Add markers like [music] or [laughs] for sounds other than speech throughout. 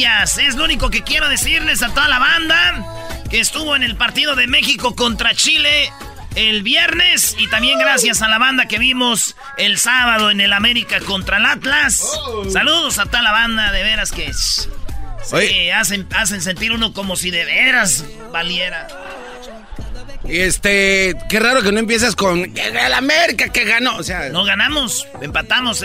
Gracias. Es lo único que quiero decirles a toda la banda que estuvo en el partido de México contra Chile el viernes y también gracias a la banda que vimos el sábado en el América contra el Atlas. Saludos a toda la banda, de veras que sí, hacen, hacen sentir uno como si de veras valiera. Este, qué raro que no empiezas con el América que ganó, o sea, no ganamos, empatamos.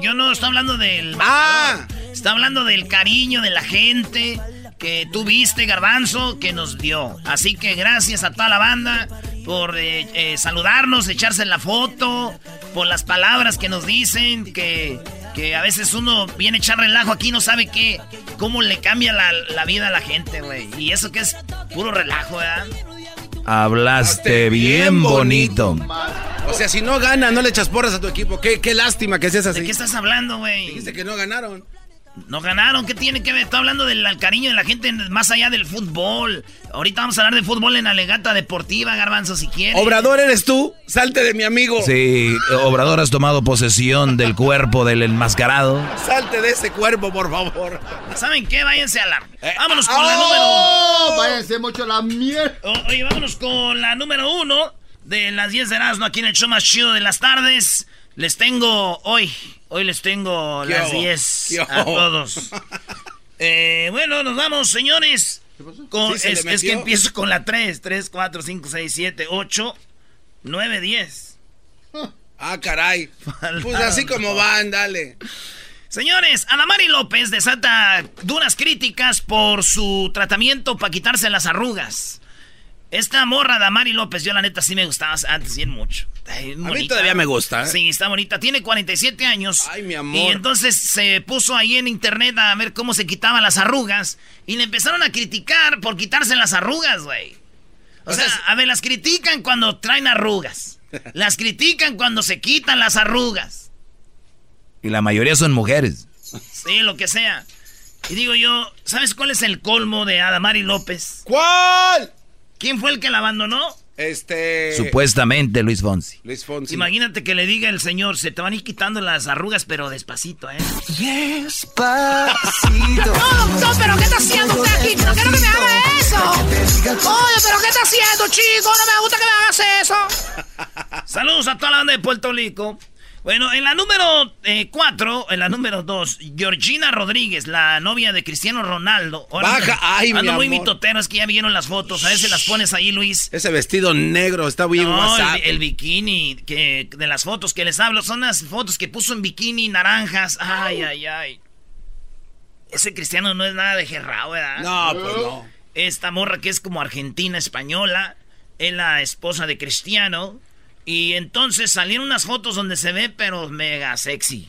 yo no estoy hablando del. Ah, está hablando del cariño de la gente que tú viste, Garbanzo, que nos dio. Así que gracias a toda la banda por eh, eh, saludarnos, echarse la foto, por las palabras que nos dicen, que, que a veces uno viene a echar relajo aquí no sabe qué, cómo le cambia la, vida a la gente, güey. Y eso que es puro relajo, ¿verdad? Hablaste bien bonito. O sea, si no gana, no le echas porras a tu equipo. Qué, qué lástima que seas así. ¿De qué estás hablando, güey? Dijiste que no ganaron. No ganaron, ¿qué tiene que ver? Estoy hablando del cariño de la gente más allá del fútbol. Ahorita vamos a hablar de fútbol en Alegata Deportiva, Garbanzo, si quieres. Obrador eres tú, salte de mi amigo. Sí, Obrador has tomado posesión del cuerpo del enmascarado. Salte de ese cuerpo, por favor. ¿Saben qué? Váyanse a la... Eh, vámonos con la ¡oh! número... Váyanse mucho la mierda. oye, vámonos con la número uno de las 10 de Erasmo aquí en el show más chido de las tardes. Les tengo hoy, hoy les tengo las 10 a todos. [laughs] Eh, bueno, nos vamos, señores. Con, es, que empiezo con la 3, 3, 4, 5, 6, 7, 8, 9, 10. Ah, caray. Pues así como van, dale. Señores, Adamari López desata duras críticas por su tratamiento para quitarse las arrugas. Esta morra de Amari López, yo la neta sí me gustaba antes bien mucho. a mí todavía me gusta. ¿eh? Sí, está bonita. Tiene 47 años. Ay, mi amor. Y entonces se puso ahí en internet a ver cómo se quitaban las arrugas. Y le empezaron a criticar por quitarse las arrugas, güey. O, sea, a ver, las critican cuando traen arrugas. [laughs] las critican cuando se quitan las arrugas. Y la mayoría son mujeres. Sí, lo que sea. Y digo yo, ¿sabes cuál es el colmo de Adamari López? ¿Cuál? ¿Quién fue el que la abandonó? Este. Supuestamente Luis Fonsi. Luis Fonsi. Imagínate que le diga el señor, se te van a ir quitando las arrugas, pero despacito, ¿eh? Despacito. [laughs] no, no, pero ¿qué está haciendo usted aquí? No quiero que me haga eso. Oye, pero ¿qué está haciendo, chico? No me gusta que me hagas eso. [laughs] Saludos a toda la banda de Puerto Rico. Bueno, en la número 4, eh, en la número 2, Georgina Rodríguez, la novia de Cristiano Ronaldo. Baja, ay, ando mi muy mitotero, es que ya vieron las fotos. A si las pones ahí, Luis. Ese vestido negro está bien no, El, bikini que, de las fotos que les hablo son las fotos que puso en bikini naranjas. Ay, ay, ay. Ese Cristiano no es nada de gerrao, ¿verdad? No, pues no. Esta morra que es como argentina española, es la esposa de Cristiano. Y entonces salieron unas fotos donde se ve, pero mega sexy.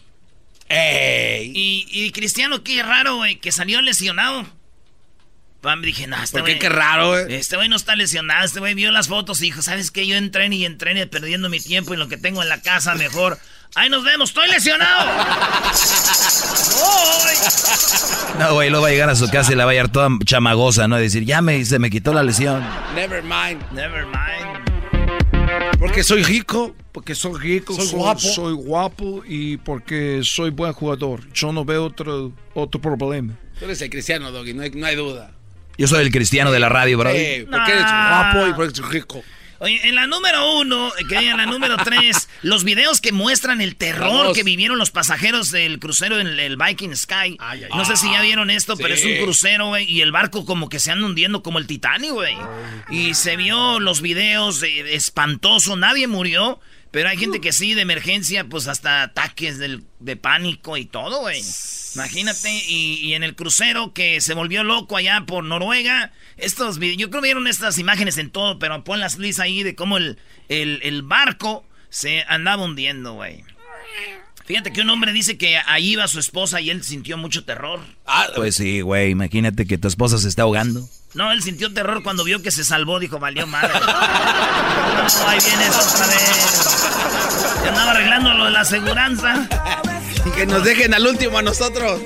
¡Ey! Y, Cristiano, qué raro, güey, que salió lesionado. Pues me dije, no, este ¿Por qué qué raro, güey? Este güey no está lesionado. Este güey vio las fotos y dijo, ¿sabes qué? Yo entrené y entrené perdiendo mi tiempo y lo que tengo en la casa mejor. Ahí nos vemos, estoy lesionado. [laughs] no, güey, luego va a llegar a su casa y la va a llevar toda chamagosa, ¿no? Y decir, ya me, se me quitó la lesión. Never mind. Never mind. Porque soy rico, porque soy rico, soy, guapo. Soy guapo y porque soy buen jugador. Yo no veo otro, otro problema. Tú eres el cristiano, Doggy, no hay, no hay duda. Yo soy el cristiano de la radio, bro. Sí, porque eres guapo y porque eres rico. Oye, en la número uno, que en la número tres, [laughs] los videos que muestran el terror que vivieron los pasajeros del crucero en el Viking Sky. no sé si ya vieron esto, pero es un crucero, güey, y el barco como que se anda hundiendo como el Titanic, güey. Y se vio los videos espantoso, nadie murió, Pero hay gente que sí, de emergencia, pues hasta ataques de pánico y todo, güey. Imagínate, y, en el crucero que se volvió loco allá por Noruega, estos yo creo que vieron estas imágenes en todo, pero las Liz ahí de cómo el, el, barco se andaba hundiendo, güey. Fíjate que un hombre dice que ahí iba su esposa y él sintió mucho terror. Ah, pues sí, güey, imagínate que tu esposa se está ahogando. No, él sintió terror cuando vio que se salvó, dijo, valió madre. [laughs] no, ahí viene otra vez. Se andaba arreglando lo de la aseguranza. Y que nos dejen al último a nosotros.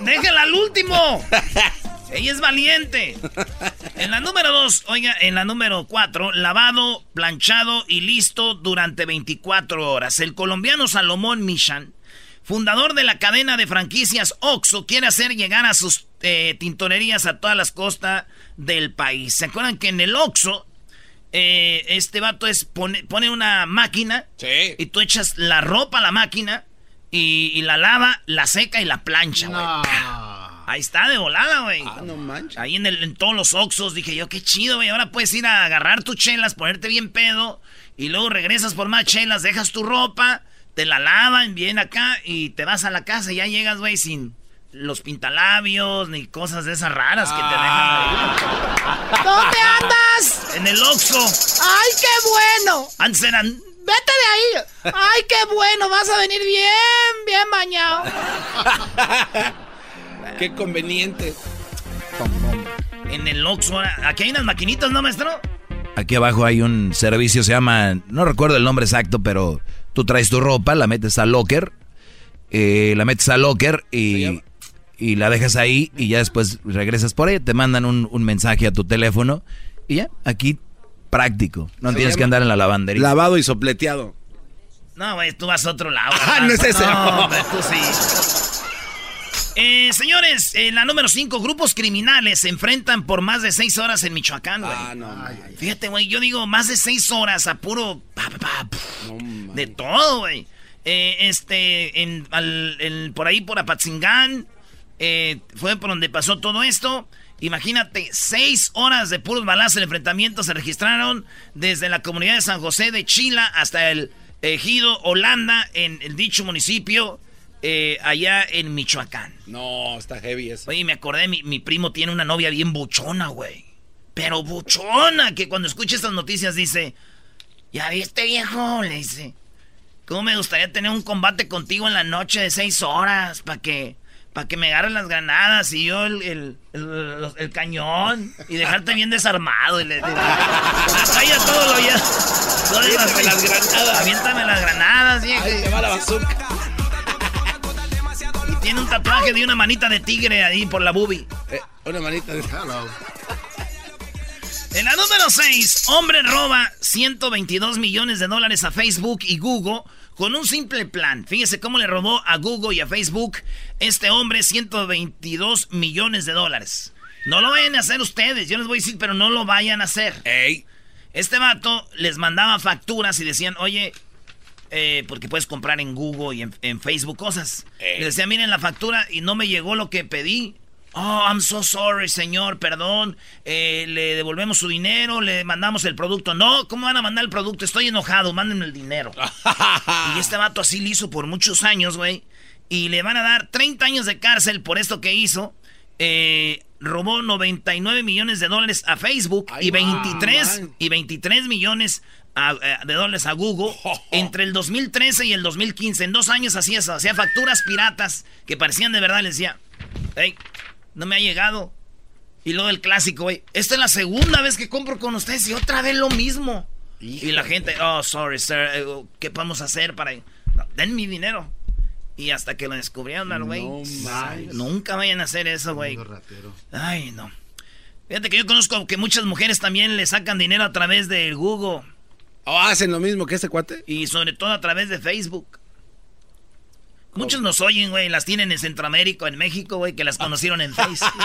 déjenla al último. [laughs] Ella es valiente. En la número dos, oiga, en la número cuatro, lavado, planchado y listo durante 24 horas. El colombiano Salomón Michan fundador de la cadena de franquicias Oxo, quiere hacer llegar a sus eh, tintorerías a todas las costas del país. ¿Se acuerdan que en el Oxo eh, este vato es pone, pone una máquina y tú echas la ropa a la máquina y, la lava, la seca y la plancha, güey. Ahí está, de volada, güey. Ah, no manches. Ahí en, el, en todos los Oxos dije yo, qué chido, güey. Ahora puedes ir a agarrar tus chelas, ponerte bien pedo y luego regresas por más chelas, dejas tu ropa te la lavan bien acá y te vas a la casa y ya llegas, güey, sin los pintalabios ni cosas de esas raras que te dejan ahí. ¿Dónde andas? En el Oxxo. ¡Ay, qué bueno! Antes eran... ¡Vete de ahí! ¡Ay, qué bueno! Vas a venir bien, bien bañado. [laughs] ¡Qué conveniente! En el Oxxo, aquí hay unas maquinitas, ¿no, maestro? Aquí abajo hay un servicio, se llama, no recuerdo el nombre exacto, pero Tú traes tu ropa, la metes al locker, eh, la metes al locker y, y, la dejas ahí y ya después regresas por ella, te mandan un, mensaje a tu teléfono y ya, aquí práctico. No tienes que andar en la lavandería. Lavado y sopleteado. No, güey, tú vas a otro lado. Ah, no es ese. No, [laughs] tú sí. Eh, señores, en la número 5, grupos criminales se enfrentan por más de 6 horas en Michoacán, güey. Ah, no, Fíjate, güey, yo digo más de 6 horas a puro... de todo, güey. Eh, este, en, por ahí, por Apatzingán, eh, fue por donde pasó todo esto. Imagínate, 6 horas de puros balazos en enfrentamiento se registraron desde la comunidad de San José de Chila hasta el ejido Holanda en el dicho municipio. Eh, allá en Michoacán. No, está heavy eso. Oye, me acordé, mi, mi primo tiene una novia bien buchona, güey. Pero buchona, que cuando escucha estas noticias dice, ¿ya viste, viejo? Le dice, ¿cómo me gustaría tener un combate contigo en la noche de seis horas para que, para que me agarren las granadas y yo el, el, cañón y dejarte bien desarmado? Y le digo, todo lo ya. Aviéntame las granadas. Aviéntame las granadas, viejo. Ahí te va la bazooka. Tiene un tatuaje de una manita de tigre ahí por la boobie. Eh, una manita de... En la número 6, hombre roba 122 millones de dólares a Facebook y Google con un simple plan. Fíjese cómo le robó a Google y a Facebook este hombre 122 millones de dólares. No lo vayan a hacer ustedes, yo les voy a decir, pero no lo vayan a hacer. Ey. Este vato les mandaba facturas y decían, oye, eh, porque puedes comprar en Google y en, Facebook cosas. Eh. Le decía, miren la factura y no me llegó lo que pedí. Oh, I'm so sorry, señor, perdón. Eh, le devolvemos su dinero, le mandamos el producto. No, ¿cómo van a mandar el producto? Estoy enojado, mándenme el dinero. [laughs] y este vato así lo hizo por muchos años, güey. Y le van a dar 30 años de cárcel por esto que hizo. robó 99 millones de dólares a Facebook y 23, y 23 millones eh, de dólares a Google [laughs] entre el 2013 y el 2015. En dos años hacía eso, hacía facturas piratas que parecían de verdad. Le decía, hey, no me ha llegado. Y luego el clásico, güey, esta es la segunda vez que compro con ustedes y otra vez lo mismo. Y la gente, oh, sorry, sir, eh, ¿qué podemos hacer para...? den mi dinero. Y hasta que lo descubrieron, güey. nunca vayan a hacer eso, güey. Ay, no. Fíjate que yo conozco que muchas mujeres también le sacan dinero a través de Google. ¿O hacen lo mismo que este cuate? Y sobre todo a través de Facebook. Muchos nos oyen, güey, las tienen en Centroamérica, en México, güey, que las conocieron en Facebook. [laughs]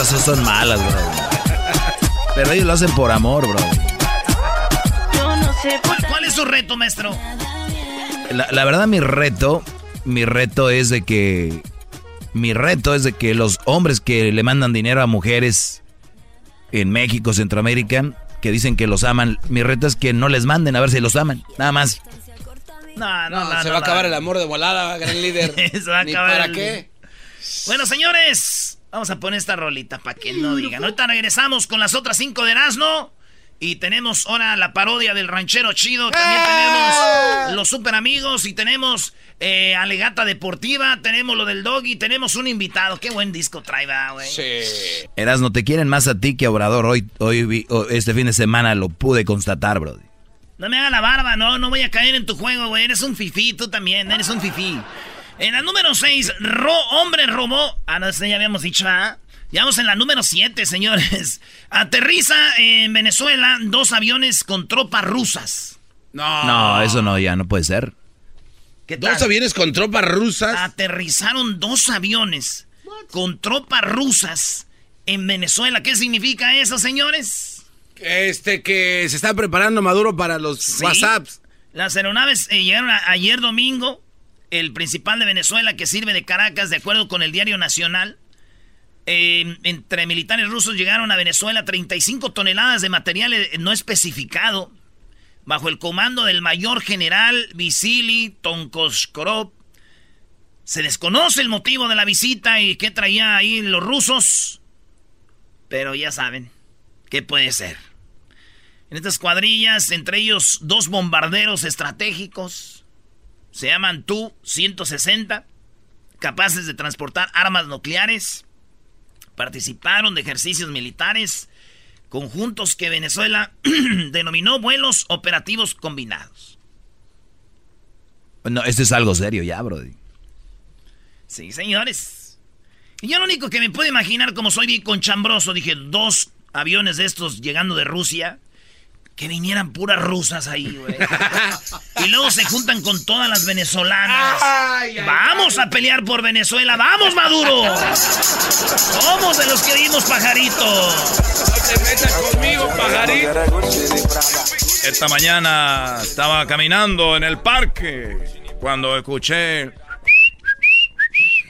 Esas son malas, bro. Pero ellos lo hacen por amor, bro. ¿Cuál, es su reto, maestro? La, la, verdad, mi reto, mi reto es de que, mi reto es de que los hombres que le mandan dinero a mujeres en México, Centroamérica, que dicen que los aman. Mi reto es que no les manden a ver si los aman. Nada más. No, no, no. se va a acabar el amor de volada, gran líder. [laughs] se va a acabar. ¿Para qué? [laughs] Bueno, señores, vamos a poner esta rolita para que no digan. Ahorita regresamos con las otras cinco de Erasmo. Y tenemos ahora la parodia del ranchero chido. También ¡Eh! tenemos los super amigos. Y tenemos eh, Alegata Deportiva. Tenemos lo del doggy. Tenemos un invitado. Qué buen disco trae, güey. Sí. Erasmo, te quieren más a ti que a Obrador. Hoy, hoy este fin de semana lo pude constatar, bro. No me haga la barba, no, no voy a caer en tu juego, güey. Eres un fifí, tú también, eres un fifí. En la número 6, ro, hombre robó. Ah, no, ya habíamos dicho, ¿ah? Ya vamos en la número 7, [laughs] señores. Aterriza en Venezuela dos aviones con tropas rusas. No. No, eso no, ya no puede ser. ¿Qué ¿Dos aviones con tropas rusas? Aterrizaron dos aviones con tropas rusas en Venezuela. ¿Qué significa eso, señores? Este, que se está preparando Maduro para los WhatsApps. Las aeronaves eh, llegaron ayer domingo el principal de Venezuela que sirve de Caracas, de acuerdo con el diario Nacional. entre militares rusos llegaron a Venezuela 35 toneladas de material eh, no especificado bajo el comando del mayor general Visili Tonkoshkorov. Se desconoce el motivo de la visita y qué traía ahí los rusos, pero ya saben qué puede ser. En estas cuadrillas, entre ellos dos bombarderos estratégicos, se llaman Tu-160, capaces de transportar armas nucleares. Participaron de ejercicios militares conjuntos que Venezuela [clears throat] denominó vuelos operativos combinados. No, esto es algo serio ya, Brody. Sí, señores. Y yo lo único que me puedo imaginar, como soy bien conchambroso, dije, dos aviones de estos llegando de Rusia que vinieran puras rusas ahí, güey. [laughs] y luego se juntan con todas las venezolanas. vamos a pelear por Venezuela, vamos Maduro. Somos de los que dimos pajarito. No te metas conmigo, pajarito. Esta mañana estaba caminando en el parque cuando escuché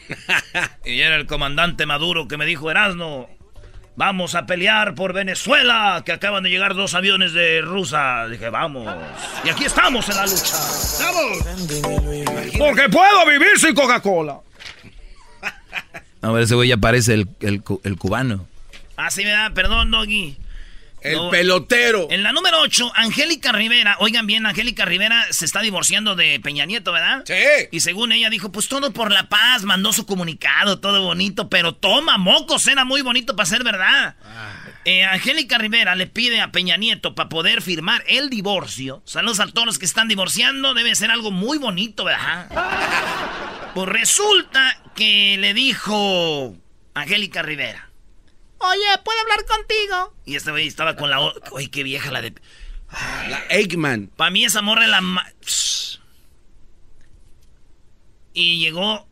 [laughs] y era el comandante Maduro que me dijo, Erasno, Vamos a pelear por Venezuela, que acaban de llegar dos aviones de Rusia. Dije, vamos. Y aquí estamos en la lucha. ¡Vamos! Porque puedo vivir sin Coca-Cola. A ver, ese güey ya parece el, el, el cubano. Ah, sí, me da, perdón, Doggy. El pelotero. En la número 8, Angélica Rivera. Oigan bien, Angélica Rivera se está divorciando de Peña Nieto, ¿verdad? Sí. Y según ella dijo, pues todo por la paz, mandó su comunicado, todo bonito, pero toma, mocos, era muy bonito para ser verdad. Ah. Eh, Angélica Rivera le pide a Peña Nieto para poder firmar el divorcio. Saludos a todos los que están divorciando, debe ser algo muy bonito, ¿verdad? [laughs] pues resulta que le dijo Angélica Rivera. Oye, ¿puedo hablar contigo? Y este güey estaba con la... Oye, qué vieja la de... La Eggman. Para mí esa morra es la... Y llegó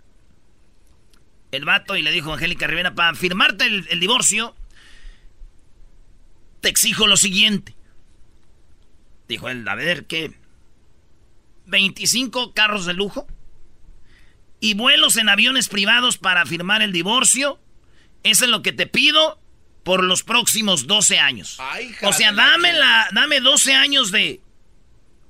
el vato y le dijo a Angélica Rivera, para firmarte el, el divorcio, te exijo lo siguiente. Dijo él, a ver, ¿qué? 25 carros de lujo y vuelos en aviones privados para firmar el divorcio. Eso es lo que te pido por los próximos 12 años. o sea, dame, la, dame 12 años de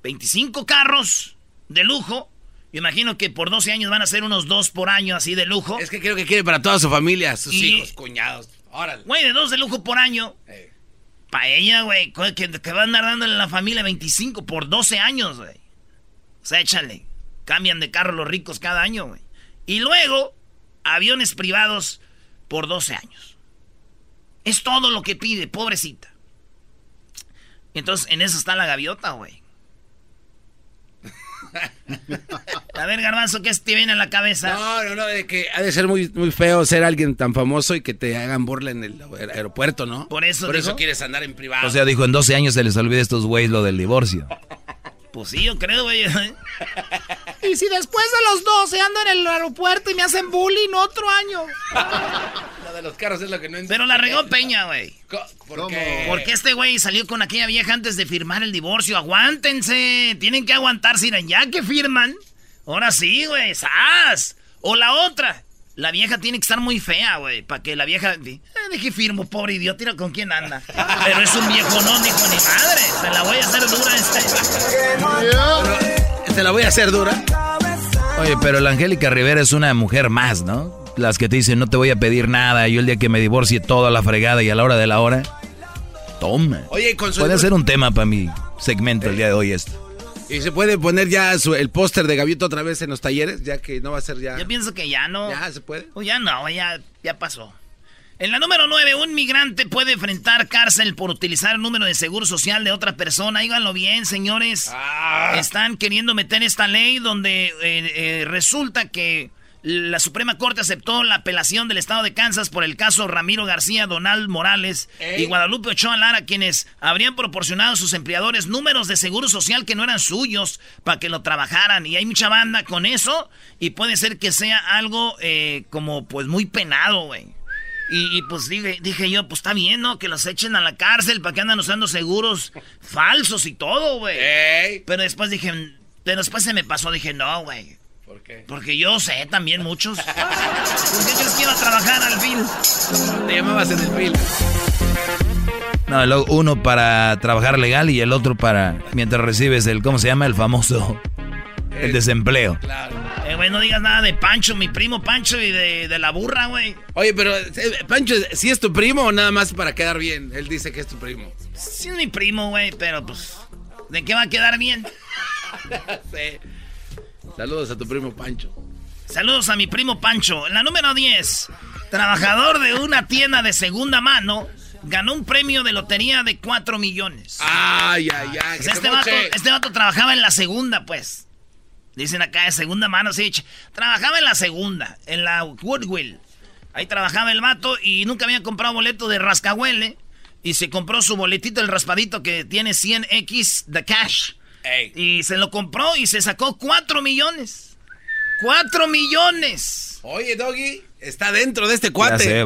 25 carros de lujo. Imagino que por 12 años van a ser unos dos por año así de lujo. Es que creo que quiere para toda su familia, sus hijos, cuñados. Órale. Güey, de dos de lujo por año. Para ella, güey, que, que, va a andar dándole a la familia 25 por 12 años, güey. O sea, échale. Cambian de carro los ricos cada año, güey. Y luego, aviones privados por 12 años. Es todo lo que pide, pobrecita. Entonces, en eso está la gaviota, güey. [laughs] A ver, Garbanzo, ¿qué te viene a la cabeza? No, no, no, de que ha de ser muy, muy feo ser alguien tan famoso y que te hagan burla en el aeropuerto, ¿no? Por eso, Por eso quieres andar en privado. O sea, dijo, en 12 años se les olvida a estos güeyes lo del divorcio. [laughs] Pues sí, yo creo, güey. y si después de los 12 ando en el aeropuerto y me hacen bullying otro año. de los carros es lo que no entiendo. Pero la regó Peña, güey. ¿Por qué? Porque este güey salió con aquella vieja antes de firmar el divorcio. Aguántense. Tienen que aguantarse. Ya que firman. Ahora sí, güey. ¡Sas! O la otra. La vieja tiene que estar muy fea, güey, para que la vieja... Eh, dije firmo, pobre idiota, ¿con quién anda? Pero es un viejo no, ni con ni madre. Se la voy a hacer dura este. ¿Se la voy a hacer dura? Oye, pero la Angélica Rivera es una mujer más, ¿no? Las que te dicen, no te voy a pedir nada, yo el día que me divorcie todo a la fregada y a la hora de la hora... Toma. Oye, con Puede ser un tema para mi segmento el día de hoy esto. ¿Y se puede poner ya el póster de Gaviota otra vez en los talleres? Ya que no va a ser ya. Yo pienso que ya no. Ya se puede. O ya no, ya, ya pasó. En la número 9, un migrante puede enfrentar cárcel por utilizar el número de seguro social de otra persona. Háganlo bien, señores. Ah. Están queriendo meter esta ley donde eh, eh, resulta que la Suprema Corte aceptó la apelación del estado de Kansas por el caso Ramiro García, Donald Morales y Guadalupe Ochoa Lara, quienes habrían proporcionado a sus empleadores números de seguro social que no eran suyos para que lo trabajaran. Y hay mucha banda con eso y puede ser que sea algo eh, como pues muy penado, güey. Y, pues dije, dije yo, pues está bien, ¿no? Que los echen a la cárcel para que andan usando seguros falsos y todo, güey. Pero después dije, pero después se me pasó, dije, no, güey. ¿Por qué? Porque yo sé también muchos. ¿Por qué crees que iba a trabajar al film? Te llamabas en el film. No, uno para trabajar legal y el otro para mientras recibes el, ¿cómo se llama? El famoso, el, desempleo. Claro. Eh, güey, no digas nada de Pancho, mi primo Pancho y de, de la burra, güey. Oye, pero eh, Pancho, ¿sí es tu primo o nada más para quedar bien? Él dice que es tu primo. Sí es mi primo, güey, pero pues, ¿de qué va a quedar bien? [laughs] sí. Saludos a tu primo Pancho. Saludos a mi primo Pancho. En la número 10, trabajador de una tienda de segunda mano ganó un premio de lotería de 4 millones. Ay, ay, ay. este, vato, este vato trabajaba en la segunda, pues. Dicen acá de segunda mano, sí. Trabajaba en la segunda, en la Woodwill. Ahí trabajaba el vato y nunca había comprado boleto de rascahuele. Y se compró su boletito, el raspadito que tiene 100X de cash. Y se lo compró y se sacó 4 millones. 4 millones. Oye, Doggy, está dentro de este cuate.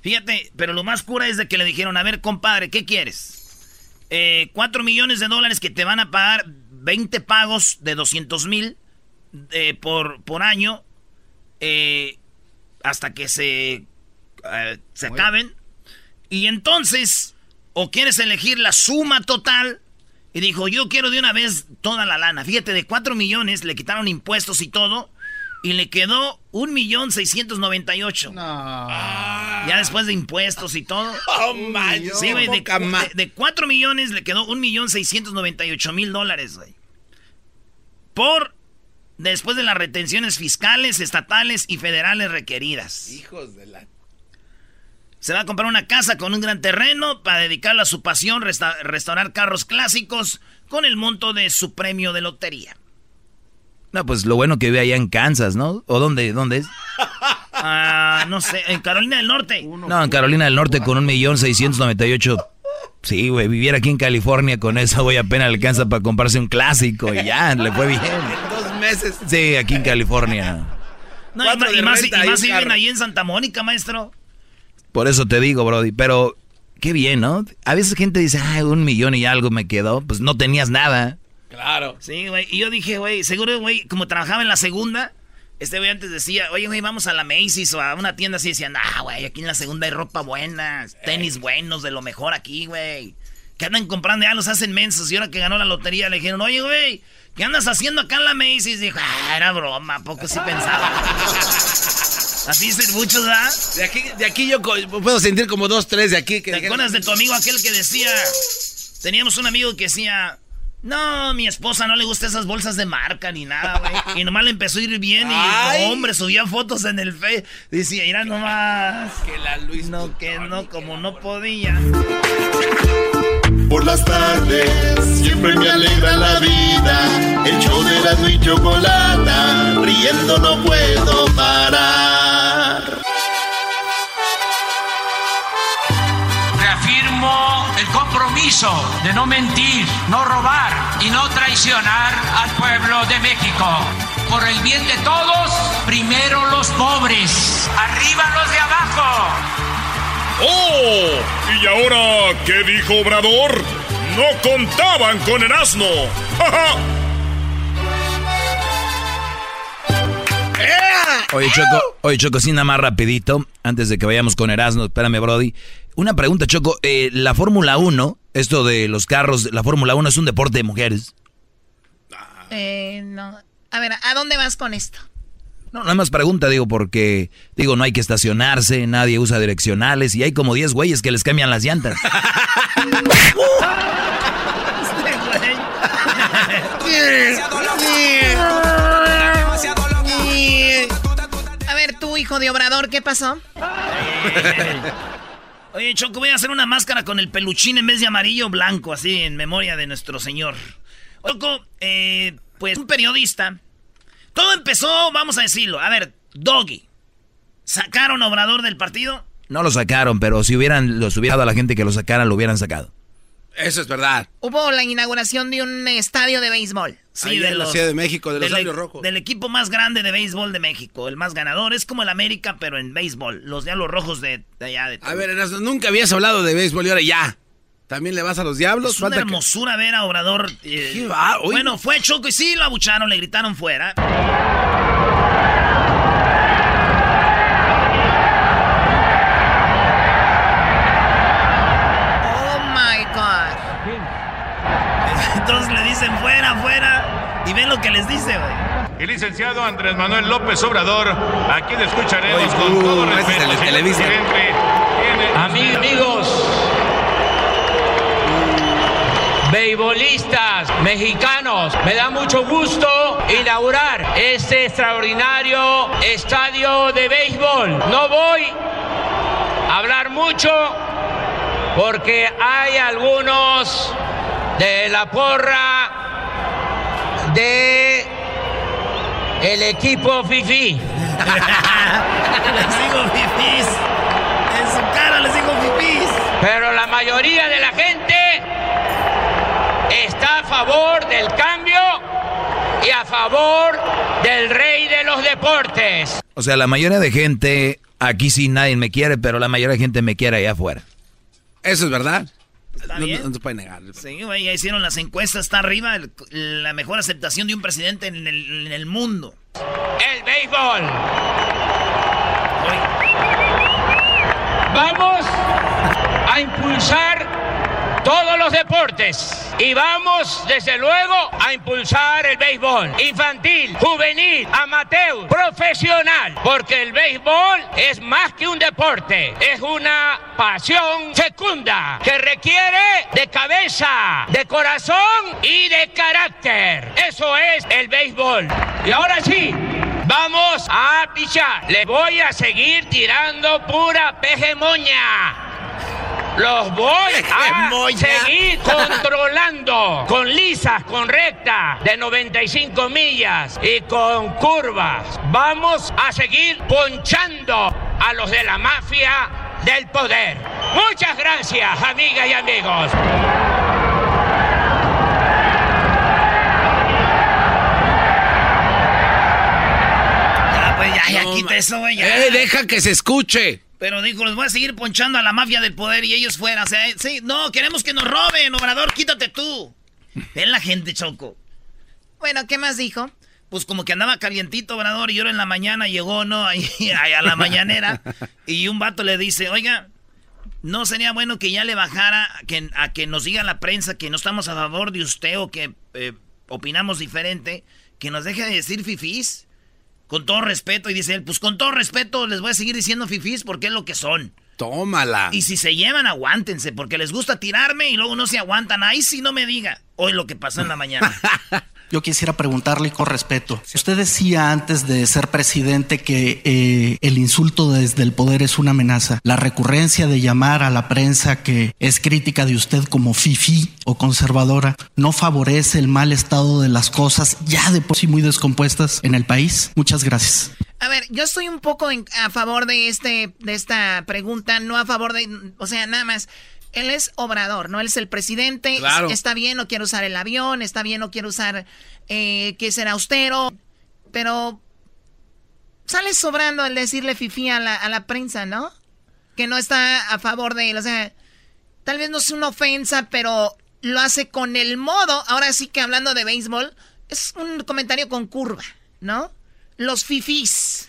Fíjate, pero lo más cura es de que le dijeron, a ver, compadre, ¿qué quieres? Eh, 4 millones de dólares que te van a pagar 20 pagos de 200 mil eh, por, por año eh, hasta que se, eh, se acaben. Y entonces, o quieres elegir la suma total y dijo, yo quiero de una vez toda la lana. Fíjate, de 4 millones le quitaron impuestos y todo. Y le quedó un millón seiscientos noventa y ocho. Ya después de impuestos y todo. [laughs] Oh, man. Sí, güey, de, de, 4 millones le quedó un millón seiscientos noventa y ocho mil dólares, güey. Por después de las retenciones fiscales, estatales y federales requeridas. Hijos de la se va a comprar una casa con un gran terreno para dedicarlo a su pasión, restaurar carros clásicos con el monto de su premio de lotería. No, pues lo bueno que vive allá en Kansas, ¿no? ¿O dónde, dónde es? [laughs] Ah, no sé, en Carolina del Norte. No, en Carolina del Norte con un millón seiscientos noventa y ocho. Sí, güey, viviera aquí en California con eso, voy apenas alcanza para comprarse un clásico y ya, le fue bien. [laughs] Dos meses. Sí, aquí en California. No, y, más, y más si viven ahí en Santa Mónica, maestro. Por eso te digo, Brody. Pero qué bien, ¿no? A veces gente dice, ay, un millón y algo me quedó. Pues no tenías nada. Claro. Sí, güey. Y yo dije, güey, seguro, güey, como trabajaba en la segunda, este güey antes decía, oye, güey, vamos a la Macy's o a una tienda así. Decían, ah, güey, aquí en la segunda hay ropa buena, tenis buenos, de lo mejor aquí, güey. Que andan comprando, ya los hacen mensos. Y ahora que ganó la lotería le dijeron, oye, güey, ¿qué andas haciendo acá en la Macy's? Dijo, ah, era broma, poco sí pensaba. [laughs] Así dicen muchos, ¿verdad? De aquí, de aquí yo puedo sentir como dos, tres de aquí. Que ¿Te acuerdas de tu amigo aquel que decía... Teníamos un amigo que decía... No, mi esposa no le gusta esas bolsas de marca ni nada, güey. [laughs] Y nomás le empezó a ir bien y, hombre, subía fotos en el Fe. Decía, mira nomás. Que la Luis. No, que no, como no podía. Por las tardes siempre me alegra la vida. El show de la y chocolata. Riendo no puedo parar. Reafirmo el compromiso de no mentir, no robar y no traicionar al pueblo de México. Por el bien de todos, primero los pobres, arriba los de abajo. ¡Oh! ¿Y ahora qué dijo Obrador? No contaban con el asno. [laughs] Oye, Choco, oye, Choco, sí, nada más rapidito, antes de que vayamos con Erasmo, espérame, Brody. Una pregunta, Choco, eh, la Fórmula 1, esto de los carros, la Fórmula 1 es un deporte de mujeres. Eh, no. A ver, ¿a dónde vas con esto? No, nada más pregunta, digo, porque, digo, no hay que estacionarse, nadie usa direccionales y hay como 10 güeyes que les cambian las llantas. [laughs] A ver, tú, hijo de Obrador, ¿qué pasó? Oye, Choco, voy a hacer una máscara con el peluchín en vez de amarillo blanco, así, en memoria de nuestro señor. Choco, eh, pues un periodista todo empezó, vamos a decirlo. A ver, Doggy. ¿Sacaron a Obrador del partido? No lo sacaron, pero si hubieran los hubiera dado a la gente que lo sacaran, lo hubieran sacado. Eso es verdad. Hubo la inauguración de un estadio de béisbol. Sí, de la Ciudad de México, de los Diablos e- Rojos. Del equipo más grande de béisbol de México, el más ganador. Es como el América, pero en béisbol. Los Diablos Rojos de, allá. De a ver, nunca habías hablado de béisbol y ahora ya. ¿También le vas a los diablos? Es una hermosura ver a Obrador. Eh, bueno, fue Choco y sí lo abucharon, le gritaron fuera. Y ven lo que les dice, güey. El licenciado Andrés Manuel López Obrador, a quien escucharemos con todo respeto. Amigos beisbolistas mexicanos. Me da mucho gusto inaugurar este extraordinario estadio de béisbol. No voy a hablar mucho porque hay algunos de la porra de el equipo Fifi. [laughs] les digo fifís. En su cara les digo fifís. Pero la mayoría de la gente está a favor del cambio y a favor del rey de los deportes. O sea, la mayoría de gente, aquí sí nadie me quiere, pero la mayoría de gente me quiere allá afuera. Eso es verdad. No, se puede negar. Sí, güey, ya hicieron las encuestas, está arriba la mejor aceptación de un presidente en el, en el mundo. El béisbol. Vamos a impulsar todos los deportes y vamos desde luego a impulsar el béisbol infantil, juvenil, amateur, profesional, porque el béisbol es más que un deporte, es una pasión fecunda que requiere de cabeza, de corazón y de carácter. Eso es el béisbol. Y ahora sí, vamos a pichar. Le voy a seguir tirando pura pejemoña los voy a seguir [laughs] controlando con lisas, con rectas de 95 millas y con curvas. Vamos a seguir ponchando a los de la mafia del poder. Muchas gracias, amigas y amigos. Ya, pues ya, ya, quita eso, güey. Eh, deja que se escuche. Pero dijo, les voy a seguir ponchando a la mafia del poder y ellos fuera. O sea, sí, no, queremos que nos roben, Obrador, quítate tú. Es la gente, Choco. Bueno, ¿qué más dijo? Pues como que andaba calientito, Obrador, y ahora en la mañana llegó, ¿no? Ahí, [laughs] a la mañanera. y un vato le dice, oiga, ¿no sería bueno que ya le bajara a que, a que nos diga la prensa que no estamos a favor de usted o que eh, opinamos diferente? Que nos deje de decir fifís. Con todo respeto. Y dice él, pues con todo respeto les voy a seguir diciendo fifís porque es lo que son. Tómala. Y si se llevan, aguántense, porque les gusta tirarme y luego no se aguantan. Ahí sí no me diga. Hoy lo que pasó en la mañana. [laughs] Yo quisiera preguntarle con respeto. Usted decía antes de ser presidente que eh, el insulto desde el poder es una amenaza. La recurrencia de llamar a la prensa que es crítica de usted como fifi o conservadora no favorece el mal estado de las cosas ya de por sí muy descompuestas en el país. Muchas gracias. A ver, yo estoy un poco a favor de este de esta pregunta, no a favor de, o sea, nada más él es obrador, ¿no? Él es el presidente. Está bien, no quiere usar el avión, está bien, no quiere usar eh, que ser austero, pero sale sobrando el decirle fifi a la, a la prensa, ¿no? Que no está a favor de él. O sea, tal vez no es una ofensa, pero lo hace con el modo. Ahora sí que hablando de béisbol, es un comentario con curva, ¿no? Los fifís.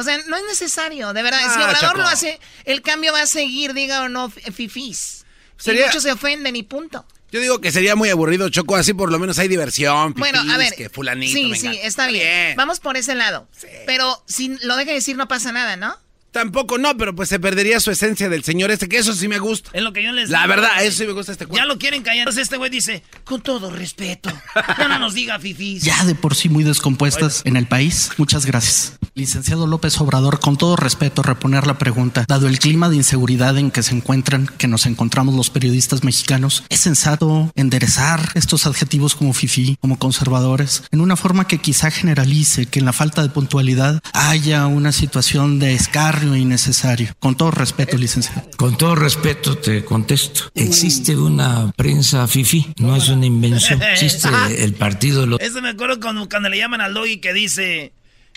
O sea, no es necesario, de verdad. si ah, Obrador lo hace, el cambio va a seguir, diga o no, fifís. Sería... muchos se ofenden y punto. Yo digo que sería muy aburrido, Choco, así por lo menos hay diversión. bueno, a ver. Que fulanito, sí, sí, está bien. Vamos por ese lado. Pero si lo deja decir no pasa nada, ¿no? Tampoco no, pero pues se perdería su esencia del señor este, que eso sí me gusta. Es lo que yo les La verdad, eso sí me gusta este cuento. Ya lo quieren callar. Entonces este güey dice, con todo respeto, ya no nos diga fifís. [laughs] Ya de por sí muy descompuestas en el país. Muchas gracias. Licenciado López Obrador, con todo respeto, reponer la pregunta. Dado el clima de inseguridad en que se encuentran, que nos encontramos los periodistas mexicanos, ¿es sensato enderezar estos adjetivos como fifí, como conservadores, en una forma que quizá generalice que en la falta de puntualidad haya una situación de escar innecesario. Con todo respeto, licenciado. Con todo respeto te contesto. Existe una prensa fifi, no es una invención. Existe [laughs] el partido. Eso me acuerdo cuando, cuando le llaman al Logi que dice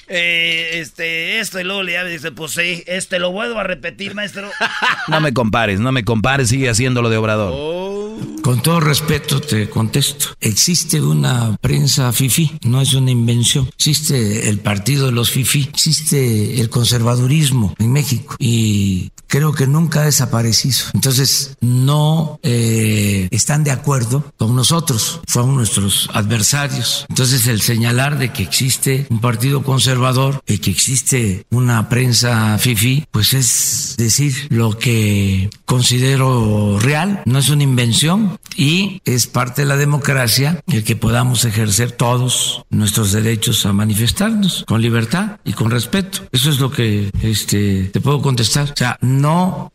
eh, este, esto, y luego le dice, pues sí, este, lo vuelvo a repetir, maestro. [laughs] No me compares, no me compares, sigue haciéndolo de obrador. Oh. Con todo respeto te contesto. Existe una prensa fifi, no es una invención. Existe el partido de los fifi, existe el conservadurismo en México y creo que nunca ha desaparecido. Entonces, no eh, están de acuerdo con nosotros, son nuestros adversarios. Entonces, el señalar de que existe un partido conservador y que existe una prensa fifi, pues es decir lo que considero real, no es una invención y es parte de la democracia el que podamos ejercer todos nuestros derechos a manifestarnos con libertad y con respeto. Eso es lo que este, te puedo contestar. O sea, no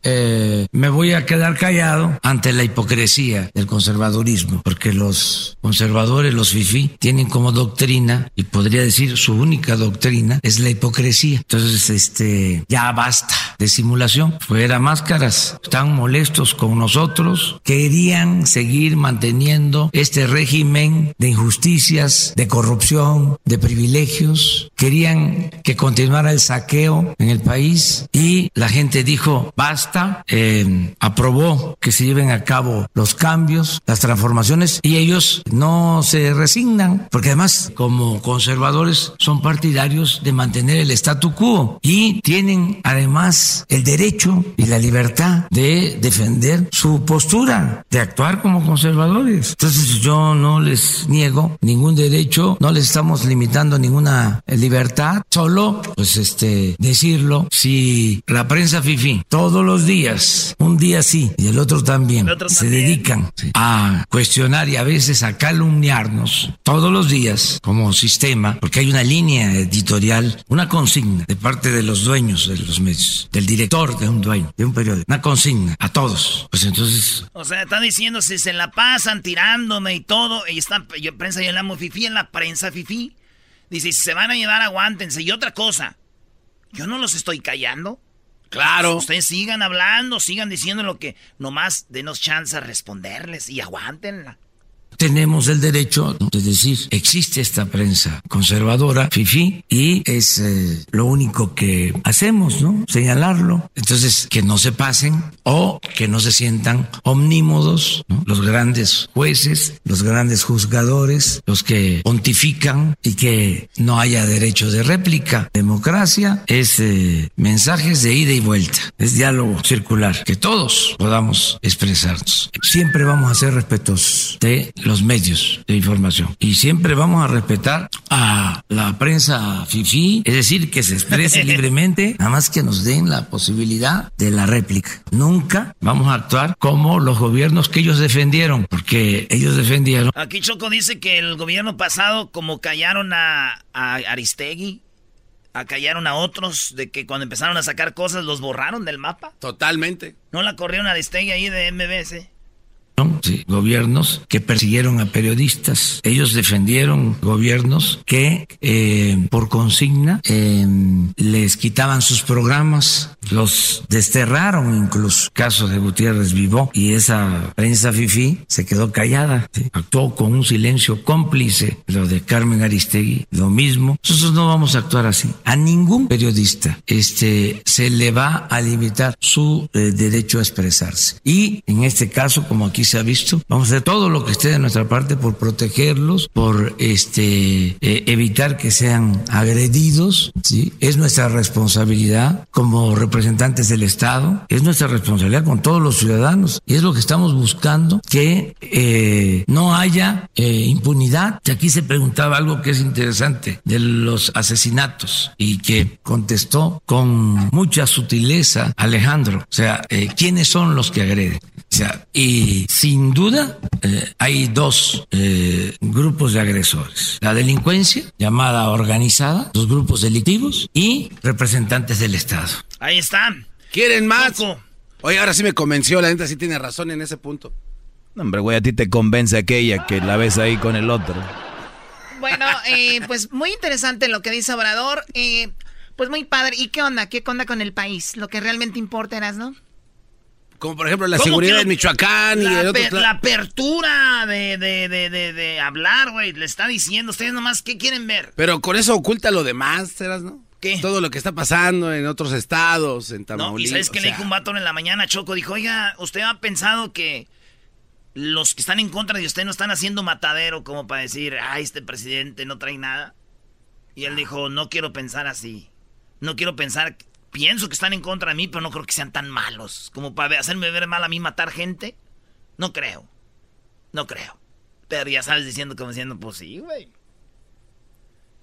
eh, me voy a quedar callado ante la hipocresía del conservadurismo, porque los conservadores, los fifi, tienen como doctrina, y podría decir su única doctrina, es la hipocresía. Entonces, este, ya basta de simulación. Fuera máscaras. Están molestos con nosotros. Querían seguir manteniendo este régimen de injusticias, de corrupción, de privilegios. Querían que continuara el saqueo en el país y la gente dijo basta. Eh, aprobó que se lleven a cabo los cambios, las transformaciones y ellos no se resignan porque además como conservadores son partidarios de mantener el statu quo y tienen además el derecho y la libertad de defender su postura, de actuar como conservadores. Entonces yo no les niego ningún derecho, no les estamos limitando ninguna libertad, solo pues este decirlo, si la prensa fifi todos los días, un día sí y el otro también, se dedican a cuestionar y a veces a calumniarnos todos los días como sistema, porque hay una línea editorial una consigna de parte de los dueños de los medios, del director de un dueño, de un periódico, una consigna a todos. Pues entonces. O sea, están diciendo si se la pasan tirándome y todo, y está yo prensa, yo la amo fifi en la prensa fifi. Dice, si se van a llevar, aguántense. Y otra cosa, yo no los estoy callando. Claro. Ustedes sigan hablando, sigan diciendo lo que nomás denos chance a responderles y aguántenla tenemos el derecho de decir, existe esta prensa conservadora, FIFI, y es eh, lo único que hacemos, ¿no? Señalarlo. Entonces, que no se pasen o que no se sientan omnímodos. Los grandes jueces, los grandes juzgadores, los que pontifican y que no haya derecho de réplica. Democracia es eh, mensajes de ida y vuelta, es diálogo circular, que todos podamos expresarnos. Siempre vamos a ser respetuosos de los medios de información. Y siempre vamos a respetar a la prensa FIFI, es decir, que se exprese [laughs] libremente, nada más que nos den la posibilidad de la réplica. Nunca vamos a actuar como los gobiernos que ellos defendieron, porque ellos defendieron. Aquí Choco dice que el gobierno pasado, como callaron a, a Aristegui, callaron a otros, de que cuando empezaron a sacar cosas los borraron del mapa. Totalmente. No la corrieron a Aristegui ahí de MBS. Sí, gobiernos que persiguieron a periodistas. Ellos defendieron gobiernos que eh, por consigna eh, les quitaban sus programas, los desterraron incluso. Caso de Gutiérrez Vivó y esa prensa fifi se quedó callada. Actuó con un silencio cómplice. Lo de Carmen Aristegui, lo mismo. Nosotros no vamos a actuar así. A ningún periodista este, se le va a limitar su eh, derecho a expresarse. Y en este caso, como aquí se ha visto. Vamos a hacer todo lo que esté de nuestra parte por protegerlos, por este eh, evitar que sean agredidos. ¿sí? Es nuestra responsabilidad como representantes del Estado, es nuestra responsabilidad con todos los ciudadanos y es lo que estamos buscando que eh, no haya eh, impunidad. Aquí se preguntaba algo que es interesante de los asesinatos y que contestó con mucha sutileza Alejandro. O sea, eh, ¿quiénes son los que agreden? O sea, y sin duda eh, hay dos eh, grupos de agresores. La delincuencia, llamada organizada, los grupos delictivos y representantes del Estado. Ahí están. ¿Quieren más? Oye, ahora sí me convenció, la gente sí tiene razón en ese punto. hombre, güey, a ti te convence aquella que la ves ahí con el otro. Bueno, eh, pues muy interesante lo que dice Obrador. Eh, pues muy padre. ¿Y qué onda? ¿Qué onda con el país? Lo que realmente importa, eras, ¿no? Como por ejemplo la seguridad de Michoacán y la, el otro... la apertura de, de, de, de, hablar, güey. Le está diciendo, ustedes nomás, ¿qué quieren ver? Pero con eso oculta lo demás, ¿eras, no? ¿Qué? Todo lo que está pasando en otros estados, en Tamaulipas. No, y ¿sabes qué le dijo un vato en la mañana, Choco? Dijo, oiga, ¿usted ha pensado que los que están en contra de usted no están haciendo matadero como para decir, ay, este presidente no trae nada? Y él dijo, no quiero pensar así. No quiero pensar, pienso que están en contra de mí, pero no creo que sean tan malos como para hacerme ver mal a mí matar gente. No creo. No creo. Pero ya sabes diciendo como diciendo, pues sí, güey.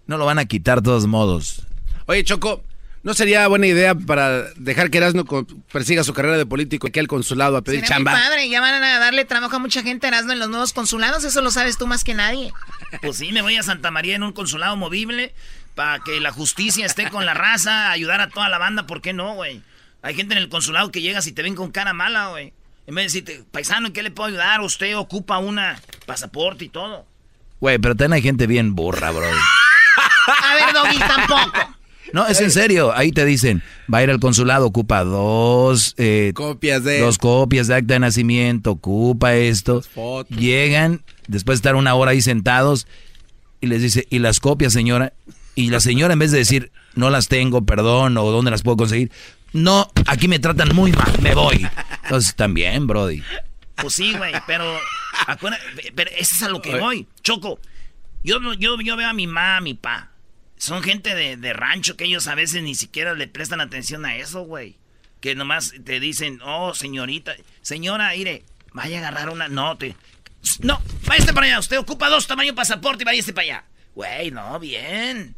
No lo van a quitar de todos modos. Oye, Choco, ¿no sería buena idea para dejar que Erasmo persiga su carrera de político y que al consulado a pedir Será chamba? Muy padre, ya van a darle trabajo a mucha gente Erasmo en los nuevos consulados, eso lo sabes tú más que nadie. Pues sí, me voy a Santa María en un consulado movible para que la justicia esté con la raza, ayudar a toda la banda, ¿por qué no, güey? Hay gente en el consulado que llegas y te ven con cara mala, güey. En vez de decirte, paisano, ¿en qué le puedo ayudar? Usted ocupa una pasaporte y todo. Güey, pero también hay gente bien burra, bro. A ver, Doggy, tampoco. No, es en serio. Ahí te dicen, va a ir al consulado, ocupa dos eh, copias de dos copias de acta de nacimiento, ocupa esto. Llegan, después de estar una hora ahí sentados, y les dice, ¿y las copias, señora? Y la señora, en vez de decir, no las tengo, perdón, o dónde las puedo conseguir, no, aquí me tratan muy mal, me voy. Entonces, también, Brody. Pues sí, güey, pero, pero eso es a lo que voy. Choco, yo, yo, yo veo a mi mamá, a mi pa. Son gente de, de rancho que ellos a veces ni siquiera le prestan atención a eso, güey. Que nomás te dicen, oh, señorita, señora, mire, vaya a agarrar una. No, te. No, váyase para allá. Usted ocupa dos tamaños pasaporte y váyase para allá. Güey, no, bien.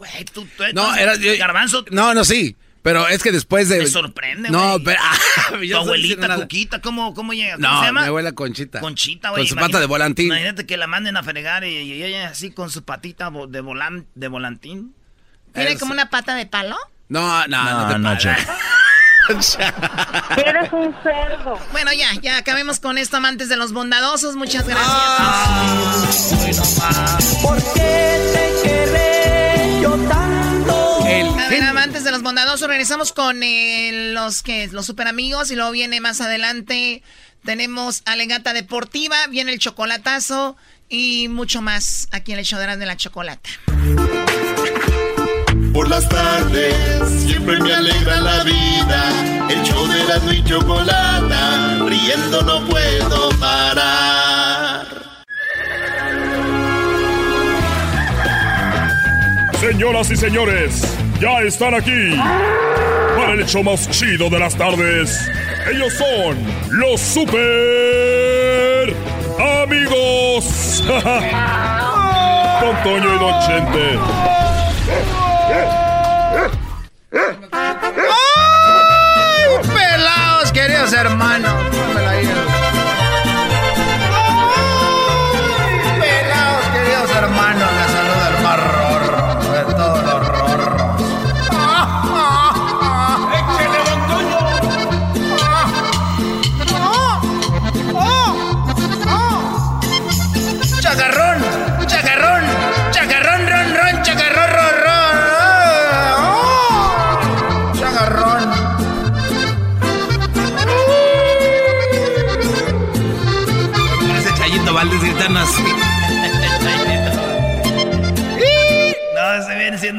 Güey, tú, tú no, era, yo, garbanzo. No, no, sí. Pero es que después de. Me sorprende, No, güey. pero. [laughs] Ah, tu abuelita, Cuquita, ¿cómo, ¿cómo llega? ¿Cómo no, se llama? mi abuela Conchita. Conchita, güey. Con su pata de volantín. Imagínate que la manden a fregar y, y ella así con su patita de, volan, de volantín. ¿Tiene como una pata de palo? No, no, no, no, no, te [laughs] Eres un cerdo. Bueno, ya, ya acabemos con esto, amantes de los bondadosos. Muchas gracias. Ah, ¿Por qué te querré yo tanto? El a ver, amantes de los bondadosos, regresamos con eh, los que los super amigos y luego viene más adelante. Tenemos Alegata Deportiva, viene el chocolatazo y mucho más aquí en el show de la chocolata. Por las tardes siempre me alegra la vida. El show de la y chocolata, riendo no puedo parar. Señoras y señores, ya están aquí para el hecho más chido de las tardes. Ellos son los super amigos. [laughs] Don Toño y Don Chente. ¡Ay! Pelados, queridos hermanos.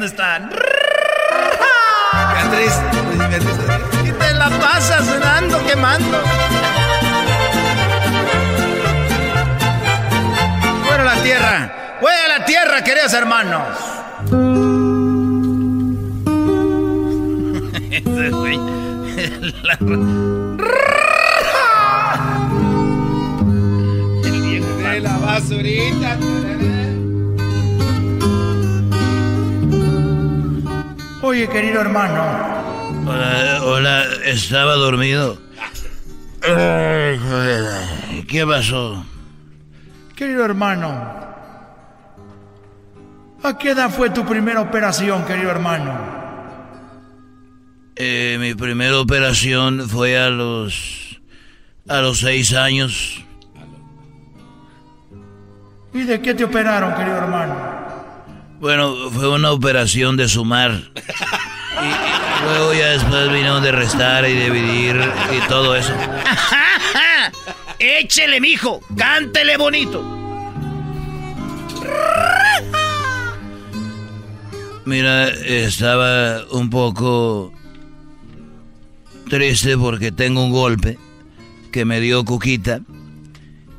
¿dónde están? Beatriz, y te la pasas dando, quemando. Fuera la tierra, fuera la tierra, queridos hermanos. [laughs] [laughs] [laughs] El de la basurita. Oye, querido hermano. Hola, hola, estaba dormido. ¿Qué pasó? Querido hermano, ¿a qué edad fue tu primera operación, querido hermano? Eh, mi primera operación fue a los a los seis años. ¿Y de qué te operaron, querido hermano? Bueno, fue una operación de sumar. Y, luego ya después vinieron de restar y dividir y todo eso. Échele, mijo, cántele bonito. Mira, estaba un poco triste porque tengo un golpe que me dio Cuquita.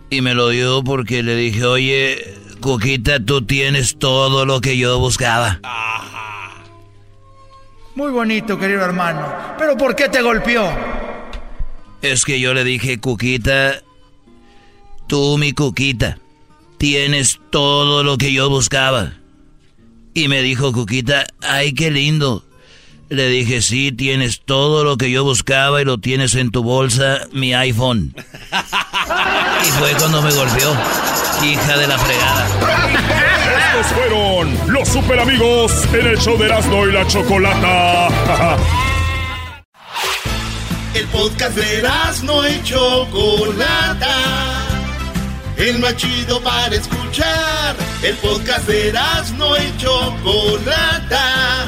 Y me lo dio porque le dije, oye, Cuquita, tú tienes todo lo que yo buscaba. Muy bonito, querido hermano. Pero ¿por qué te golpeó? Es que yo le dije, Cuquita, tú mi Cuquita, tienes todo lo que yo buscaba. Y me dijo Cuquita, ay, qué lindo. Le dije, sí, tienes todo lo que yo buscaba y lo tienes en tu bolsa, mi iPhone. Y fue cuando me golpeó, hija de la fregada. Estos fueron los super amigos en el show de Erasmo y la Chocolata. [laughs] El podcast de Erasmo y Chocolata. El más chido para escuchar. El podcast de Erasmo y Chocolata.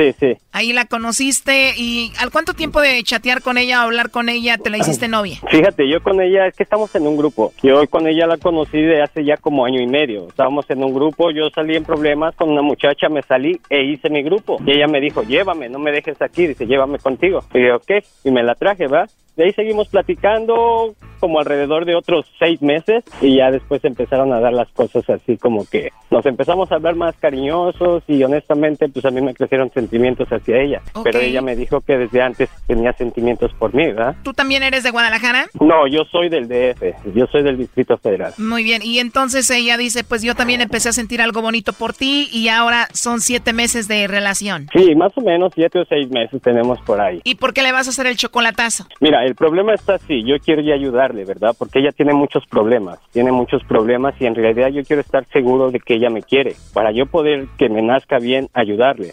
Sí, sí. Ahí la conociste y ¿al cuánto tiempo de chatear con ella o hablar con ella te la hiciste [clears throat] novia? Fíjate, yo con ella es que estamos en un grupo. Yo con ella la conocí de hace ya como año y medio. Estábamos en un grupo, yo salí en problemas con una muchacha, me salí e hice mi grupo. Y ella me dijo, llévame, no me dejes aquí, dice, llévame contigo. Y yo, ok, y me la traje, ¿va? De ahí seguimos platicando como alrededor de otros seis meses y ya después empezaron a dar las cosas así como que nos empezamos a hablar más cariñosos y honestamente pues a mí me crecieron sentimientos hacia ella. Pero ella me dijo que desde antes tenía sentimientos por mí, ¿verdad? ¿Tú también eres de Guadalajara? No, yo soy del DF, yo soy del Distrito Federal. Muy bien, y entonces ella dice, pues yo también empecé a sentir algo bonito por ti y ahora son siete meses de relación. Sí, más o menos siete o seis meses tenemos por ahí. ¿Y por qué le vas a hacer el chocolatazo? Mira, el problema está así, yo quiero ya ayudarle, ¿verdad? Porque ella tiene muchos problemas, tiene muchos problemas y en realidad yo quiero estar seguro de que ella me quiere, para yo poder que me nazca bien ayudarle,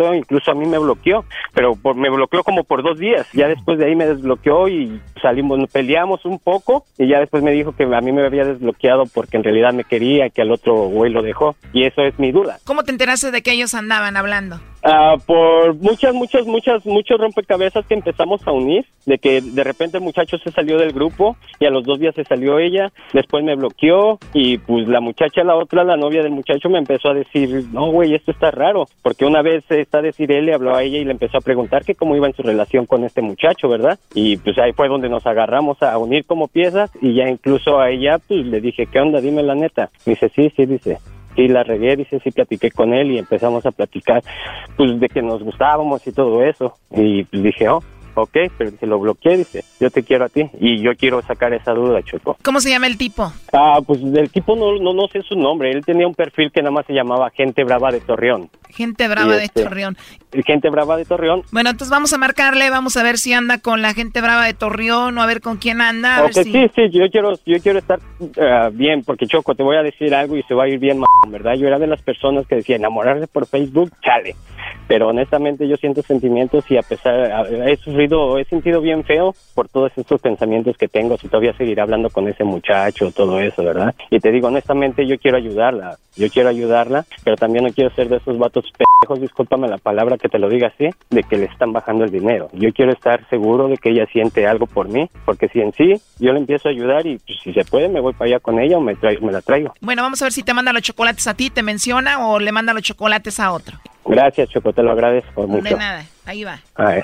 incluso a mí me bloqueó, pero por, me bloqueó como por dos días. Ya después de ahí me desbloqueó y salimos, peleamos un poco y ya después me dijo que a mí me había desbloqueado porque en realidad me quería que al otro güey lo dejó. Y eso es mi duda. ¿Cómo te enteraste de que ellos andaban hablando? Ah, por muchas, muchas, muchas, muchos rompecabezas que empezamos a unir, de que de repente el muchacho se salió del grupo y a los dos días se salió ella, después me bloqueó y pues la muchacha, la otra, la novia del muchacho me empezó a decir, no, güey, esto está raro, porque una vez está decir él, le habló a ella y le empezó a preguntar que cómo iba en su relación con este muchacho, ¿verdad? Y pues ahí fue donde nos agarramos a unir como piezas y ya incluso a ella pues le dije, ¿qué onda? Dime la neta. Dice, sí, sí, dice, sí la regué, dice, sí platiqué con él y empezamos a platicar, pues de que nos gustábamos y todo eso. Y pues dije, oh, ok, pero se lo bloqueé, dice, yo te quiero a ti y yo quiero sacar esa duda, Choco. ¿Cómo se llama el tipo? Ah, pues el tipo no, no, no sé su nombre, él tenía un perfil que nada más se llamaba Gente Brava de Torreón. Gente Brava de este, Torreón. Gente Brava de Torreón. Bueno, entonces vamos a marcarle, vamos a ver si anda con la Gente Brava de Torreón o a ver con quién anda. sí, sí, yo quiero, yo quiero estar ah, bien, porque Choco, te voy a decir algo y se va a ir bien, ¿verdad? Yo era de las personas que decía enamorarse por Facebook, chale. Pero honestamente yo siento sentimientos y a pesar, he sufrido, he sentido bien feo por todos estos pensamientos que tengo, si todavía seguir hablando con ese muchacho, todo eso, ¿verdad? Y te digo, honestamente yo quiero ayudarla, yo quiero ayudarla, pero también no quiero ser de esos vatos pendejos, discúlpame la palabra que te lo diga así, de que le están bajando el dinero. Yo quiero estar seguro de que ella siente algo por mí, porque si en sí yo le empiezo a ayudar y pues, si se puede me voy para allá con ella o me, me la traigo. Bueno, vamos a ver si te manda los chocolates a ti, te menciona o le manda los chocolates a otro. Gracias, Choco, te lo agradezco mucho. De nada, ahí va.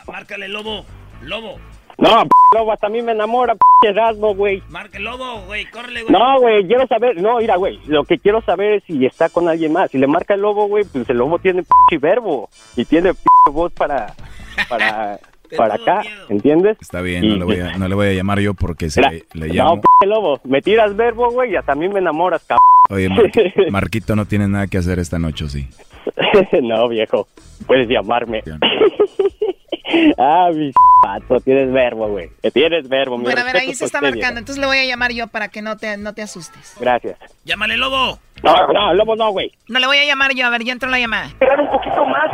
Márcale, lobo, lobo. No, lobo, hasta a mí me enamora, p Erasmo, güey. Marque lobo, güey, córrele, güey. No, güey, quiero saber, no, mira, güey, lo que quiero saber es si está con alguien más. Si le marca el lobo, güey, pues el lobo tiene p verbo y tiene p voz para, para, [laughs] para acá, ¿entiendes? Está bien, no, le voy a, no le voy a llamar yo porque se le, llamo. No, p lobo, me tiras verbo, güey, y hasta a mí me enamoras, cabrón. Oye, [laughs] Marquito no tiene nada que hacer esta noche, ¿sí? [laughs] no, viejo, puedes llamarme. [laughs] ah, mi pato, tienes verbo, güey. Tienes verbo. Bueno, a ver, ahí se está marcando. Entonces le voy a llamar yo para que no te, no te asustes. Gracias. Llámale, lobo. No, no, lobo no, güey. No le voy a llamar yo. A ver, ya entró la llamada. Esperar un poquito más.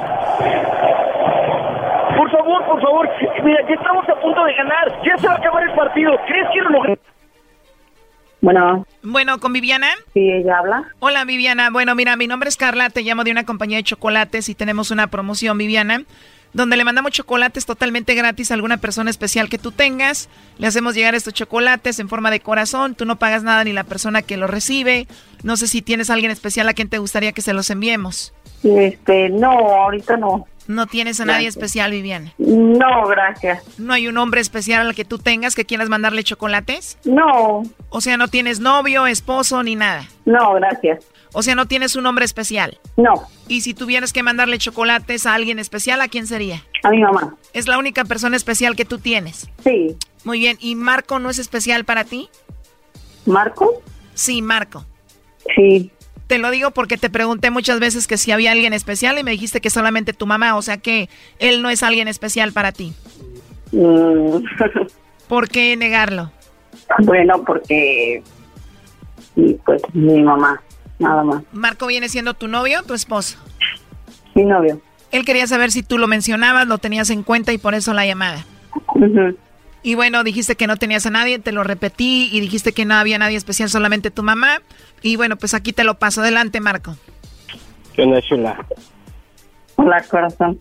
Por favor, por favor. Mira, ya estamos a punto de ganar. Ya se va a acabar el partido. ¿Crees que lo logré? Bueno. Bueno, ¿con Viviana? Sí, ella habla. Hola, Viviana. Bueno, mira, mi nombre es Carla, te llamo de una compañía de chocolates y tenemos una promoción, Viviana, donde le mandamos chocolates totalmente gratis a alguna persona especial que tú tengas. Le hacemos llegar estos chocolates en forma de corazón, tú no pagas nada ni la persona que los recibe. No sé si tienes a alguien especial a quien te gustaría que se los enviemos. Este, no, ahorita no. ¿No tienes a nadie especial, Viviana? No, gracias. ¿No hay un hombre especial al que tú tengas que quieras mandarle chocolates? No. O sea, ¿no tienes novio, esposo ni nada? No, gracias. O sea, ¿no tienes un hombre especial? No. ¿Y si tuvieras que mandarle chocolates a alguien especial, a quién sería? A mi mamá. ¿Es la única persona especial que tú tienes? Sí. Muy bien. ¿Y Marco no es especial para ti? ¿Marco? Sí, Marco. Sí. Te lo digo porque te pregunté muchas veces que si había alguien especial y me dijiste que solamente tu mamá, o sea que él no es alguien especial para ti. Mm. [laughs] ¿Por qué negarlo? Bueno, porque pues mi mamá, nada más. ¿Marco viene siendo tu novio o tu esposo? Mi novio. Él quería saber si tú lo mencionabas, lo tenías en cuenta y por eso la llamada. Y bueno, dijiste que no tenías a nadie, te lo repetí y dijiste que no había nadie especial, solamente tu mamá. Y bueno, pues aquí te lo paso. Adelante, Marco. ¿Qué onda, Chula? Hola, corazón.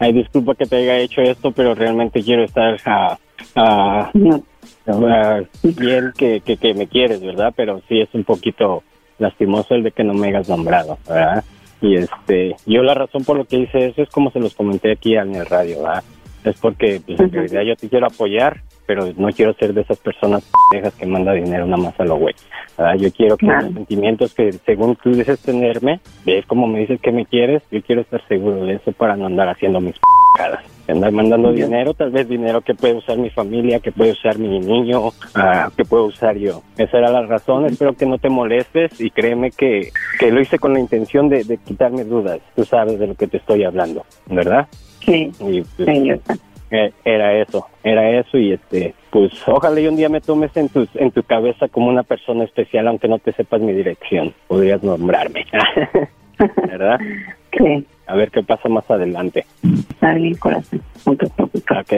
Ay, disculpa que te haya hecho esto, pero realmente quiero estar a, a, bien que, que, que, me quieres, ¿verdad? Pero sí es un poquito lastimoso el de que no me hayas nombrado, ¿verdad? Y este, yo la razón por lo que hice eso es como se los comenté aquí en el radio, ¿verdad? Es porque pues, en realidad yo te quiero apoyar, pero no quiero ser de esas personas pendejas que manda dinero nada más a lo güey. Yo quiero que los sentimientos que según tú dices tenerme, ves como me dices que me quieres, yo quiero estar seguro de eso para no andar haciendo mis p***adas. Andar mandando dinero, tal vez dinero que puede usar mi familia, que puede usar mi niño, uh, que puedo usar yo. Esa era la razón, espero que no te molestes y créeme que, que lo hice con la intención de, de quitarme dudas. Tú sabes de lo que te estoy hablando, ¿verdad? Sí. Y, pues, era eso, era eso y este, pues ojalá y un día me tomes en tu, en tu cabeza como una persona especial, aunque no te sepas mi dirección, podrías nombrarme. [laughs] ¿verdad? [laughs] Sí. A ver qué pasa más adelante. Está bien, corazón. No te preocupes. Ok,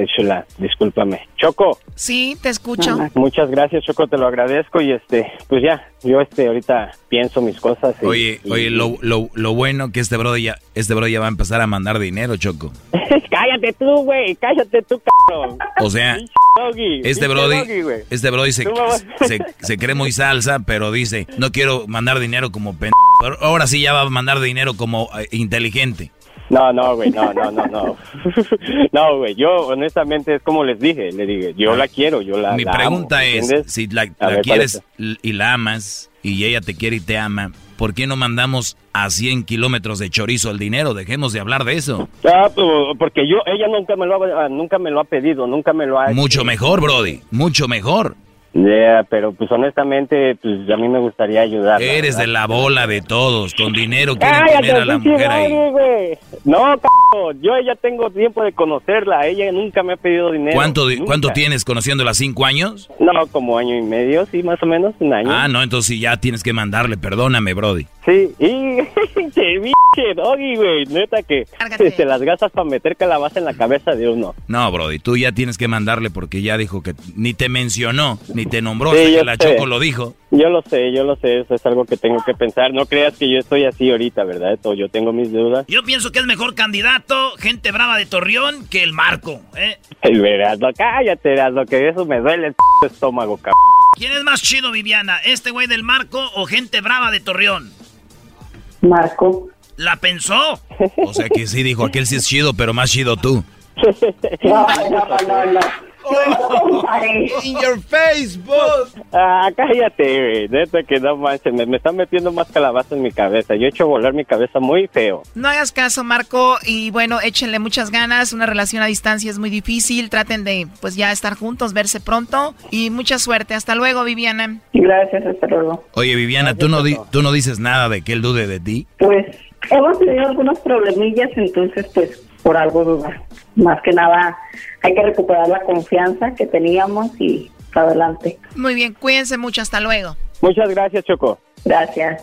discúlpame. Choco. Sí, te escucho. Muchas gracias, Choco, te lo agradezco y este, pues ya, yo este ahorita pienso mis cosas. y- Oye, y- oye, lo, lo, lo bueno que este bro ya, este bro ya va a empezar a mandar dinero, Choco. [laughs] cállate tú, güey, cállate tú, cabrón. O sea, Doggy, este pinche brody, doggy, este brody se, se, se cree muy salsa, pero dice, no quiero mandar dinero como pen... Pero Ahora sí ya va a mandar dinero como eh, inteligente. No, no, güey, no, no, no, no. [laughs] no, güey, yo honestamente es como les dije, le dije, yo la quiero, yo la Mi la pregunta ¿me es, si la, A la ver, ¿cuál quieres y la amas y ella te quiere y te ama, ¿por qué no mandamos a 100 kilómetros de chorizo el dinero? Dejemos de hablar de eso. Ah, porque yo, ella nunca me lo ha, nunca me lo ha pedido, nunca me lo ha Mucho mejor, Brody, mucho mejor. Yeah, pero pues honestamente, pues a mí me gustaría ayudar. Eres de la bola de todos, con dinero quieren tener a la mujer ahí. No, c yo ya tengo tiempo de conocerla, ella nunca me ha pedido dinero. ¿Cuánto, nunca. ¿Cuánto tienes conociéndola? ¿Cinco años? No, como año y medio, sí, más o menos, un año. Ah, no, entonces sí, ya tienes que mandarle, perdóname, Brody. Sí, y [laughs] pinche doggy, güey, neta que te las gastas para meter calabaza en la cabeza de uno. No, Brody, tú ya tienes que mandarle porque ya dijo que ni te mencionó, ni te nombró, Sí, hasta yo que la sé. Choco lo dijo. Yo lo sé, yo lo sé, eso es algo que tengo que pensar. No creas que yo estoy así ahorita, ¿verdad? Esto, yo tengo mis dudas. Yo pienso que es mejor candidato, gente brava de Torreón, que el Marco, ¿eh? El verás, no, cállate, verás, lo que eso me duele el p estómago, cabrón. ¿Quién es más chido, Viviana? ¿Este güey del Marco o gente brava de Torreón? Marco. ¿La pensó? [laughs] O sea que sí dijo, aquel sí es chido, pero más chido tú. [laughs] No, no, no, no. In your Facebook. Ah, cállate, güey. Neta que no manches. Me, me están metiendo más calabaza en mi cabeza. Yo he hecho volar mi cabeza muy feo. No hagas caso, Marco, y bueno, échenle muchas ganas. Una relación a distancia es muy difícil. Traten de, pues ya estar juntos, verse pronto y mucha suerte. Hasta luego, Viviana. Gracias, hasta luego. Oye, Viviana, ¿tú no, di- ¿tú no dices nada de que él dude de ti? Pues hemos tenido algunos problemillas, entonces pues por algo dudar. Más que nada hay que recuperar la confianza que teníamos y para adelante. Muy bien, cuídense mucho. Hasta luego. Muchas gracias, Choco. Gracias.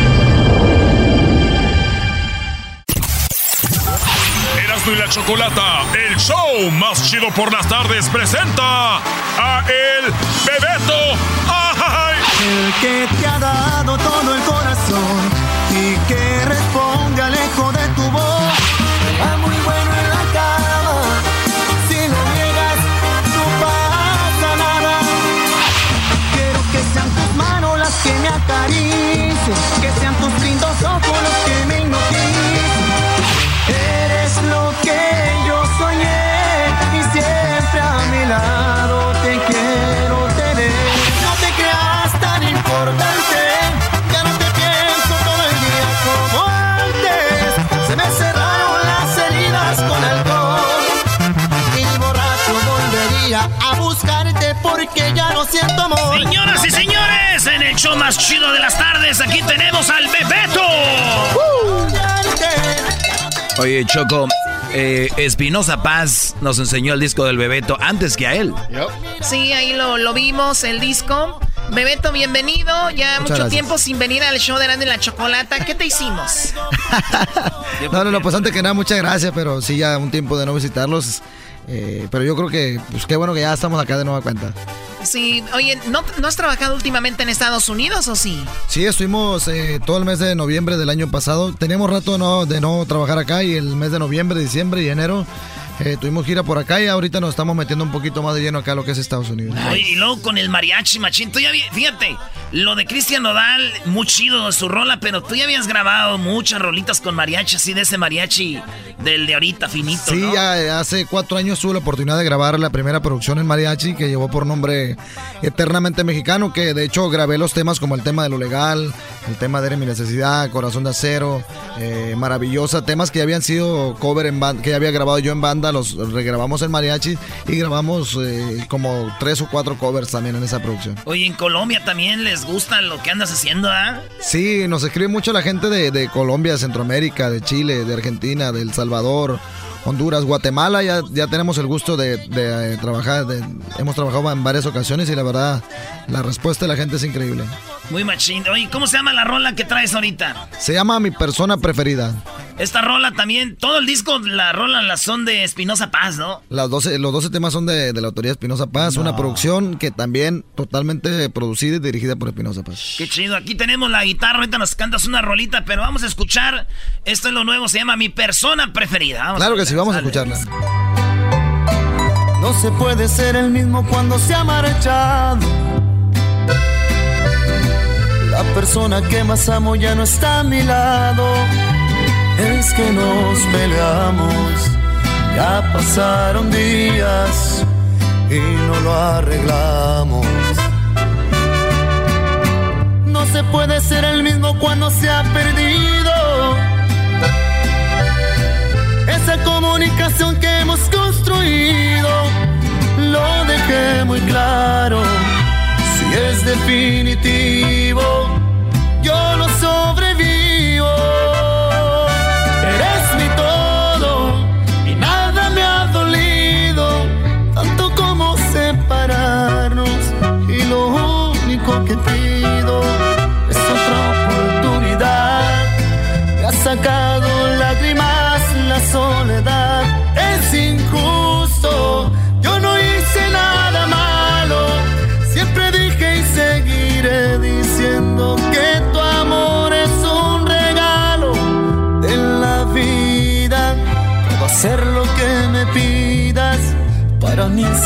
Y la Chocolata, el show más chido por las tardes, presenta a El Bebeto. El que te ha dado todo el corazón y que responde al de tu voz. Va muy bueno en la cama, si lo niegas no pasa nada. Quiero que sean tus manos las que me acaricien, que sean tus lindos ojos los que me hipnoticen. Porque ya no siento amor. Señoras y señores, en el show más chido de las tardes, aquí tenemos al Bebeto. Oye, Choco, eh, Espinosa Paz nos enseñó el disco del Bebeto antes que a él. Sí, ahí lo, lo vimos, el disco. Bebeto, bienvenido. Ya Muchas mucho gracias. tiempo sin venir al show de Grande la Chocolata. ¿Qué te hicimos? [laughs] No, no, no, pues antes que nada, muchas gracias, pero sí, ya un tiempo de no visitarlos. Eh, pero yo creo que, pues qué bueno que ya estamos acá de nueva cuenta. Sí, oye, ¿no, ¿no has trabajado últimamente en Estados Unidos o sí? Sí, estuvimos eh, todo el mes de noviembre del año pasado. Teníamos rato de no, de no trabajar acá y el mes de noviembre, diciembre y enero eh, tuvimos gira por acá y ahorita nos estamos metiendo un poquito más de lleno acá a lo que es Estados Unidos. Oye, y luego con el mariachi, machín. Tú ya vi- fíjate, lo de Cristian Nodal, muy chido su rola, pero tú ya habías grabado muchas rolitas con mariachi, así de ese mariachi del de ahorita finito, Sí, ¿no? ya hace cuatro años tuve la oportunidad de grabar la primera producción en mariachi que llevó por nombre Eternamente Mexicano, que de hecho grabé los temas como el tema de lo legal, el tema de Eres mi necesidad, Corazón de Acero, eh, Maravillosa, temas que ya habían sido cover en banda, que ya había grabado yo en banda los regrabamos en mariachi y grabamos eh, como tres o cuatro covers también en esa producción. Oye, en Colombia también les gusta lo que andas haciendo, ¿ah? Sí, nos escribe mucho la gente de, de Colombia, Centroamérica, de Chile, de Argentina, de El Salvador. Honduras, Guatemala, ya, ya tenemos el gusto de, de, eh, trabajar, de, hemos trabajado en varias ocasiones y la verdad, la respuesta de la gente es increíble. Muy machín. Oye, ¿cómo se llama la rola que traes ahorita? Se llama Mi Persona Preferida. Esta rola también, todo el disco, la rola la son de Espinosa Paz, ¿no? Las 12, los 12 temas son de, la autoría Espinosa Paz, una producción que también totalmente producida y dirigida por Espinosa Paz. Qué chido, aquí tenemos la guitarra, ahorita nos cantas una rolita, pero vamos a escuchar, esto es lo nuevo, se llama Mi Persona Preferida. claro que sí, vamos a escucharla. No se puede ser el mismo cuando se ha marchado. La persona que más amo ya no está a mi lado es que nos peleamos. Ya pasaron días y no lo arreglamos. No se puede ser el mismo cuando se ha perdido esa comunicación que hemos construido. Lo dejé muy claro. Si es definitivo,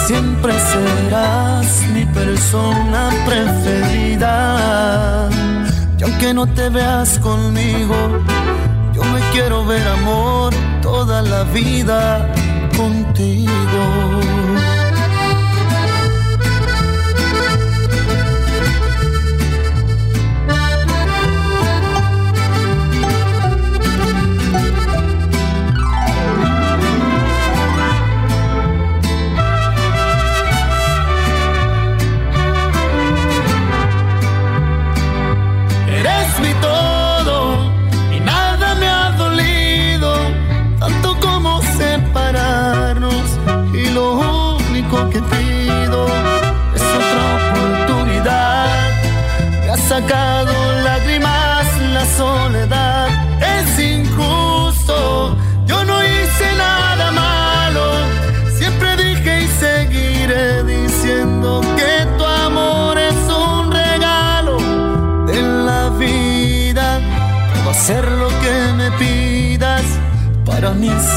siempre serás mi persona preferida. Y aunque no te veas conmigo, yo me quiero ver amor toda la vida contigo.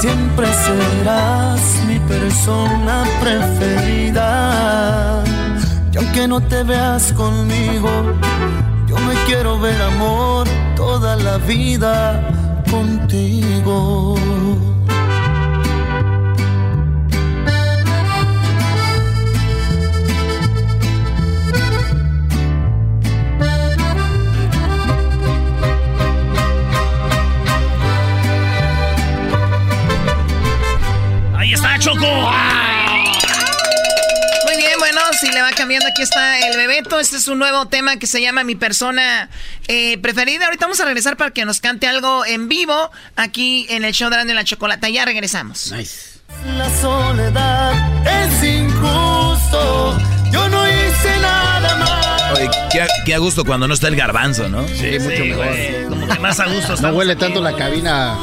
Siempre serás mi persona preferida. Y aunque no te veas conmigo, yo me quiero ver amor toda la vida contigo. Aquí está el Bebeto. Este es un nuevo tema que se llama Mi persona eh, preferida. Ahorita vamos a regresar para que nos cante algo en vivo aquí en el show de la Chocolata. Ya regresamos. Nice. La soledad es injusto. Yo no hice nada mal. Oye, qué, a gusto cuando no está el garbanzo, ¿no? Sí, mucho mejor. como que más a gusto. No huele tanto la cabina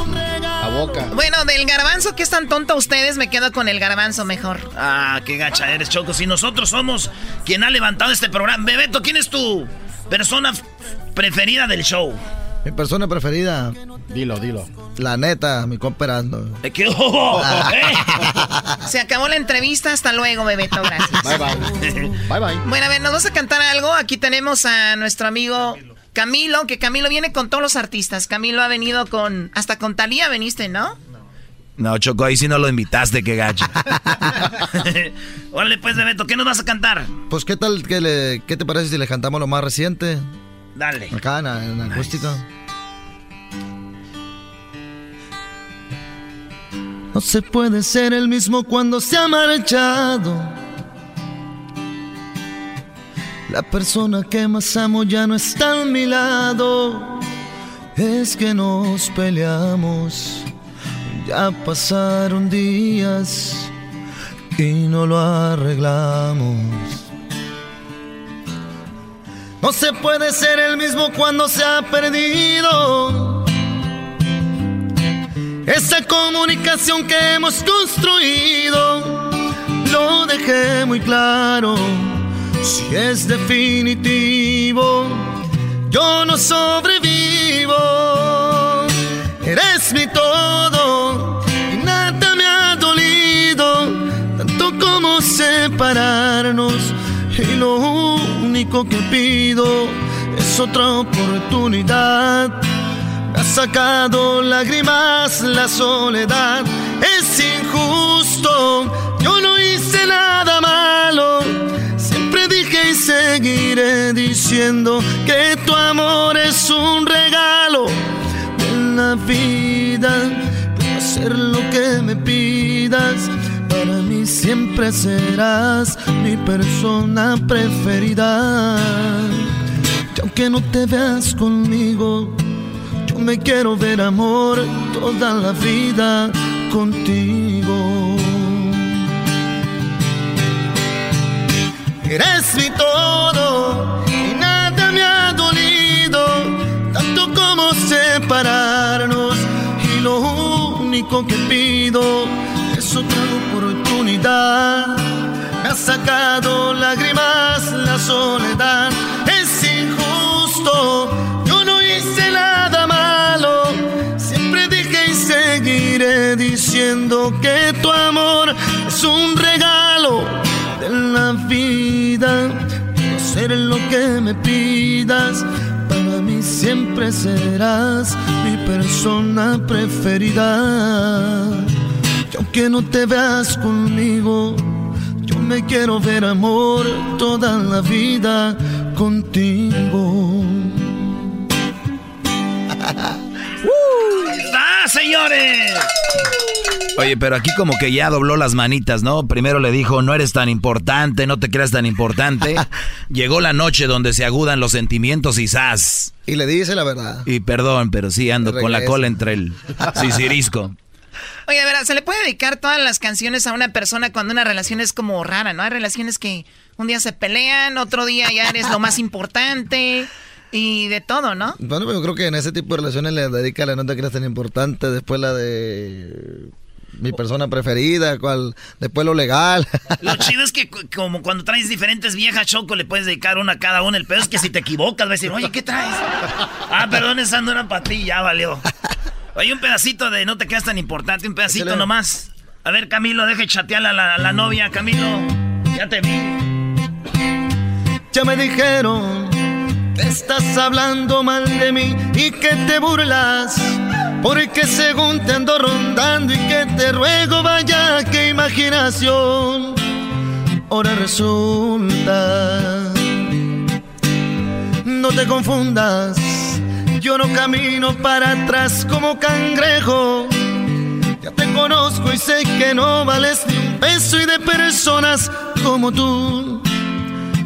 boca. Bueno, del garbanzo que es tan tonto ustedes, me quedo con el garbanzo mejor. Ah, qué gacha eres, Choco. Si nosotros somos quien ha levantado este programa. Bebeto, ¿quién es tu persona preferida del show? Mi persona preferida. Dilo, dilo. La neta, mi comperando. ¿Qué? Oh, [laughs] Se acabó la entrevista. Hasta luego, Bebeto. Gracias. Bye, bye. [laughs] bye, bye. Bueno, a ver, nos vamos a cantar algo. Aquí tenemos a nuestro amigo Camilo, que Camilo viene con todos los artistas. Camilo ha venido con. Hasta con Talía veniste, ¿no? No, Choco, ahí sí no lo invitaste, qué gacho. [laughs] Órale, pues, Bebeto, ¿qué nos vas a cantar? Pues, ¿qué tal? ¿Qué, le, qué te parece si le cantamos lo más reciente? Dale. Acá en, en acústico. No se puede ser el mismo cuando se ha marchado. La persona que más amo ya no está a mi lado. Es que nos peleamos. Ya pasaron días y no lo arreglamos. No se puede ser el mismo cuando se ha perdido. Esa comunicación que hemos construido, lo dejé muy claro. Si es definitivo, yo no sobrevivo. Eres mi todo y nada me ha dolido, tanto como separarnos. Y lo único que pido es otra oportunidad ha sacado lágrimas la soledad. Es injusto, yo no hice nada malo. Y seguiré diciendo que tu amor es un regalo en la vida. Puedo hacer lo que me pidas. Para mí siempre serás mi persona preferida. Y aunque no te veas conmigo, me quiero ver amor toda la vida contigo. Eres mi todo y nada me ha dolido, tanto como separarnos. Y lo único que pido es otra oportunidad. Me ha sacado lágrimas la soledad. Es injusto, yo no hice nada seguiré diciendo que tu amor es un regalo de la vida. Puedo ser lo que me pidas, para mí siempre serás mi persona preferida. Y aunque no te veas conmigo, yo me quiero ver amor toda la vida contigo. [laughs] señores! Oye, pero aquí como que ya dobló las manitas, ¿no? Primero le dijo, no eres tan importante, no te creas tan importante. [laughs] Llegó la noche donde se agudan los sentimientos y ¡zas! Y le dice la verdad. Y perdón, pero sí ando con la cola entre el [laughs] sisirisco. Oye, a ver, se le puede dedicar todas las canciones a una persona cuando una relación es como rara, ¿no? Hay relaciones que un día se pelean, otro día ya eres lo más importante. Y de todo, ¿no? Bueno, yo creo que en ese tipo de relaciones le dedica la nota que es tan importante, después la de mi persona preferida, cual, después lo legal. Lo chido es que como cuando traes diferentes viejas choco, le puedes dedicar una a cada una. El peor es que si te equivocas, vas a decir, oye, ¿qué traes? Ah, perdón, esa no era para ti, ya valió. Oye, un pedacito de no te quedas tan importante, un pedacito nomás. A ver, Camilo, deje chatear a la, a la novia, Camilo. Ya te vi. Ya me dijeron estás hablando mal de mí y que te burlas. Porque según te ando rondando y que te ruego vaya qué imaginación. Ahora resulta. No te confundas, yo no camino para atrás como cangrejo. Ya te conozco y sé que no vales ni un peso y de personas como tú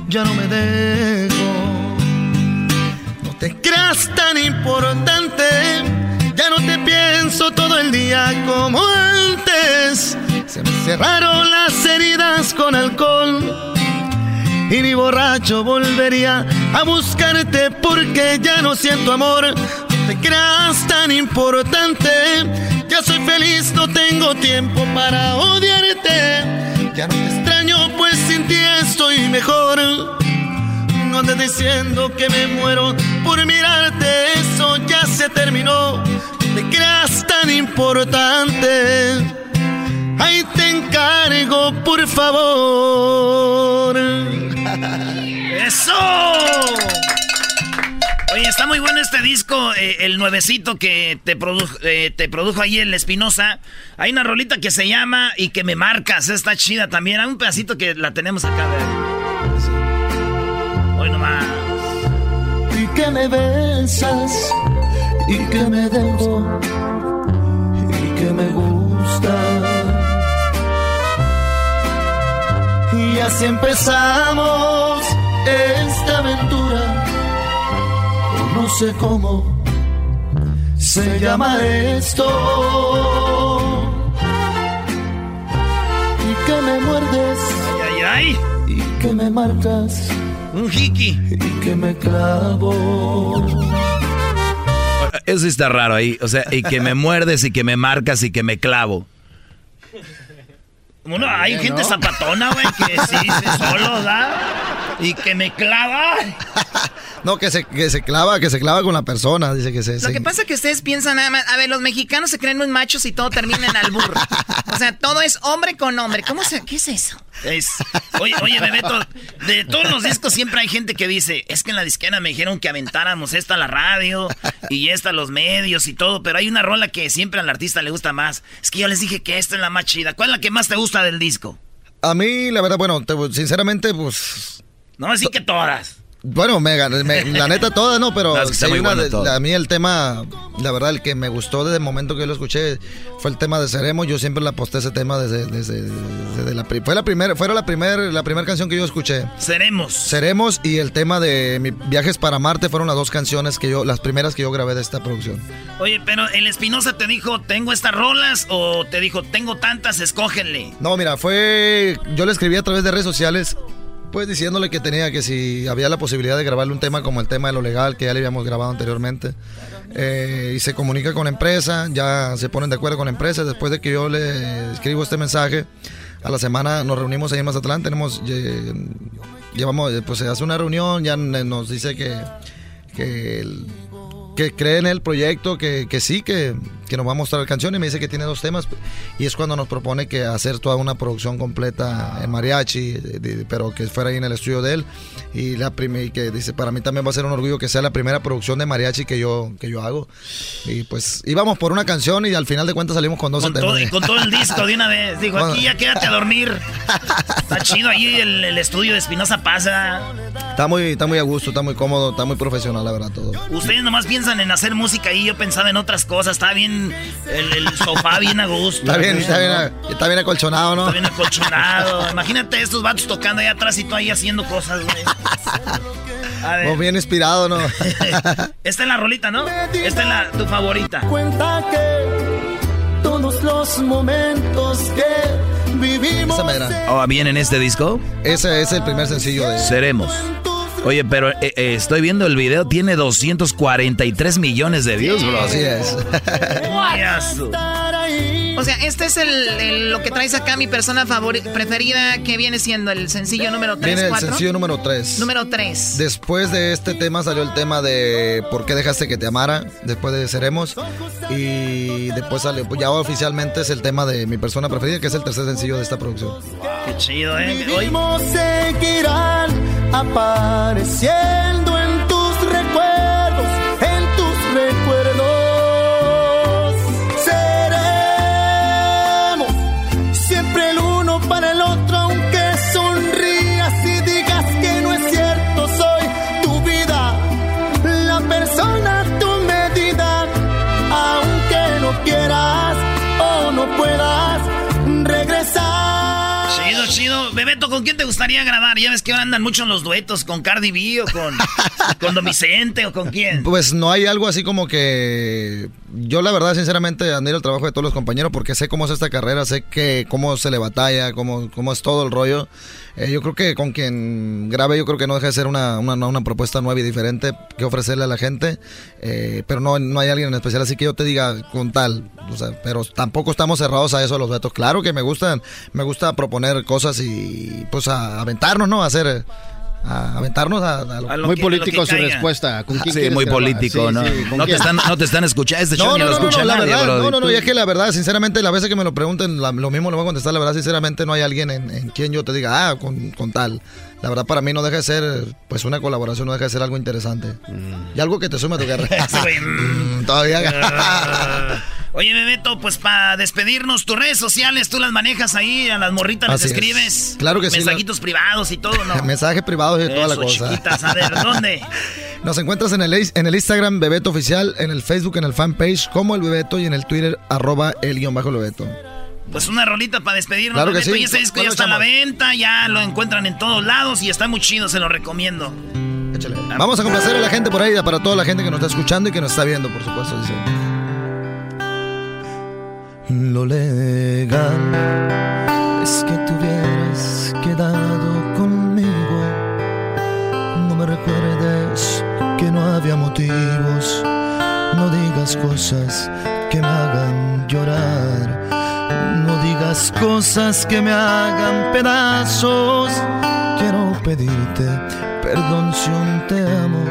ya no me dejo te creas tan importante. Te pienso todo el día como antes. Se me cerraron las heridas con alcohol. Y ni borracho volvería a buscarte porque ya no siento amor. No te creas tan importante. Ya soy feliz, no tengo tiempo para odiarte. Ya no te extraño, pues sin ti estoy mejor no andes diciendo que me muero por mirarte, eso ya se terminó. Te creas tan importante. Ahí te encargo, por favor. [laughs] ¡Eso! Oye, está muy bueno este disco, eh, el nuevecito que te, produjo, eh, te produjo ahí el Espinosa. Hay una rolita que se llama Y que me marcas, está chida también. Hay un pedacito que la tenemos acá, Hoy nomás. Y que me y que me dejo y que me gusta. Y así empezamos esta aventura, no sé cómo se llama esto. Y que me muerdes. Ay, ay, ay. Y que me marcas. Un hiki. Y que me clavo. Eso está raro ahí. O sea, y que me muerdes y que me marcas y que me clavo. Hay gente zapatona, güey, que sí [laughs] solo, ¿da? Y que me clava. [laughs] No, que se, que se clava, que se clava con la persona, dice que se... Lo se- que pasa es que ustedes piensan nada más, a ver, los mexicanos se creen muy machos y todo termina en albur. O sea, todo es hombre con hombre. ¿Cómo se, qué es eso? Es, oye, oye, Bebeto, de todos los discos siempre hay gente que dice, es que en la disquera me dijeron que aventáramos esta a la radio y esta a los medios y todo, pero hay una rola que siempre al artista le gusta más. Es que yo les dije que esta es la más chida. ¿Cuál es la que más te gusta del disco? A mí, la verdad, bueno, te- sinceramente, pues... No, así que todas. Bueno, me, la neta toda, no, pero [laughs] sí una a mí el tema, la verdad, el que me gustó desde el momento que yo lo escuché fue el tema de Seremos. Yo siempre la aposté ese tema desde, desde, desde la fue la primera, fue la primera, la primera canción que yo escuché. Seremos. Seremos y el tema de mi Viajes para Marte fueron las dos canciones que yo, las primeras que yo grabé de esta producción. Oye, pero el Espinosa te dijo, tengo estas rolas o te dijo, tengo tantas, escógenle. No, mira, fue. Yo le escribí a través de redes sociales, pues diciéndole que tenía que si había la posibilidad de grabarle un tema como el tema de lo legal, que ya le habíamos grabado anteriormente. Eh, y se comunica con la empresa, ya se ponen de acuerdo con la empresa. Después de que yo le escribo este mensaje, a la semana nos reunimos ahí en Mazatlán. Tenemos. lle- llevamos, pues se hace una reunión, ya nos dice que. que que cree en el proyecto, que, que sí, que, que nos va a mostrar canciones. Me dice que tiene dos temas y es cuando nos propone que hacer toda una producción completa en mariachi, pero que fuera ahí en el estudio de él. Y la y que dice, para mí también va a ser un orgullo que sea la primera producción de mariachi que yo, que yo hago. Y pues íbamos por una canción y al final de cuentas salimos con 12 Con todo, temas. y con todo el disco de una vez. Digo, Bueno. aquí ya quédate a dormir. Está [laughs] chido ahí el, el estudio de Espinosa Pasa. Está muy, está muy a gusto, está muy cómodo, está muy profesional, la verdad, todo. Ustedes nomás piensan en hacer música y yo pensaba en otras cosas. Está bien el, el sofá bien a gusto. Está bien, ¿no? está bien, está bien acolchonado, ¿no? Está bien acolchonado. Imagínate estos vatos tocando allá atrás y tú ahí haciendo cosas, güey. A ver. Bien inspirado, ¿no? [laughs] Esta es la rolita, ¿no? Esta es la, tu favorita. Cuenta que todos los momentos que vivimos. Esa mera. ¿O viene en este disco? Ese es el primer sencillo de... Seremos. Oye, pero eh, eh, estoy viendo el video, tiene 243 millones de views, bro. Así es. O sea, este es el, el- lo que traes acá, mi persona preferida, que viene siendo el sencillo número 3, Viene el 4. sencillo número 3. Número 3. Después de este tema salió el tema de ¿Por qué dejaste que te amara? Después de Seremos. Y después salió, pues ya oficialmente es el tema de mi persona preferida, que es el tercer sencillo de esta producción. Qué chido, ¿eh? Hoy, apareciendo ¿con quién te gustaría grabar? Ya ves que andan mucho en los duetos, con Cardi B o con, [laughs] con Don Vicente o con quién. Pues no hay algo así como que yo la verdad sinceramente admiro el trabajo de todos los compañeros porque sé cómo es esta carrera, sé que cómo se le batalla, cómo, cómo es todo el rollo. Eh, yo creo que con quien grabe yo creo que no deja de ser una, una, una propuesta nueva y diferente que ofrecerle a la gente, eh, pero no, no hay alguien en especial así que yo te diga con tal, pero tampoco estamos cerrados a eso los vetos. Claro que me gustan, me gusta proponer cosas y pues aventarnos, ¿no? Hacer... A aventarnos a, a lo- A lo Muy que- político lo que su caiga. respuesta. ¿Con quién Sí, muy político, Sí, ¿no? sí, ¿con no, te están, no te están escuchando. Este show No, ni no, lo no, no, escucha no, la nadie, verdad, brody. no, no, no, y es que la verdad, sinceramente, la veces que me lo pregunten, la- lo mismo le voy a contestar, la verdad, sinceramente, no hay alguien en, en quien yo te diga, ah, con, con tal. La verdad, para mí no deja de ser, pues, una colaboración, no deja de ser algo interesante. Y algo que te sume a tu carrera. [laughs] Mm, Todavía. [laughs] Oye, Bebeto, pues para despedirnos, tus redes sociales, tú las manejas ahí, a las morritas les Así es. escribes. Claro que sí, Mensajitos privados y todo, ¿no? [laughs] Mensajes privados y toda la cosa. chiquitas, a ver, ¿dónde? Nos encuentras en el, en el Instagram Bebeto Oficial, en el Facebook, en el fanpage como el Bebeto y en el Twitter arroba el guion bajo Bebeto. Pues una rolita para despedirnos. Claro que sí. Y ese disco ya está a la venta, ya lo encuentran en todos lados y está muy chido, se lo recomiendo. Échale. Vamos a complacer a la gente por ahí, para toda la gente que nos está escuchando y que nos está viendo, por supuesto. Dice. Lo legal es que te hubieras quedado conmigo. No me recuerdes que no había motivos. No digas cosas que me hagan llorar. Digas cosas que me hagan pedazos. Quiero pedirte perdón si un te amo.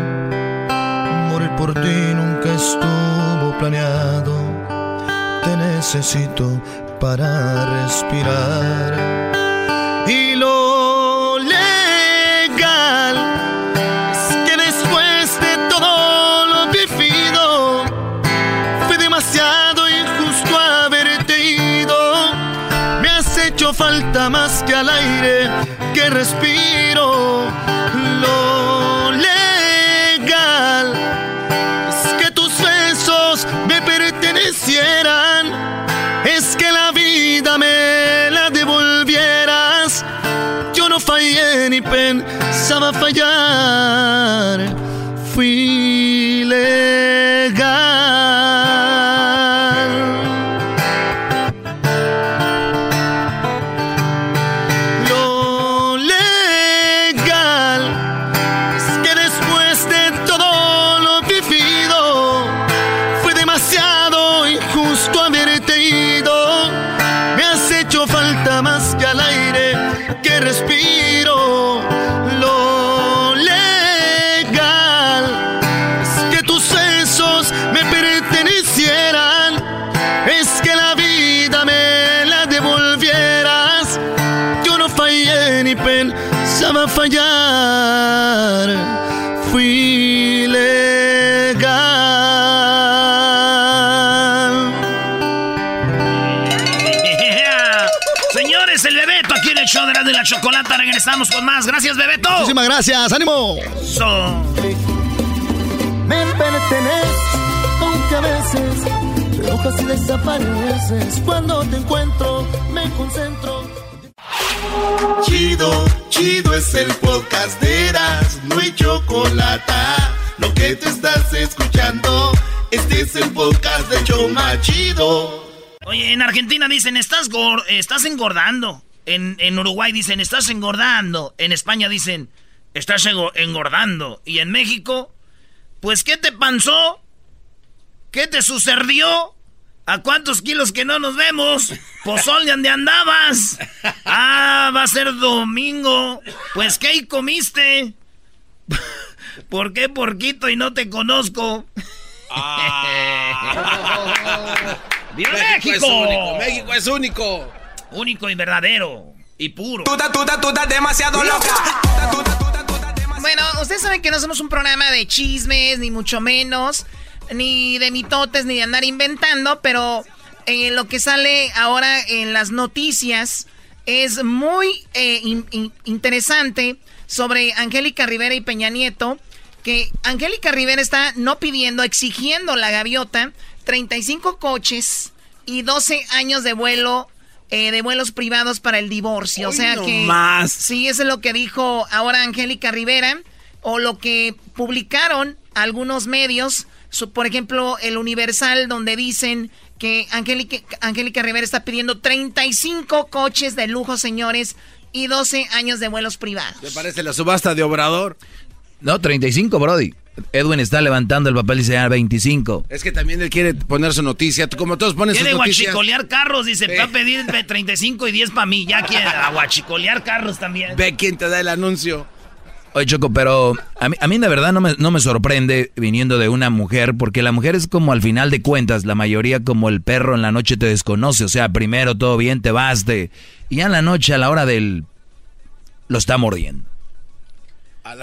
Morir por ti nunca estuvo planeado. Te necesito para respirar. Falta más que al aire que respiro. Lo legal es que tus besos me pertenecieran. Es que la vida me la devolvieras. Yo no fallé ni pensaba fallar. Fui legal. Fallar. Fui legal. [laughs] Señores, el Bebeto aquí en el show de la, de la chocolata. Regresamos con más. Gracias, Bebeto. Muchísimas gracias, ánimo. So- Me perteneces, aunque a veces te enojas y desapareces. Cuando te encuentro, me concentro. Chido, chido es el podcast de Eras, no hay chocolate. Lo que te estás escuchando, este es el podcast de Choma Chido. Oye, en Argentina dicen, estás, gor- estás engordando. En, en Uruguay dicen, estás engordando. En España dicen, estás engordando. Y en México, pues, ¿qué te pasó? ¿Qué te sucedió? ¿A cuántos kilos que no nos vemos? Pozol, ¿de dónde andabas? Ah, va a ser domingo. Pues, ¿qué comiste? ¿Por qué porquito y no te conozco? ¡Viva México! es único, México es único. Único y verdadero. Y puro. demasiado loca. Bueno, ustedes saben que no somos un programa de chismes, ni mucho menos, ni de mitotes, ni de andar inventando, pero eh, lo que sale ahora en las noticias es muy eh, in- in- interesante sobre Angélica Rivera y Peña Nieto, que Angélica Rivera está no pidiendo, exigiendo la gaviota 35 coches y 12 años de vuelo. eh, de vuelos privados para el divorcio. o sea no que. más. Sí, eso es lo que dijo ahora Angélica Rivera. O lo que publicaron algunos medios. Por ejemplo, el Universal, donde dicen que Angélica, Angélica Rivera está pidiendo 35 coches de lujo, señores, y 12 años de vuelos privados. ¿Te parece la subasta de Obrador? No, 35, Brody. Edwin está levantando el papel y dice, ah, 25. Es que también él quiere poner su noticia. Como todos ponen sus Quiere noticias. guachicolear carros, dice, va a pedir de 35 y 10 para mí. Ya quiere guachicolear carros también. Ve quién te da el anuncio. Oye, Choco, pero a mí, a mí de verdad no me, no me sorprende viniendo de una mujer, porque la mujer es como al final de cuentas, la mayoría como el perro en la noche te desconoce, o sea, primero todo bien, te vas, te, y ya en la noche a la hora del... lo está mordiendo. [laughs]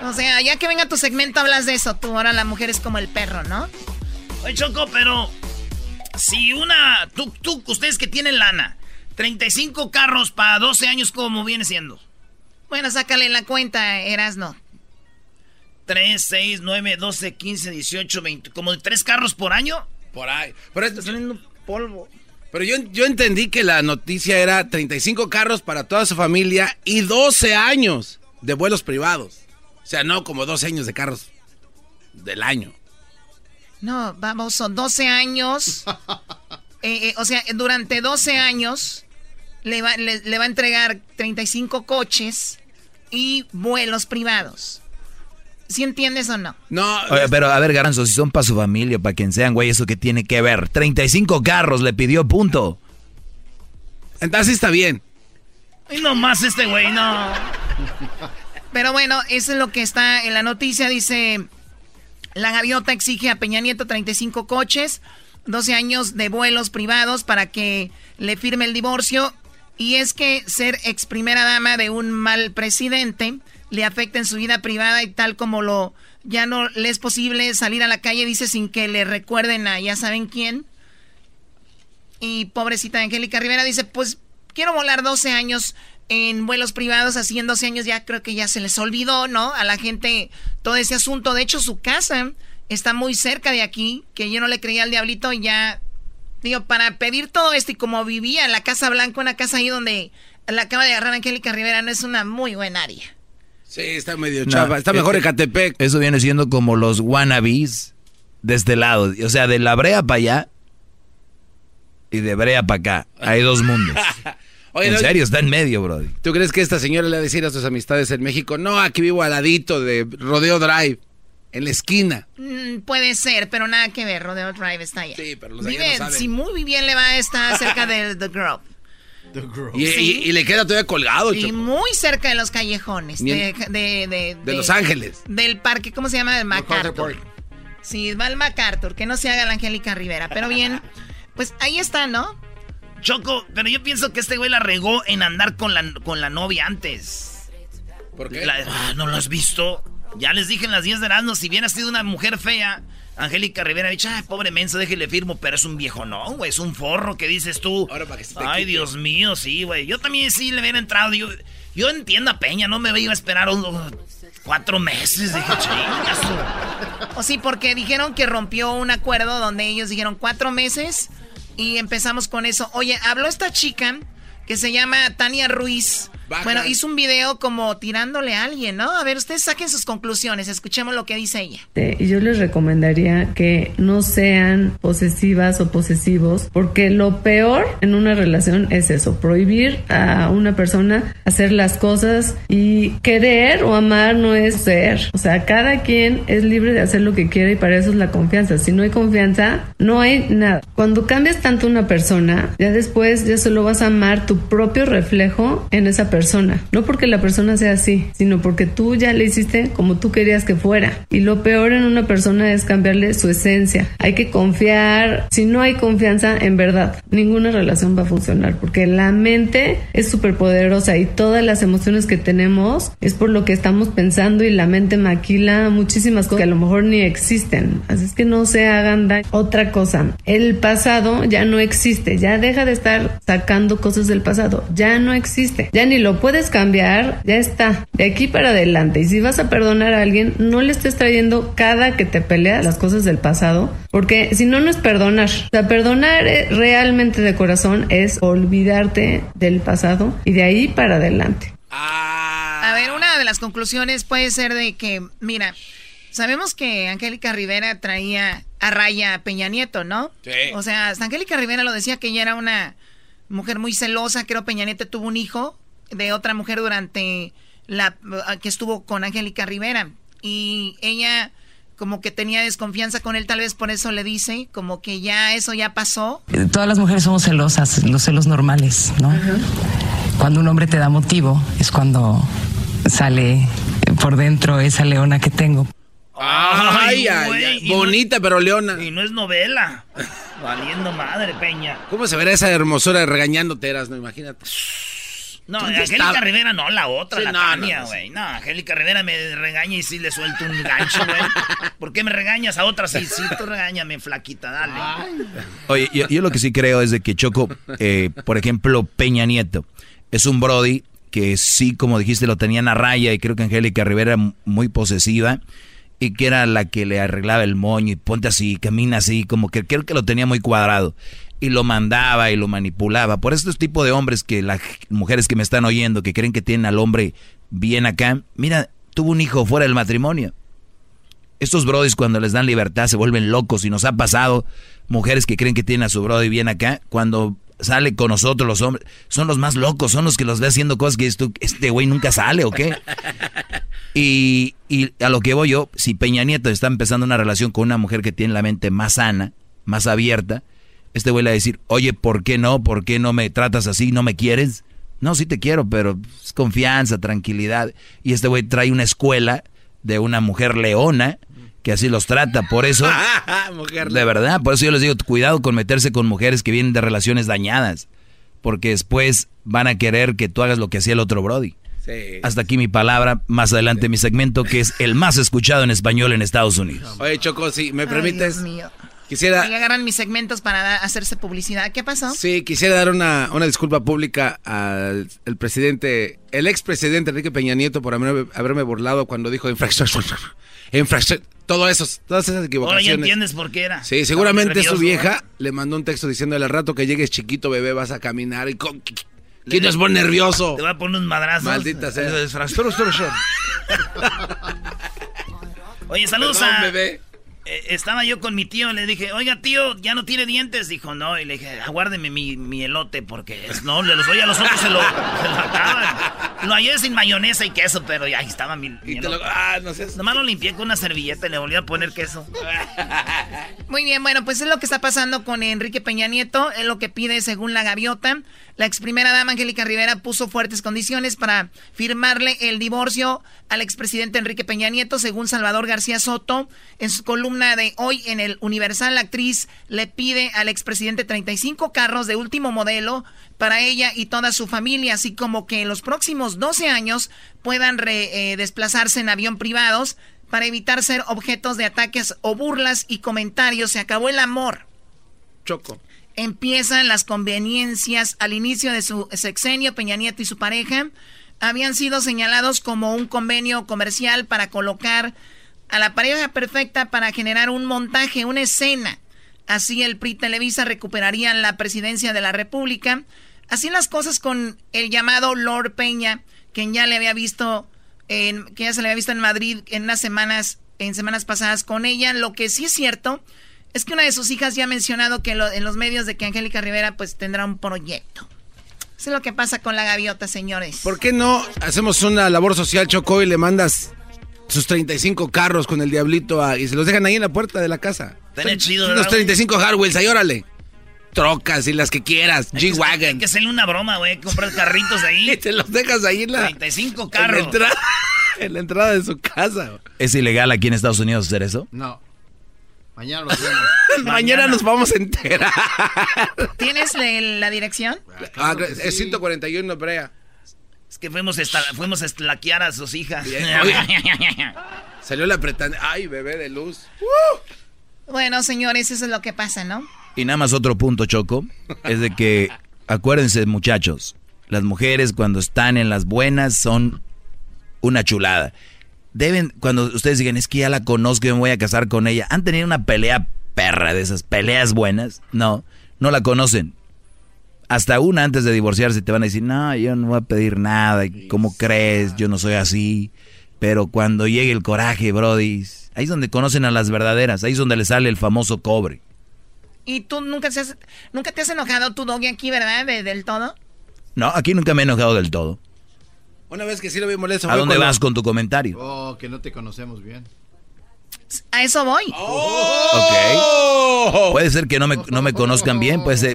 O sea, ya que venga tu segmento hablas de eso, tú ahora la mujer es como el perro, ¿no? Oye, Choco, pero si una. Tú, tú, ustedes que tienen lana, 35 carros para 12 años, ¿cómo viene siendo? Bueno, sácale la cuenta, Erasno. 3, 6, 9, 12, 15, 18, 20. ¿Como de 3 carros por año? Por ahí. Pero está saliendo polvo. Pero yo, yo entendí que la noticia era 35 carros para toda su familia y 12 años de vuelos privados. O sea, no como 12 años de carros del año. No, vamos, son 12 años. [laughs] Eh, eh, o sea, durante 12 años le va, le, va a entregar 35 coches y vuelos privados. ¿Sí entiendes o no? No. pero a ver, Garanzo, si son para su familia, para quien sean, güey, ¿eso qué tiene que ver? 35 carros le pidió, punto. Entonces está bien. Y nomás este güey, no. Pero bueno, eso es lo que está en la noticia. Dice, la gaviota exige a Peña Nieto 35 coches, 12 años de vuelos privados para que le firme el divorcio. Y es que ser ex primera dama de un mal presidente le afecta en su vida privada y tal como lo ya no le es posible salir a la calle, dice, sin que le recuerden a ya saben quién. Y pobrecita Angélica Rivera dice, pues quiero volar 12 años en vuelos privados, así en 12 años ya creo que ya se les olvidó, ¿no? A la gente todo ese asunto. De hecho, su casa está muy cerca de aquí, que yo no le creía al diablito y ya, digo, para pedir todo esto y como vivía en la Casa Blanca, una casa ahí donde la acaba de agarrar Angélica Rivera, no es una muy buena área. Sí, está medio chava, está mejor en Catepec. Eso viene siendo como los wannabes de este lado, o sea, de la brea para allá y de brea para acá. Hay dos mundos. [laughs] en serio, está en medio, bro. ¿Tú crees que esta señora le va a decir a sus amistades en México, no, aquí vivo al ladito de Rodeo Drive, en la esquina? Mm, puede ser, pero nada que ver, Rodeo Drive está allá. Sí, pero los Vive, Si muy bien le va a estar cerca [laughs] de The Grove. The Grove. Y, le queda todavía colgado, Y muy cerca de los callejones. De, de, de, Los Ángeles. Del parque, ¿cómo se llama? Del MacArthur. Sí, va al MacArthur, que no se haga la Angélica Rivera. Pero bien, [laughs] pues ahí está, ¿no? Choco, pero yo pienso que este güey la regó en andar con la, con la novia antes. ¿Por qué? Ah, ¿No lo has visto? Ya les dije en las 10 de verano, si hubiera sido una mujer fea, Angélica Rivera ha dicho, ay, pobre menso, déjele firmo, pero es un viejo, no, güey, es un forro que dices tú. ay, Dios mío, sí, güey. Yo también sí le hubiera entrado. Yo, yo entiendo a Peña, no me iba a esperar cuatro meses. Dije, O sí, porque dijeron que rompió un acuerdo donde ellos dijeron cuatro meses y empezamos con eso. Oye, habló esta chica que se llama Tania Ruiz. Bueno, hizo un video como tirándole a alguien, ¿no? A ver, ustedes saquen sus conclusiones, escuchemos lo que dice ella. Y yo les recomendaría que no sean posesivas o posesivos, porque lo peor en una relación es eso, prohibir a una persona hacer las cosas y querer o amar no es ser. O sea, cada quien es libre de hacer lo que quiere y para eso es la confianza. Si no hay confianza, no hay nada. Cuando cambias tanto una persona, ya después ya solo vas a amar tu propio reflejo en esa persona persona. No porque la persona sea así, sino porque tú ya le hiciste como tú querías que fuera. Y lo peor en una persona es cambiarle su esencia. Hay que confiar. Si no hay confianza, en verdad, ninguna relación va a funcionar. Porque la mente es súper poderosa y todas las emociones que tenemos es por lo que estamos pensando y la mente maquila muchísimas cosas que a lo mejor ni existen. Así es que no se hagan daño. Otra cosa, el pasado ya no existe. Ya deja de estar sacando cosas del pasado. Ya no existe. Ya ni lo lo puedes cambiar, ya está, de aquí para adelante. Y si vas a perdonar a alguien, no le estés trayendo cada que te peleas las cosas del pasado, porque si no, no es perdonar. O sea, perdonar eh, realmente de corazón es olvidarte del pasado y de ahí para adelante. A ver, una de las conclusiones puede ser de que, mira, sabemos que Angélica Rivera traía a raya a Peña Nieto, ¿no? Sí. O sea, hasta Angélica Rivera lo decía que ella era una mujer muy celosa, creo Peña Nieto tuvo un hijo de otra mujer durante la que estuvo con Angélica Rivera y ella como que tenía desconfianza con él, tal vez por eso le dice, como que ya eso ya pasó. Todas las mujeres somos celosas, los celos normales, ¿no? Cuando un hombre te da motivo es cuando sale por dentro esa leona que tengo. Ay, ay, bonita pero leona. Y no es novela. [laughs] Valiendo madre, Peña. ¿Cómo se verá esa hermosura regañándote, eras, no? Imagínate. No, Angélica Rivera no, la otra, la Tania, güey. No, Angélica Rivera me regaña y sí le suelto un gancho, güey. ¿Por qué me regañas a otra? Sí, sí, tú regáñame, flaquita, dale. Oye, yo, lo que sí creo es de que Choco, eh, por ejemplo, Peña Nieto, es un Brody que sí, como dijiste, lo tenían a raya y creo que Angélica Rivera muy posesiva y que era la que le arreglaba el moño y ponte así, camina así, como que creo que lo tenía muy cuadrado y lo mandaba y lo manipulaba. Por este tipo de hombres que las mujeres que me están oyendo, que creen que tienen al hombre bien acá, mira, tuvo un hijo fuera del matrimonio. Estos brodis cuando les dan libertad se vuelven locos y nos ha pasado mujeres que creen que tienen a su brody bien acá, cuando sale con nosotros los hombres, son los más locos, son los que los ve haciendo cosas que dices tú, este güey nunca sale o qué. [laughs] Y, y a lo que voy yo, si Peña Nieto está empezando una relación con una mujer que tiene la mente más sana, más abierta, este güey le va a decir, oye, ¿por qué no? ¿Por qué no me tratas así? ¿No me quieres? No, sí te quiero, pero es confianza, tranquilidad. Y este güey trae una escuela de una mujer leona que así los trata. Por eso, [laughs] de verdad, por eso yo les digo, cuidado con meterse con mujeres que vienen de relaciones dañadas. Porque después van a querer que tú hagas lo que hacía el otro Brody. Hasta aquí mi palabra, más adelante mi segmento que es el más escuchado en español en Estados Unidos. Oye, Choco, si me permites. Quisiera. Ahí agarran mis segmentos para hacerse publicidad. ¿Qué pasó? Sí, quisiera dar una, una disculpa pública al el presidente, el expresidente Enrique Peña Nieto por haberme, haberme burlado cuando dijo infracción. [laughs] Infracción. Todo eso, todas esas equivocaciones. Ahora ya entiendes por qué era. Sí, seguramente su vieja le mandó un texto diciéndole al rato que llegues chiquito, bebé, vas a caminar y con... ¿Quién es buen nervioso? Te va a poner unos madrazos. Maldita sea. [laughs] Oye, saludos a... bebé. Eh, estaba yo con mi tío, le dije, oiga tío, ¿ya no tiene dientes? Dijo, no, y le dije, aguárdeme mi, mi elote, porque es, no, le los oye a los otros se lo, se lo acaban. Lo hallé sin mayonesa y queso, pero ahí estaba mi, mi Lo, ah, no sé. Nomás lo limpié con una servilleta y le volví a poner queso. Muy bien, bueno, pues es lo que está pasando con Enrique Peña Nieto, es lo que pide según la gaviota. La ex primera dama Angélica Rivera puso fuertes condiciones para firmarle el divorcio al expresidente Enrique Peña Nieto, según Salvador García Soto. En su columna de hoy en el Universal, la actriz le pide al expresidente 35 carros de último modelo para ella y toda su familia, así como que en los próximos 12 años puedan eh, desplazarse en avión privados para evitar ser objetos de ataques o burlas y comentarios. Se acabó el amor. Choco. Empiezan las conveniencias al inicio de su sexenio, Peña Nieto y su pareja habían sido señalados como un convenio comercial para colocar a la pareja perfecta para generar un montaje, una escena. Así el PRI Televisa recuperaría la presidencia de la República. Así las cosas con el llamado Lord Peña, quien ya le había visto en, que ya se le había visto en Madrid en unas semanas, en semanas pasadas con ella. Lo que sí es cierto es que una de sus hijas ya ha mencionado que en los medios de que Angélica Rivera pues tendrá un proyecto. Eso es lo que pasa con la gaviota, señores. ¿Por qué no hacemos una labor social, Choco, y le mandas sus 35 carros con el diablito y se los dejan ahí en la puerta de la casa? Tiene chido, Los 35 Hardwells, ahí órale. Trocas y las que quieras, G-Wagon. Hay que hacerle una broma, güey, comprar carritos ahí. [laughs] y te los dejas ahí en la... 35 carros. En la, entrada, [laughs] en la entrada de su casa. ¿Es ilegal aquí en Estados Unidos hacer eso? No. Mañana lo hacemos. [laughs] Mañana nos vamos a enterar. ¿Tienes la dirección? Ah, es 141 Brea. Es que fuimos, fuimos a estlaquear a sus hijas. [laughs] Salió la pretanda. Ay, bebé de luz. Bueno, señores, eso es lo que pasa, ¿no? Y nada más otro punto, Choco, es de que, acuérdense, muchachos, las mujeres cuando están en las buenas son una chulada deben, cuando ustedes digan, es que ya la conozco y me voy a casar con ella, ¿han tenido una pelea perra de esas peleas buenas? No, no la conocen. Hasta una antes de divorciarse te van a decir, no, yo no voy a pedir nada, ¿cómo crees? Yo no soy así. Pero cuando llegue el coraje, Brody, ahí es donde conocen a las verdaderas, ahí es donde le sale el famoso cobre. ¿Y tú nunca, te has, nunca te has enojado tu doggy aquí, verdad? del todo. No, aquí nunca me he enojado del todo. Una vez que sí lo vi molesto. ¿A dónde vas con tu comentario? Oh, que no te conocemos bien. A eso voy. Oh. Ok. Puede ser que no me, no me conozcan bien, pues,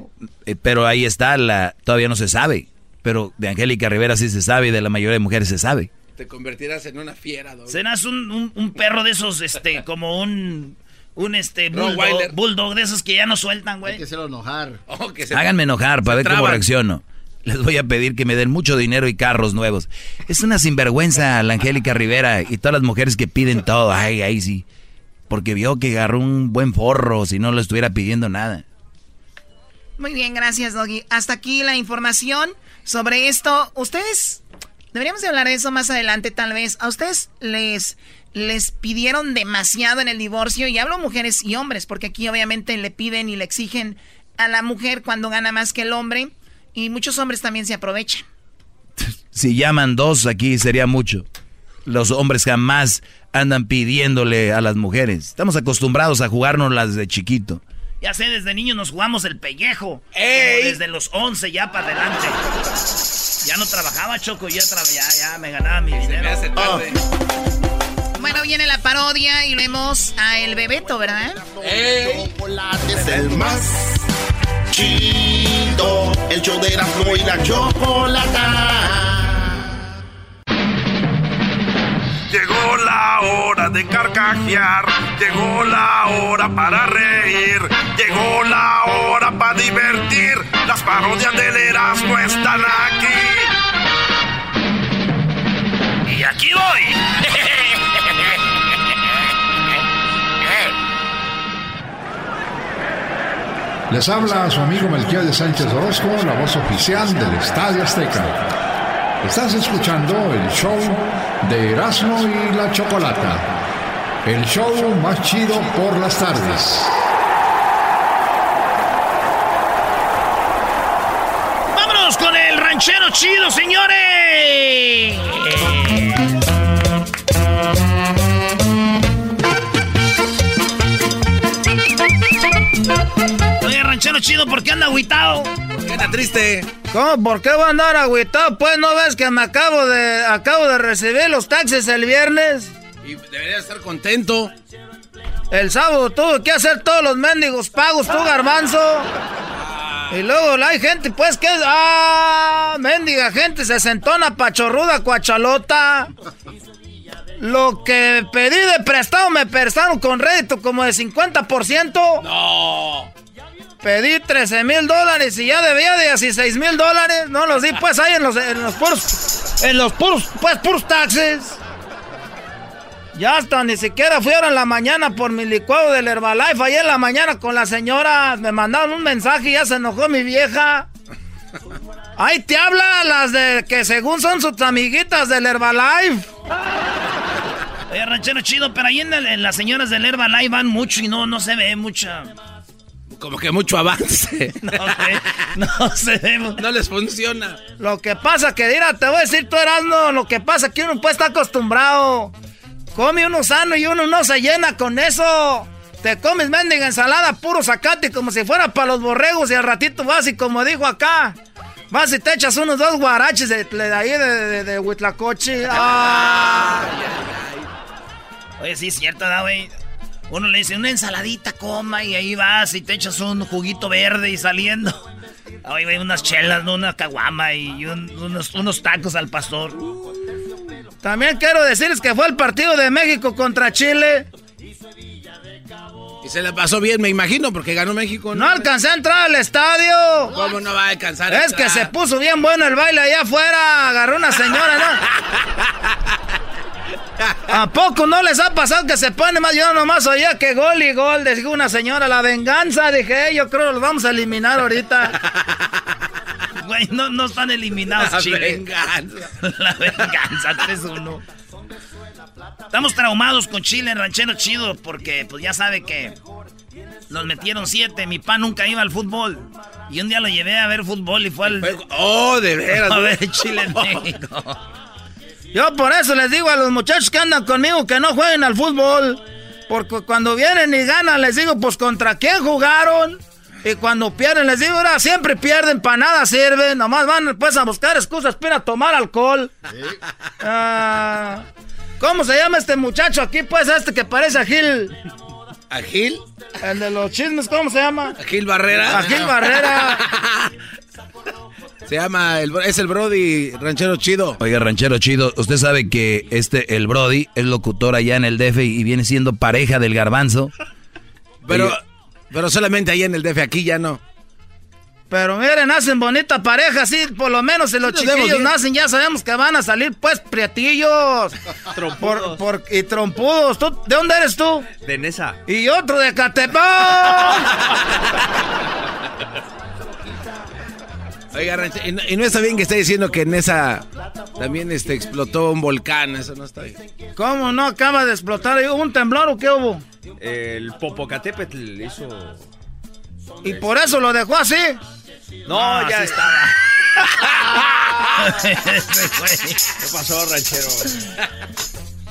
pero ahí está, la, todavía no se sabe. Pero de Angélica Rivera sí se sabe y de la mayoría de mujeres se sabe. Te convertirás en una fiera, Serás un, un, perro de esos, este, como un un este bulldog, bulldog, de esos que ya no sueltan, güey. Hay que hacerlo enojar. Oh, Háganme enojar para ver cómo reacciono les voy a pedir que me den mucho dinero y carros nuevos. Es una sinvergüenza la Angélica Rivera y todas las mujeres que piden todo. Ay, ay, sí. Porque vio que agarró un buen forro si no le estuviera pidiendo nada. Muy bien, gracias, Doggy. Hasta aquí la información sobre esto. Ustedes, deberíamos de hablar de eso más adelante tal vez. ¿A ustedes les les pidieron demasiado en el divorcio, y hablo mujeres y hombres, porque aquí obviamente le piden y le exigen a la mujer cuando gana más que el hombre, y muchos hombres también se aprovechan. [laughs] Si llaman dos aquí sería mucho. Los hombres jamás andan pidiéndole a las mujeres. Estamos acostumbrados a jugárnoslas las de chiquito. Ya sé, desde niño nos jugamos el pellejo. Desde los 11 ya para adelante. Ya no trabajaba, Choco, ya, ya, ya me ganaba mi dinero. Oh. Bueno, viene la parodia y vemos a El Bebeto, ¿verdad? Es el más El show de la y la chocolata. Llegó la hora de carcajear, llegó la hora para reír, llegó la hora para divertir. Las parodias del Erasmo están aquí. Y aquí voy. Les habla su amigo Melquiel de Sánchez Orozco, la voz oficial del Estadio Azteca. Estás escuchando el show de Erasmo y la Chocolata. El show más chido por las tardes. ¡Vámonos con el ranchero chido, señores! Ranchero chido, ¿por qué anda agüitado? ¿Por qué anda triste? ¿Cómo? ¿Por qué voy a andar agüitado? Pues no ves que me acabo de acabo de recibir los taxis el viernes. Y debería estar contento. El sábado tuve que hacer todos los mendigos pagos, tú garbanzo. Y luego hay gente, pues, que. ¡Ah! Mendiga gente, se sentona pachorruda, cuachalota. Lo que pedí de prestado me prestaron con rédito como de 50%. No. Pedí 13 mil dólares y ya debía de 16 mil dólares. No los di pues ahí en los, en los puros, en los puros, pues puros taxes. Ya hasta ni siquiera fui ahora en la mañana por mi licuado del Herbalife. Ahí en la mañana con la señora me mandaron un mensaje y ya se enojó mi vieja. Ahí te habla las de que según son sus amiguitas del Herbalife. Oye, ranchero chido, pero ahí en, las señoras del Herbalife van mucho y no, no se ve mucha como que mucho avance. [laughs] No sé, no sé. No les funciona. Lo que pasa que, mira, te voy a decir tú, Erasmo, lo que pasa que uno pues está acostumbrado. Come uno sano y uno no se llena con eso. Te comes mendiga ensalada puro zacate como si fuera para los borregos y al ratito vas y como dijo acá, vas y te echas unos dos guaraches de, ahí de, de, Huitlacoche. Oye, sí es cierto, ¿da, güey? Uno le dice una ensaladita, coma, y ahí vas y te echas un juguito verde y saliendo. Ahí hay unas chelas, ¿no? una caguama y unos, unos tacos al pastor. También quiero decirles que fue el partido de México contra Chile. Y se le pasó bien, me imagino, porque ganó México. No, alcancé a entrar al estadio. ¿Cómo no va a alcanzar? Es que se puso bien bueno el baile allá afuera. Agarró una señora, ¿no? [laughs] ¿A poco no les ha pasado que se pone más? Yo nomás oía que gol y gol. Dijo una señora, la venganza. Dije, yo creo que los vamos a eliminar ahorita. [laughs] Güey, no, no están eliminados, La venganza. [laughs] La venganza, 3-1. Estamos traumados con Chile, ranchero chido, porque pues ya sabe que nos metieron siete. Mi pa nunca iba al fútbol. Y un día lo llevé a ver fútbol y fue al. Oh, de veras. [laughs] A ver Chile México. Yo por eso les digo a los muchachos que andan conmigo que no jueguen al fútbol. Porque cuando vienen y ganan, les digo, pues contra quién jugaron. Y cuando pierden, les digo, ahora siempre pierden, para nada sirven. Nomás van pues a buscar excusas para tomar alcohol. Ah, ¿Cómo se llama este muchacho aquí, pues, este que parece a Gil? ¿A Gil? El de los chismes, ¿cómo se llama? ¿A Gil Barrera? A Gil Barrera. [laughs] Se llama, el, es el Brody Ranchero Chido. Oiga, Ranchero Chido, usted sabe que este, el Brody, es locutor allá en el DF y viene siendo pareja del garbanzo. Pero, pero solamente ahí en el DF, aquí ya no. Pero miren, hacen bonita pareja, sí, por lo menos si los chiquillos nacen, ya sabemos que van a salir, pues, prietillos. [laughs] trompudos. y trompudos. ¿De dónde eres tú? De Nesa. Y otro de Catepón. [laughs] Oiga, y no está bien que esté diciendo que en esa también este, explotó un volcán, eso no está bien. ¿Cómo no acaba de explotar? ¿Hubo un temblor o qué hubo? El Popocatépetl hizo... ¿Y por eso lo dejó así? No, ah, ya estaba. [laughs] ¿Qué pasó, ranchero?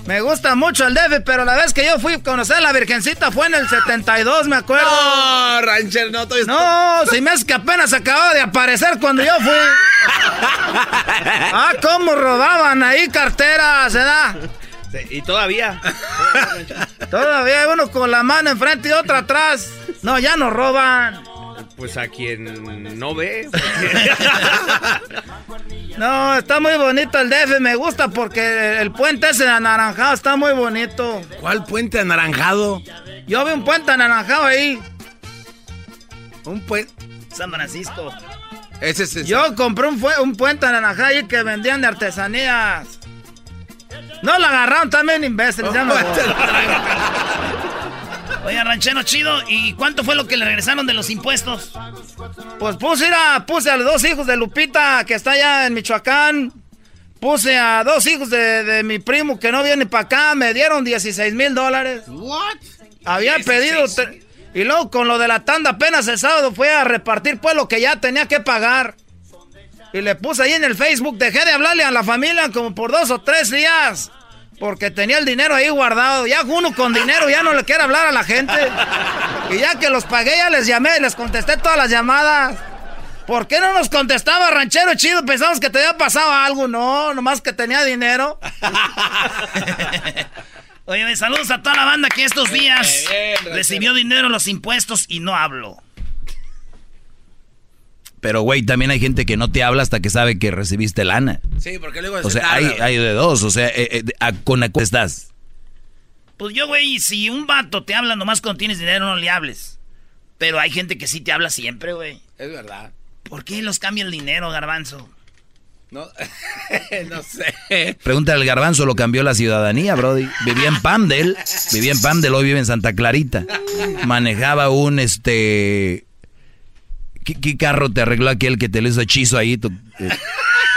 Me gusta mucho el DF, pero la vez que yo fui a conocer a la Virgencita fue en el 72, me acuerdo. No, rancher, no estoy... No, si me es que apenas acababa de aparecer cuando yo fui. [laughs] ah, cómo robaban ahí carteras, ¿verdad? Sí, y todavía. todavía hay uno con la mano enfrente y otro atrás. No, ya no roban. Pues a quien no ve. [laughs] no, está muy bonito el DF, me gusta porque el puente ese anaranjado está muy bonito. ¿Cuál puente anaranjado? Yo vi un puente anaranjado ahí. Un puente. San Francisco. Ese es Yo compré un, un puente anaranjado ahí que vendían de artesanías. No lo agarraron también, imbéciles. Ya no [laughs] Oye, ranchero chido, ¿y cuánto fue lo que le regresaron de los impuestos? Pues puse, a, puse a los dos hijos de Lupita, que está allá en Michoacán. Puse a dos hijos de, mi primo que no viene para acá, me dieron 16 mil dólares. ¿What? Había pedido... Y luego con lo de la tanda apenas el sábado fue a repartir pues lo que ya tenía que pagar. Y le puse ahí en el Facebook, dejé de hablarle a la familia como por dos o tres días. Porque tenía el dinero ahí guardado. Ya uno con dinero ya no le quiere hablar a la gente. Y ya que los pagué, ya les llamé, les contesté todas las llamadas. ¿Por qué no nos contestaba, ranchero chido? Pensamos que te había pasado algo. No, nomás que tenía dinero. [laughs] Oye, saludos a toda la banda que estos días recibió dinero en los impuestos y no hablo. Pero, güey, también hay gente que no te habla hasta que sabe que recibiste lana. Sí, porque luego O sea, hay, hay, de dos. O sea, eh, eh, ¿con la estás? Pues yo, güey, si un vato te habla nomás cuando tienes dinero, no le hables. Pero hay gente que sí te habla siempre, güey. Es verdad. ¿Por qué los cambia el dinero, garbanzo? No, [laughs] no sé. Pregunta al garbanzo, lo cambió la ciudadanía, Brody. Vivía en Pamdel, vivía en Pamdel, hoy vive en Santa Clarita. Manejaba un, este, ¿Qué, carro te arregló aquel que te le hizo hechizo ahí? Eh,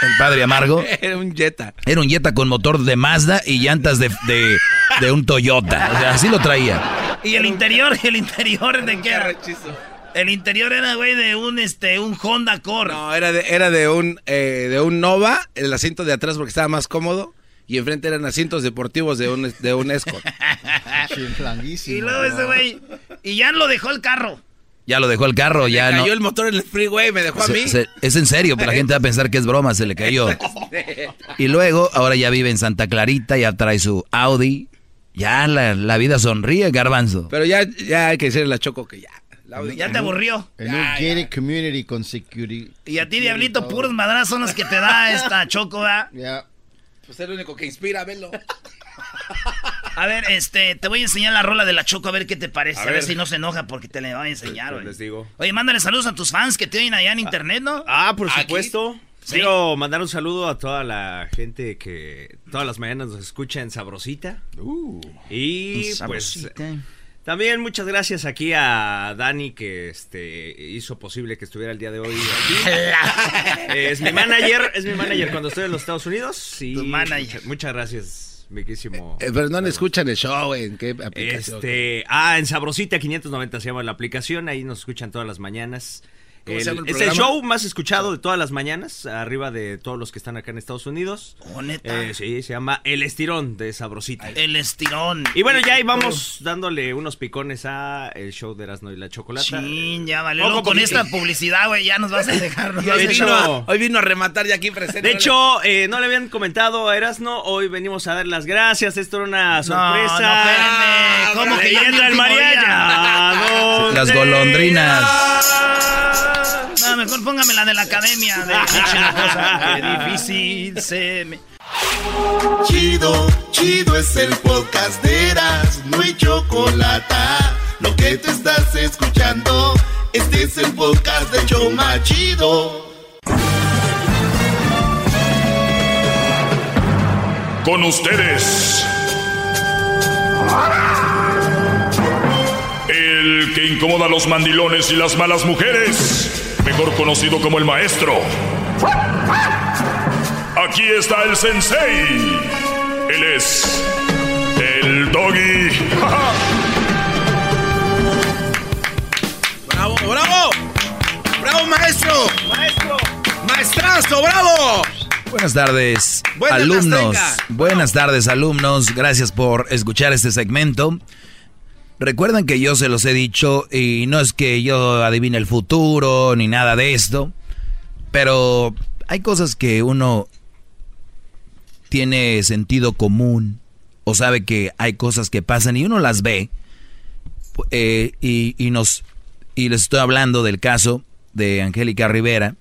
el padre amargo. [laughs] Era un Jetta. Era un Jetta con motor de Mazda y llantas de, de, un Toyota. O sea, así lo traía. ¿Y el interior? ¿El interior de qué era? El interior era, güey, de un, este, un Honda Accord. No, era de, era de un, eh, de un Nova, el asiento de atrás porque estaba más cómodo. Y enfrente eran asientos deportivos de un, de un Escort. [laughs] y luego ese güey, y ya lo dejó el carro. Ya lo dejó el carro, ya cayó el motor en el freeway, me dejó a mí. es en serio, pero la gente va a pensar que es broma, se le cayó. [laughs] Y luego, ahora ya vive en Santa Clarita, ya trae su Audi. Ya la, vida sonríe, garbanzo. Pero ya, ya hay que decirle la Choco que ya. ya te aburrió. En un gated community con security. Y a ti, Diablito, puros madrazos son los que te da esta [laughs] Choco, ¿verdad? Ya. Pues es el único que inspira, velo. [laughs] A ver, este, te voy a enseñar la rola de la Choco a ver qué te parece. A, ver. si no se enoja porque te la voy a enseñar, pues, Les digo. Oye, mándale saludos a tus fans que te oyen allá en internet, ¿no? Ah, por supuesto. Quiero mandar un saludo a toda la gente que todas las mañanas nos escucha en Sabrosita. Uh, y pues también muchas gracias aquí a Dani que este hizo posible que estuviera el día de hoy aquí. [laughs] es mi manager, es mi manager cuando estoy en los Estados Unidos. Y muchas gracias Miquísimo. Eh, pero no le escuchan el show, ¿en qué aplicación? Este, ah, en Sabrosita 590 se llama la aplicación, ahí nos escuchan todas las mañanas es el show más escuchado de todas las mañanas, arriba de todos los que están acá en Estados Unidos. Oh, neta. Eh, sí, se llama El Estirón de Sabrosita. El Estirón. Y bueno, ya ahí vamos dándole unos picones a el show de Erasmo y la Chocolata. Sí, ya vale. con esta publicidad, güey, ya nos vas a dejar. [laughs] hoy, vino, a rematar ya aquí presente. De hecho, eh, no le habían comentado a Erasno, hoy venimos a dar las gracias. Esto era una sorpresa. No, no, ¿Cómo que ya el mariachi? [laughs] Las golondrinas. No, mejor póngame la de la academia. De [laughs] Qué difícil se me. Chido, chido es el podcast de Eras, no hay chocolate. Lo que te estás escuchando, este es el podcast de Choma Chido. Con ustedes. El que incomoda a los mandilones y las malas mujeres mejor conocido como el maestro. Aquí está el sensei. Él es el doggy. [laughs] ¡Bravo, bravo! ¡Bravo, maestro! ¡Maestro! ¡Maestrazo, bravo! Buenas tardes, alumnos. Buenas tardes, alumnos. Gracias por escuchar este segmento. Recuerden que yo se los he dicho y no es que yo adivine el futuro ni nada de esto, pero hay cosas que uno tiene sentido común o sabe que hay cosas que pasan y uno las ve eh, y, y, nos y les estoy hablando del caso de Angélica Rivera.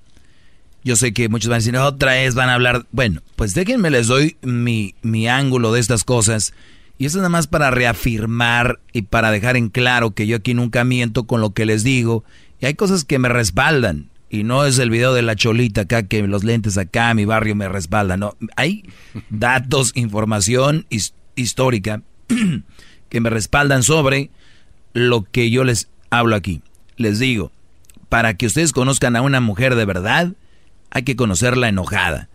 Yo sé que muchos van a decir, otra vez van a hablar. Bueno, pues déjenme les doy mi, mi ángulo de estas cosas y eso es nada más para reafirmar y para dejar en claro que yo aquí nunca miento con lo que les digo. Y hay cosas que me respaldan. Y no es el video de la cholita acá, que los lentes acá, mi barrio me respaldan. No, hay [laughs] datos, información histórica [clears throat] que me respaldan sobre lo que yo les hablo aquí. Les digo, para que ustedes conozcan a una mujer de verdad, hay que conocerla enojada.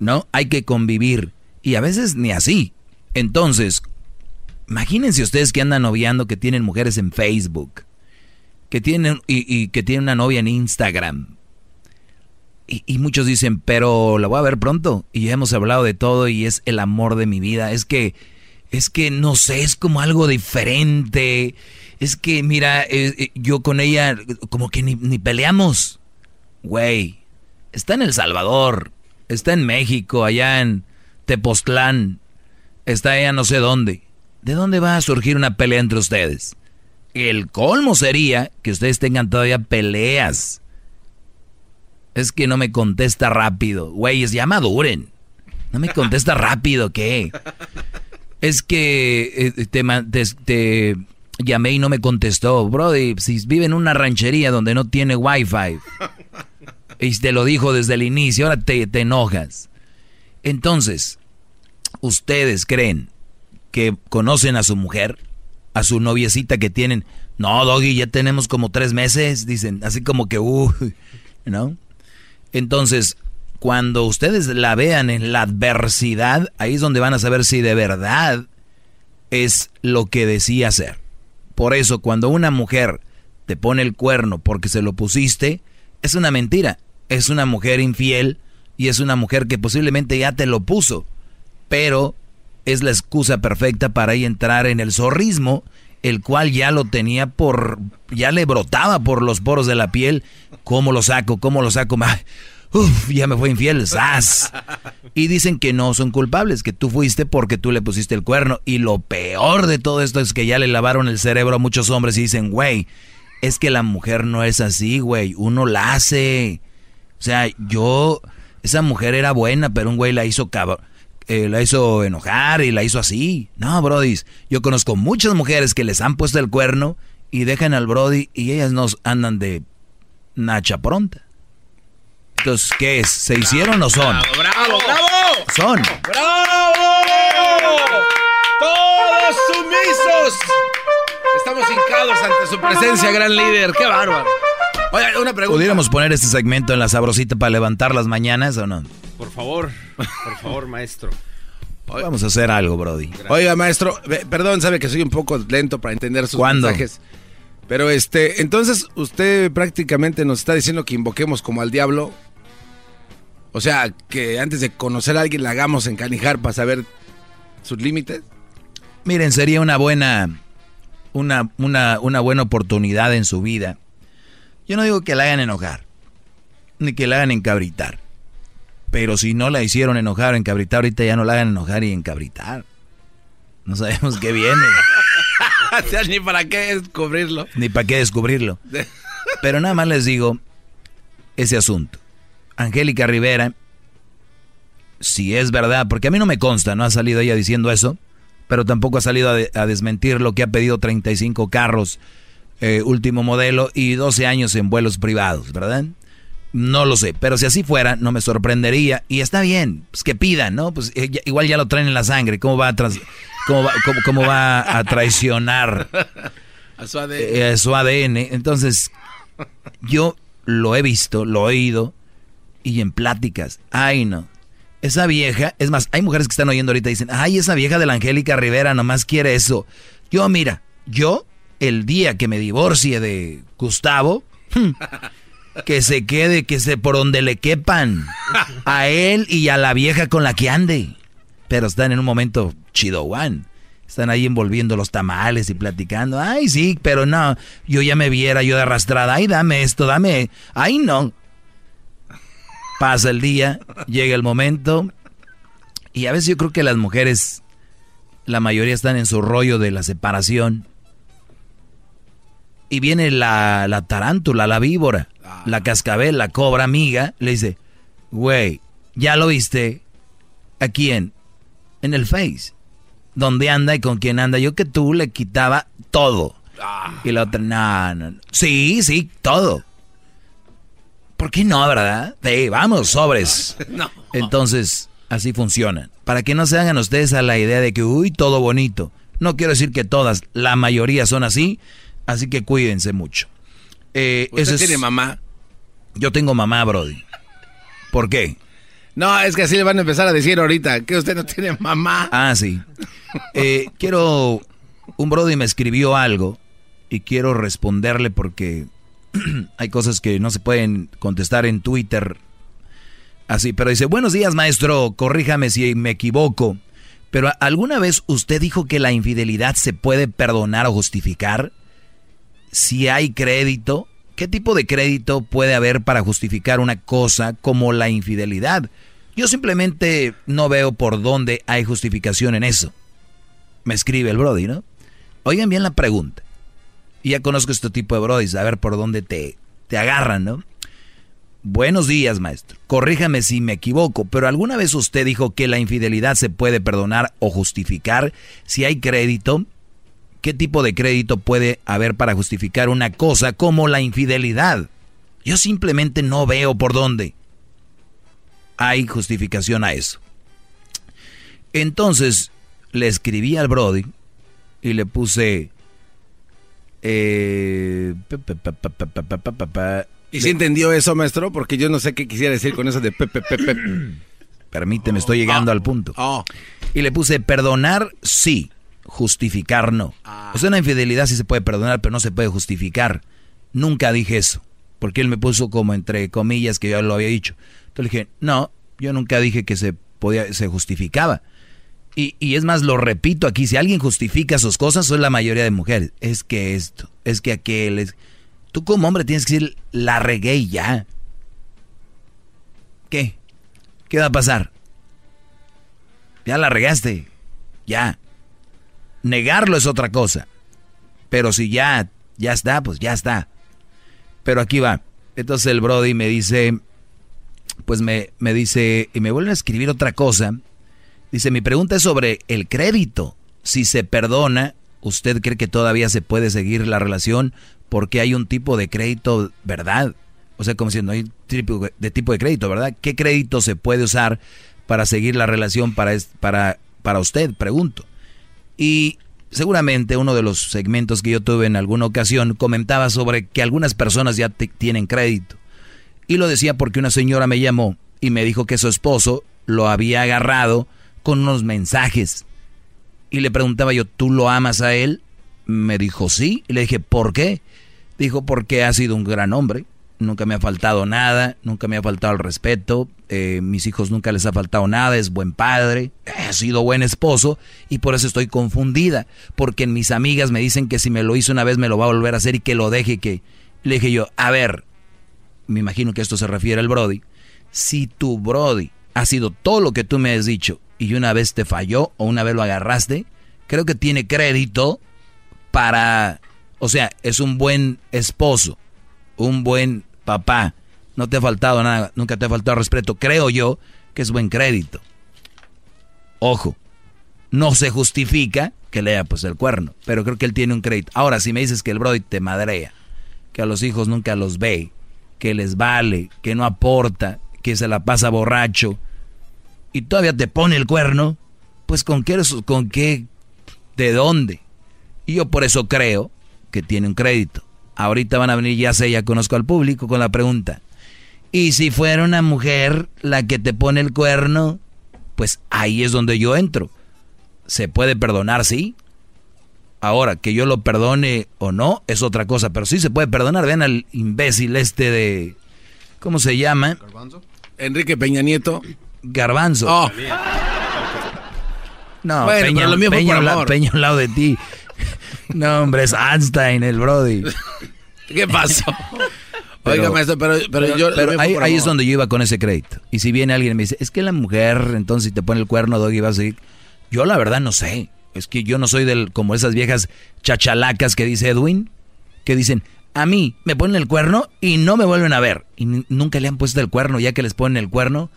¿No? Hay que convivir. Y a veces ni así. Entonces, Imagínense ustedes que andan noviando, que tienen mujeres en Facebook, que tienen y, que tienen una novia en Instagram. Y, muchos dicen, pero la voy a ver pronto. Y ya hemos hablado de todo y es el amor de mi vida. Es que, es que no sé, es como algo diferente. Es que, mira, eh, eh, yo con ella como que ni, peleamos. Güey, está en El Salvador, está en México, allá en Tepoztlán, está allá no sé dónde. ¿De dónde va a surgir una pelea entre ustedes? El colmo sería que ustedes tengan todavía peleas. Es que no me contesta rápido. Güeyes, ya maduren. No me contesta rápido, ¿qué? Es que eh, te, llamé y no me contestó. Brody, si vive en una ranchería donde no tiene wifi. Y te lo dijo desde el inicio, ahora te enojas. Entonces, ¿ustedes creen que conocen a su mujer, a su noviecita que tienen. No, Doggy, ya tenemos como tres meses, dicen, así como que, uh, [laughs] ¿no? Entonces, cuando ustedes la vean en la adversidad, ahí es donde van a saber si de verdad es lo que decía ser. Por eso, cuando una mujer te pone el cuerno porque se lo pusiste, es una mentira. Es una mujer infiel y es una mujer que posiblemente ya te lo puso. Pero es la excusa perfecta para ahí entrar en el zorrismo, el cual ya lo tenía por, ya le brotaba por los poros de la piel. ¿Cómo lo saco? ¿Cómo lo saco? [laughs] Uf, ya me fue infiel, ¡zas! Y dicen que no son culpables, que tú fuiste porque tú le pusiste el cuerno. Y lo peor de todo esto es que ya le lavaron el cerebro a muchos hombres y dicen, güey, es que la mujer no es así, güey, uno la hace. O sea, yo, esa mujer era buena, pero un güey la hizo cabrón. Eh, la hizo enojar y la hizo así. No, Brody, yo conozco muchas mujeres que les han puesto el cuerno y dejan al Brody y ellas nos andan de nacha pronta. Entonces, ¿qué es? ¿Se hicieron o son? ¡Bravo, bravo! Son. ¡Bravo! ¡Todos sumisos! Estamos hincados ante su presencia, gran líder. ¡Qué bárbaro! Oye, una pregunta. ¿Pudiéramos poner este segmento en la sabrosita para levantar las mañanas o no? Por favor, por favor, maestro. Vamos a hacer algo, Brody. Oiga, maestro, perdón, sabe que soy un poco lento para entender sus mensajes. Pero este, entonces usted prácticamente nos está diciendo que invoquemos como al diablo. O sea, que antes de conocer a alguien la hagamos encanijar para saber sus límites. Miren, sería una buena, una, una, una buena oportunidad en su vida. Yo no digo que la hagan enojar, ni que la hagan encabritar. Pero si no la hicieron enojar o encabritar, ahorita ya no la hagan enojar y encabritar. No sabemos qué viene. [laughs] ni para qué descubrirlo. Ni para qué descubrirlo. Pero nada más les digo ese asunto. Angélica Rivera, si es verdad, porque a mí no me consta, no ha salido ella diciendo eso, pero tampoco ha salido a, desmentir lo que ha pedido 35 carros eh, último modelo y 12 años en vuelos privados, ¿verdad? No lo sé, pero si así fuera, no me sorprendería. Y está bien, pues que pidan, ¿no? Pues eh, igual ya lo traen en la sangre. ¿Cómo va a, cómo cómo, va a traicionar a su, ADN. Eh, su ADN? Entonces, yo lo he visto, lo he oído y en pláticas. Ay, no. Esa vieja, es más, hay mujeres que están oyendo ahorita y dicen, ay, esa vieja de la Angélica Rivera nomás quiere eso. Yo, mira, yo, el día que me divorcie de Gustavo, que se quede, que se por donde le quepan a él y a la vieja con la que ande. Pero están en un momento chido, Juan. Están ahí envolviendo los tamales y platicando. Ay, sí, pero no. Yo ya me viera yo de arrastrada. Ay, dame esto, dame. Ay, no. Pasa el día, llega el momento. Y a veces yo creo que las mujeres, la mayoría están en su rollo de la separación. Y viene la, la tarántula, la víbora, la cascabel, la cobra amiga. Le dice, güey, ¿ya lo viste? ¿A quién? En el Face dónde anda y con quién anda. Yo que tú le quitaba todo. Ah. Y la otra, no, no, Sí, sí, todo. ¿Por qué no, verdad? Sí, vamos, sobres. [laughs] no. Entonces, así funcionan. Para que no se hagan ustedes a la idea de que, uy, todo bonito. No quiero decir que todas, la mayoría son así, así que cuídense mucho. Eh, ¿Usted tiene mamá? Yo tengo mamá, Brody. ¿Por qué? No, es que así le van a empezar a decir ahorita que usted no tiene mamá. Ah, sí. Eh, quiero. Un Brody me escribió algo y quiero responderle porque [clears throat] hay cosas que no se pueden contestar en Twitter. Así, pero dice: Buenos días, maestro. Corríjame si me equivoco. Pero ¿alguna vez usted dijo que la infidelidad se puede perdonar o justificar? Si hay crédito, ¿Qué tipo de crédito puede haber para justificar una cosa como la infidelidad? Yo simplemente no veo por dónde hay justificación en eso. Me escribe el Brody, ¿no? Oigan bien la pregunta. Ya conozco este tipo de Brody, a ver por dónde te, te agarran, ¿no? Buenos días, maestro. Corríjame si me equivoco, pero ¿alguna vez usted dijo que la infidelidad se puede perdonar o justificar si hay crédito? ¿Qué tipo de crédito puede haber para justificar una cosa como la infidelidad? Yo simplemente no veo por dónde hay justificación a eso. Entonces le escribí al Brody y le puse... Eh, ¿Y si entendió eso, maestro? Porque yo no sé qué quisiera decir con eso de Permíteme, estoy llegando al punto. Y le puse perdonar, sí justificar no. O sea, una infidelidad sí se puede perdonar, pero no se puede justificar. Nunca dije eso, porque él me puso como entre comillas que yo lo había dicho. Entonces le dije, no, yo nunca dije que se podía, se justificaba. Y, y, es más, lo repito aquí, si alguien justifica sus cosas, son la mayoría de mujeres. Es que esto, es que aquel, es... Tú como hombre tienes que decir, la regué y ya. ¿Qué? ¿Qué va a pasar? Ya la regaste. Ya. Negarlo es otra cosa. Pero si ya, ya está, pues ya está. Pero aquí va. Entonces el Brody me dice, pues me, me dice, y me vuelve a escribir otra cosa. Dice, mi pregunta es sobre el crédito. Si se perdona, ¿usted cree que todavía se puede seguir la relación porque hay un tipo de crédito, verdad? O sea, como si no hay tipo de tipo de crédito, ¿verdad? ¿Qué crédito se puede usar para seguir la relación para, para, para usted? Pregunto. Y seguramente uno de los segmentos que yo tuve en alguna ocasión comentaba sobre que algunas personas ya tienen crédito. Y lo decía porque una señora me llamó y me dijo que su esposo lo había agarrado con unos mensajes. Y le preguntaba yo, ¿tú lo amas a él? Me dijo sí. Y le dije, ¿por qué? Dijo, porque ha sido un gran hombre nunca me ha faltado nada, nunca me ha faltado el respeto, eh, mis hijos nunca les ha faltado nada, es buen padre, ha sido buen esposo y por eso estoy confundida, porque mis amigas me dicen que si me lo hizo una vez me lo va a volver a hacer y que lo deje que... Le dije yo, a ver, me imagino que esto se refiere al Brody, si tu Brody ha sido todo lo que tú me has dicho y una vez te falló o una vez lo agarraste, creo que tiene crédito para... O sea, es un buen esposo, un buen papá, no te ha faltado nada, nunca te ha faltado respeto. Creo yo que es buen crédito. Ojo, no se justifica que lea pues el cuerno, pero creo que él tiene un crédito. Ahora, si me dices que el Brody te madrea, que a los hijos nunca los ve, que les vale, que no aporta, que se la pasa borracho, y todavía te pone el cuerno, pues con qué, con qué, de dónde. Y yo por eso creo que tiene un crédito. Ahorita van a venir, ya sé, ya conozco al público con la pregunta. Y si fuera una mujer la que te pone el cuerno, pues ahí es donde yo entro. ¿Se puede perdonar, sí? Ahora, que yo lo perdone o no es otra cosa, pero sí se puede perdonar. Vean al imbécil este de... ¿Cómo se llama? Garbanzo. Enrique Peña Nieto. Garbanzo. Oh. No, Peña, lo mío Peña, Peña al lado de ti. [laughs] No, hombre, es Einstein, el Brody. ¿Qué pasó? [laughs] Oiga, maestro, pero, pero, yo... Pero ahí, ahí es donde yo iba con ese crédito. Y si viene alguien y me dice, es que la mujer, entonces si te pone el cuerno, Doggy, va a seguir... Yo la verdad no sé. Es que yo no soy del como esas viejas chachalacas que dice Edwin, que dicen, a mí me ponen el cuerno y no me vuelven a ver. Y nunca le han puesto el cuerno, ya que les ponen el cuerno.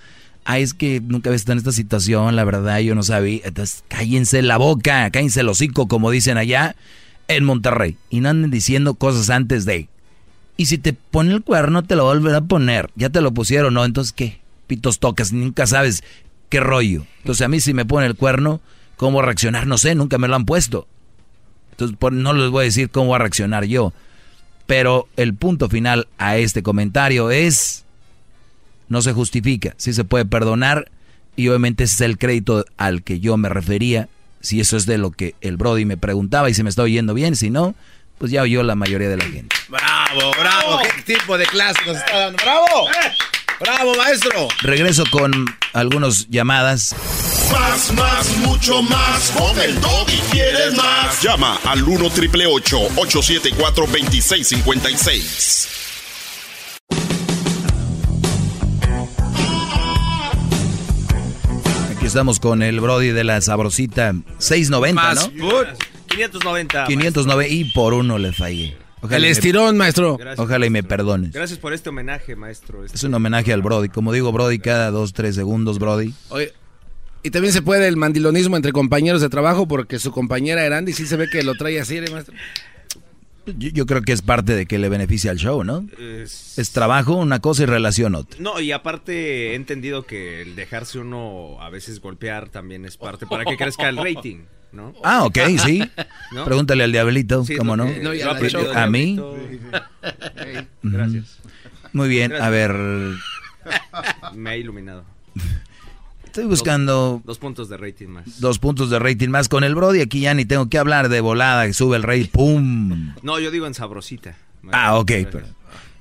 Ay, es que nunca había estado en esta situación, la verdad, yo no sabía. Entonces, cállense la boca, cállense el hocico, como dicen allá en Monterrey. Y no anden diciendo cosas antes de. Y si te pone el cuerno, te lo volverá a poner. Ya te lo pusieron, ¿no? Entonces, ¿qué? Pitos tocas, nunca sabes qué rollo. Entonces, a mí si me pone el cuerno, ¿cómo reaccionar? No sé, nunca me lo han puesto. Entonces, no les voy a decir cómo voy a reaccionar yo. Pero el punto final a este comentario es no se justifica, sí se puede perdonar y obviamente ese es el crédito al que yo me refería, si eso es de lo que el Brody me preguntaba y si me está oyendo bien, si no, pues ya oyó la mayoría de la gente. Bravo, bravo, qué tipo de clase nos está dando. Bravo. Bravo, maestro. Regreso con algunas llamadas. Más, más, mucho más. Con el y quieres más. Llama al 1 triple 874 2656. Estamos con el Brody de la sabrosita 690, ¿no? 590. 590 y por uno le fallé. el estirón, maestro. Ojalá y me perdones. Gracias por este homenaje, maestro. Es un homenaje al Brody. Como digo, Brody, cada dos, tres segundos, Brody. Oye, y también se puede el mandilonismo entre compañeros de trabajo porque su compañera Erandi sí se ve que lo trae así, ¿eh, maestro. Yo, creo que es parte de que le beneficia al show, ¿no? Es, trabajo, una cosa y relación otra. No, y aparte he entendido que el dejarse uno a veces golpear también es parte para que crezca el rating, ¿no? Ah, ok, sí. Pregúntale al diablito, ¿cómo no? a, mí. gracias. Muy bien, a ver. Me ha iluminado. [laughs] Estoy buscando... Dos, puntos de rating más. Dos puntos de rating más con el Brody. Aquí ya ni tengo que hablar de volada, que sube el rey, ¡pum! No, yo digo en sabrosita. Ah, ok.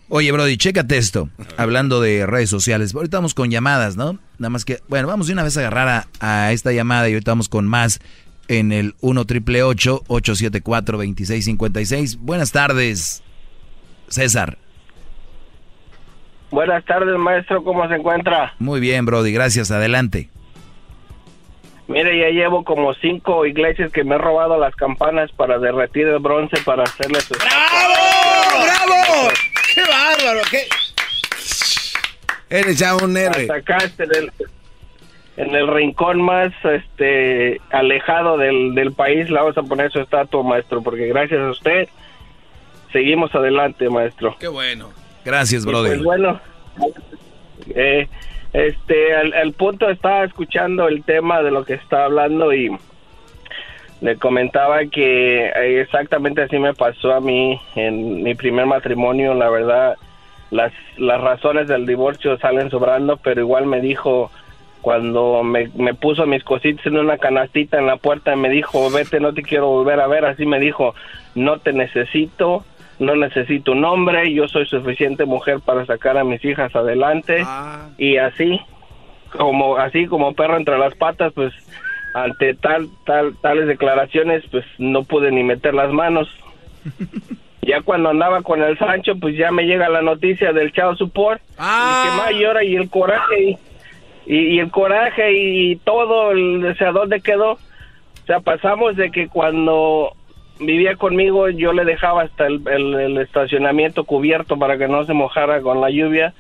Oye, Brody, chécate esto. Hablando de redes sociales. Ahorita vamos con llamadas, ¿no? Nada más que... Bueno, vamos de una vez a agarrar a, esta llamada y ahorita vamos con más en el 1 triple 874 2656 Buenas tardes, César. Buenas tardes, maestro, ¿cómo se encuentra? Muy bien, Brody, gracias, adelante. Mire, ya llevo como cinco iglesias que me he robado las campanas para derretir el bronce para hacerle su... ¡Bravo! ¡Bravo! ¡Qué bárbaro! ¡Qué... Eres ya un héroe. acá, este, en el rincón más este alejado del, del país, le vamos a poner su estatua, maestro, porque gracias a usted seguimos adelante, maestro. ¡Qué bueno! Gracias, brother. Pues bueno, eh, este, el, punto estaba escuchando el tema de lo que está hablando y le comentaba que eh, exactamente así me pasó a mí en mi primer matrimonio. La verdad, las, las razones del divorcio salen sobrando, pero igual me dijo cuando me, me puso mis cositas en una canastita en la puerta y me dijo, vete, no te quiero volver a ver. Así me dijo, no te necesito no necesito un hombre, yo soy suficiente mujer para sacar a mis hijas adelante ah. y así como así como perro entre las patas, pues ante tal tal tales declaraciones, pues no pude ni meter las manos. [laughs] ya cuando andaba con el Sancho, pues ya me llega la noticia del Chao Support, ah. que más llora y el coraje y, y, el coraje y todo, el, o sea, ¿dónde quedó? O sea, pasamos de que cuando vivía conmigo, yo le dejaba hasta el, estacionamiento cubierto para que no se mojara con la lluvia.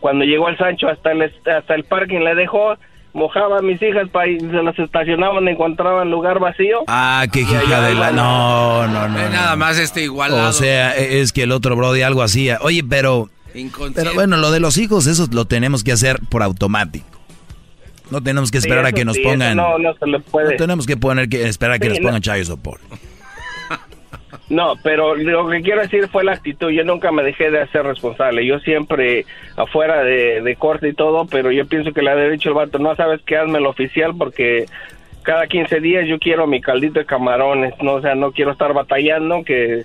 Cuando llegó el Sancho hasta el, hasta el parking le dejó, mojaba a mis hijas para se las estacionaban, encontraban lugar vacío. Ah, qué hija de la... No, no, no. Nada más este igualado. O sea, e, es que el otro Brody algo hacía. Oye, pero... Pero bueno, lo de los hijos, eso lo tenemos que hacer por automático. No tenemos que esperar a que nos pongan. No, no se le puede. No tenemos que poner que esperar a que nos pongan chayo sopor. No, pero lo que quiero decir fue la actitud. Yo nunca me dejé de hacer responsable. Yo siempre afuera de, corte y todo, pero yo pienso que le ha dicho el vato, no sabes qué, hazme lo oficial porque cada 15 días yo quiero mi caldito de camarones, no, o sea, no quiero estar batallando que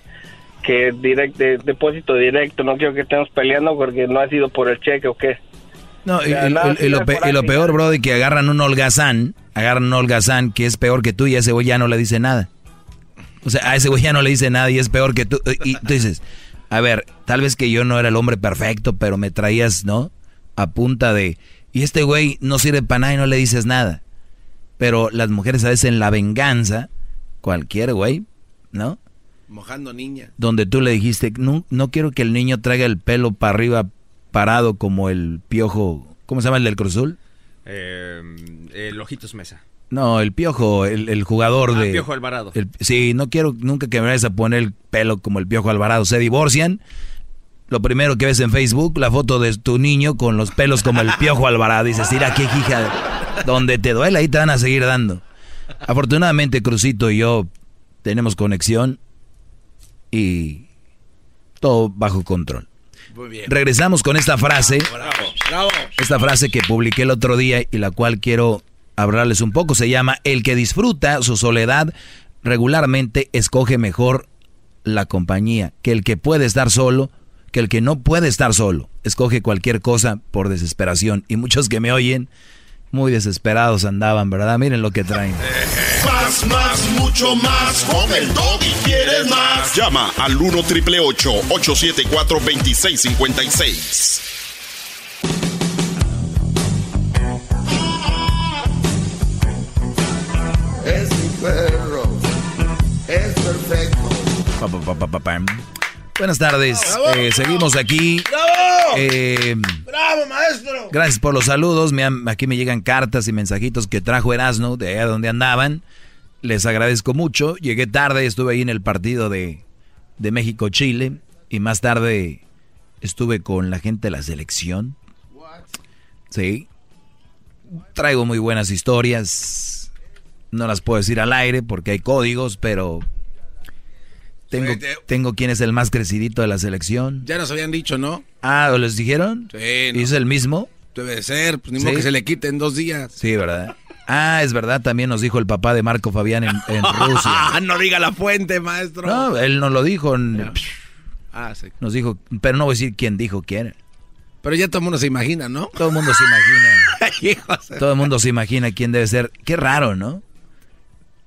que direct, de, depósito directo, no quiero que estemos peleando porque no ha sido por el cheque o qué. No, y, lo, peor, Brody, que agarran un holgazán, agarran un holgazán que es peor que tú y a ese güey ya no le dice nada. O sea, a ese güey ya no le dice nada y es peor que tú. Y tú dices, a ver, tal vez que yo no era el hombre perfecto, pero me traías, ¿no? A punta de... Y este güey no sirve para nada y no le dices nada. Pero las mujeres a veces en la venganza, cualquier güey, ¿no? Mojando niña. Donde tú le dijiste, no, no quiero que el niño traiga el pelo para arriba parado como el piojo, ¿cómo se llama el del Cruzul? Eh, el Ojitos Mesa. No, el Piojo, el, jugador ah, de... Piojo Alvarado. sí, no quiero nunca que me vayas a poner el pelo como el Piojo Alvarado. Se divorcian. Lo primero que ves en Facebook, la foto de tu niño con los pelos como el Piojo [laughs] Alvarado. Dices, mira qué hija, donde te duele ahí te van a seguir dando. Afortunadamente, Crucito y yo tenemos conexión y todo bajo control. Muy bien. Regresamos con esta frase. bravo. Esta frase que publiqué el otro día y la cual quiero hablarles un poco. Se llama El que disfruta su soledad regularmente escoge mejor la compañía que el que puede estar solo, que el que no puede estar solo. Escoge cualquier cosa por desesperación. Y muchos que me oyen, muy desesperados andaban, ¿verdad? Miren lo que traen. Más, más, mucho más. Con el y quieres más. Llama al 1 triple 874 2656. Es perfecto. Buenas tardes. Eh, seguimos aquí. ¡Bravo! Eh, ¡Bravo, maestro! Gracias por los saludos. aquí me llegan cartas y mensajitos que trajo Erasmo de allá donde andaban. Les agradezco mucho. Llegué tarde, estuve ahí en el partido de, de México-Chile. Y más tarde estuve con la gente de la selección. Sí. Traigo muy buenas historias no las puedo decir al aire porque hay códigos, pero tengo, tengo quién es el más crecidito de la selección. Ya nos habían dicho, ¿no? Ah, ¿o les dijeron? Sí. ¿Y es el mismo? Debe de ser, pues ni modo que se le quite en dos días. Sí, ¿verdad? Ah, es verdad, también nos dijo el papá de Marco Fabián en, [laughs] Rusia. no diga la fuente, maestro. No, él nos lo dijo. Ah, sí. Nos dijo, pero no voy a decir quién dijo quién. Pero ya todo el mundo se imagina, ¿no? Todo el mundo se imagina. [laughs] todo el mundo se imagina quién debe ser. Qué raro, ¿no?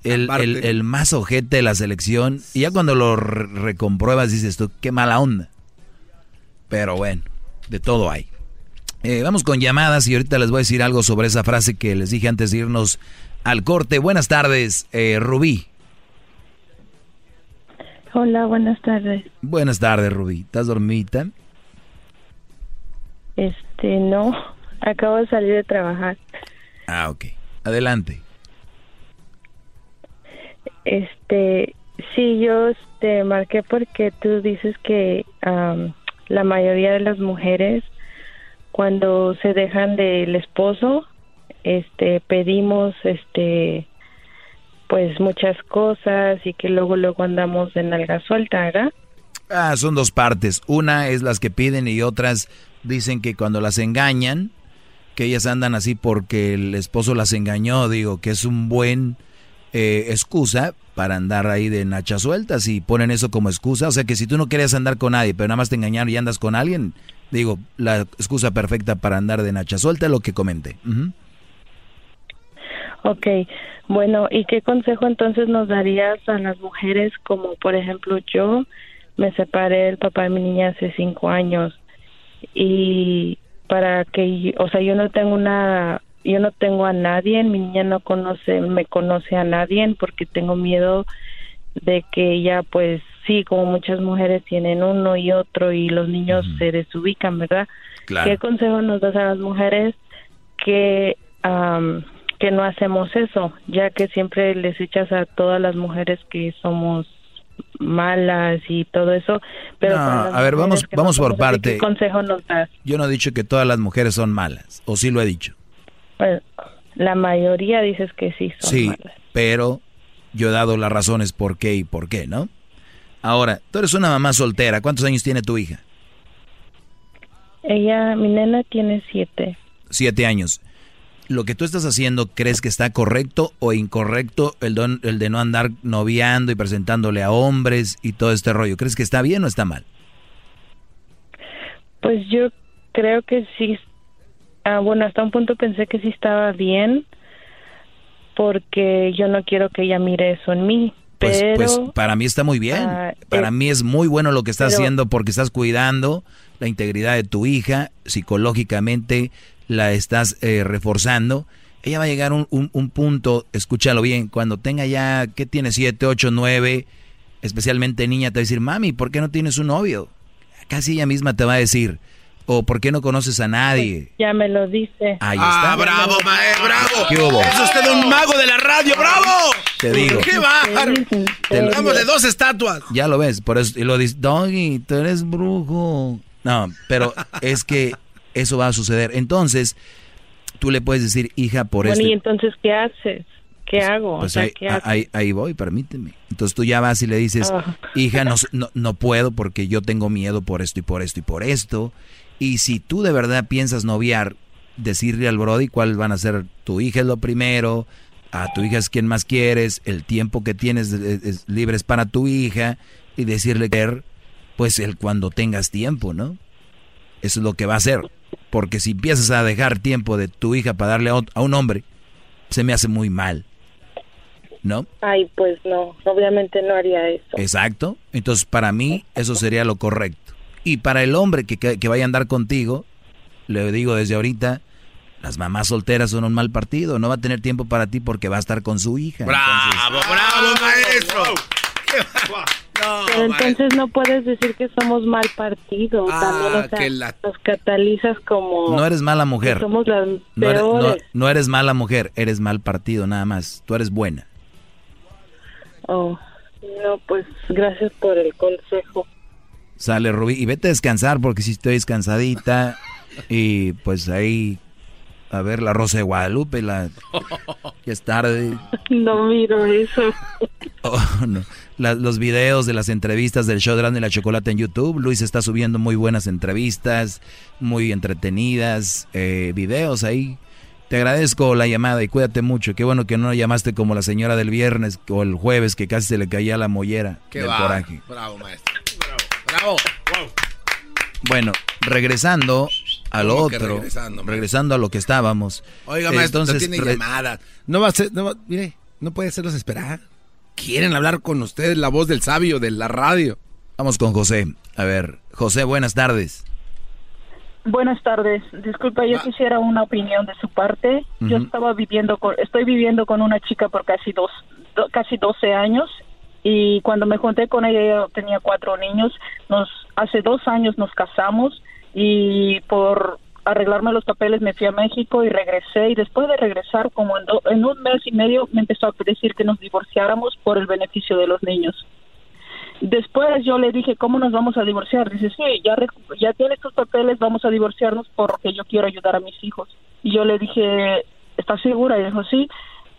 El, el, más ojete de la selección. Y ya cuando lo recompruebas dices tú, qué mala onda. Pero bueno, de todo hay. Eh, vamos con llamadas y ahorita les voy a decir algo sobre esa frase que les dije antes de irnos al corte. Buenas tardes, eh, Rubí. Hola, buenas tardes. Buenas tardes, Rubí. ¿Estás dormida? Este, no. Acabo de salir de trabajar. Ah, ok. Adelante. Este, sí, yo te marqué porque tú dices que la mayoría de las mujeres cuando se dejan del esposo, este, pedimos, este, pues muchas cosas y que luego luego andamos de nalga suelta, ¿verdad? Ah, son dos partes. Una es las que piden y otras dicen que cuando las engañan, que ellas andan así porque el esposo las engañó, digo, que es un buen eh, excusa para andar ahí de nacha sueltas y ponen eso como excusa. O sea que si tú no querías andar con nadie, pero nada más te engañaron y andas con alguien, digo, la excusa perfecta para andar de nacha suelta lo que comenté. Ok, bueno, ¿y qué consejo entonces nos darías a las mujeres como, por ejemplo, yo me separé del papá de mi niña hace cinco años y para que, o sea, yo no tengo una yo no tengo a nadie, mi niña no conoce, me conoce a nadie porque tengo miedo de que ella pues sí, como muchas mujeres tienen uno y otro y los niños se desubican, ¿verdad? ¿Qué consejo nos das a las mujeres que que no hacemos eso, ya que siempre les echas a todas las mujeres que somos malas y todo eso, pero a ver, vamos vamos por parte. ¿Qué consejo nos das? Yo no he dicho que todas las mujeres son malas, o sí lo he dicho. Pues, la mayoría dices que sí son Sí, pero yo he dado las razones por qué y por qué, ¿no? Ahora, tú eres una mamá soltera. ¿Cuántos años tiene tu hija? Ella, mi nena tiene siete. Siete años. ¿Lo que tú estás haciendo crees que está correcto o incorrecto el, don, el de no andar noviando y presentándole a hombres y todo este rollo? ¿Crees que está bien o está mal? Pues yo creo que sí. Ah, bueno, hasta un punto pensé que sí estaba bien porque yo no quiero que ella mire eso en mí. Pues, pero, pues para mí está muy bien. ah, para eh, mí es muy bueno lo que estás pero- haciendo porque estás cuidando la integridad de tu hija, psicológicamente la estás eh, reforzando. Ella va a llegar a un, un- un punto, escúchalo bien, cuando tenga ya, ¿qué tiene? Siete, ocho, nueve, especialmente niña, te va a decir, mami, ¿por qué no tienes un novio? Casi ella misma te va a decir, o ¿por qué no conoces a nadie? Ya me lo dice. Ahí está. Ah, bravo, maestro, bravo. ¿Qué hubo? Es usted un mago de la radio, bravo. Te digo. ¡Qué bárbaro! Te lo- Dámosle dos estatuas. Ya lo ves, por eso, y lo dices, Doggy, tú eres brujo. No, pero es que eso va a suceder. Entonces, tú le puedes decir, hija, por bueno, esto. y entonces, ¿qué haces? ¿Qué hago? Pues o sea, ahí, ¿qué ahí, ahí voy, permíteme. Entonces tú ya vas y le dices, Ah. hija, no, no, no puedo porque yo tengo miedo por esto y por esto y por esto. Y si tú de verdad piensas noviar, decirle al Brody cuál van a ser, tu hija es lo primero, a tu hija es quien más quieres, el tiempo que tienes es, es- libre es para tu hija, y decirle que, pues el cuando tengas tiempo, ¿no? Eso es lo que va a hacer. Porque si empiezas a dejar tiempo de tu hija para darle a a un hombre, se me hace muy mal. ¿No? Ay, pues no, obviamente no haría eso. Exacto. Entonces, para mí, eso sería lo correcto. Y para el hombre que, que, que vaya a andar contigo, le digo desde ahorita, las mamás solteras son un mal partido. No va a tener tiempo para ti porque va a estar con su hija. Bravo, bravo, maestro. Pero entonces no puedes decir que somos mal partido. Ah, También, o sea, que la- nos catalizas como... No eres mala mujer. Somos las No eres, no eres mala mujer, eres mal partido nada más. Tú eres buena. Oh, no, pues gracias por el consejo. Sale Rubí y vete a descansar porque si estoy descansadita y pues ahí a ver la Rosa de Guadalupe, la ya es tarde. No miro eso. Oh, no. La- los videos de las entrevistas del show de Grande y la Chocolate en YouTube. Luis está subiendo muy buenas entrevistas, muy entretenidas, eh, videos ahí. Te agradezco la llamada y cuídate mucho. Qué bueno que no llamaste como la señora del viernes o el jueves que casi se le caía la mollera Qué del va. coraje. Bravo, maestro. Bravo. Bueno, regresando a lo ¿Cómo que otro, regresando, regresando, a lo que estábamos. Oiga, maestro, no entonces tiene. No va a ser, no va- mire, no puede hacerlos esperar. Quieren hablar con ustedes, la voz del sabio de la radio. Vamos con José. A ver, José, buenas tardes. Buenas tardes. Disculpa, yo quisiera una opinión de su parte. Yo estaba viviendo con, estoy viviendo con una chica por casi dos, do- casi 12 años y cuando me junté con ella ella tenía cuatro niños. Nos hace dos años nos casamos y por arreglarme los papeles me fui a México y regresé y después de regresar como en, do- en un mes y medio me empezó a decir que nos divorciáramos por el beneficio de los niños. Después yo le dije, ¿cómo nos vamos a divorciar? Dice, sí, ya, ya tienes tus papeles, vamos a divorciarnos porque yo quiero ayudar a mis hijos. Y yo le dije, ¿estás segura? Y dijo, sí.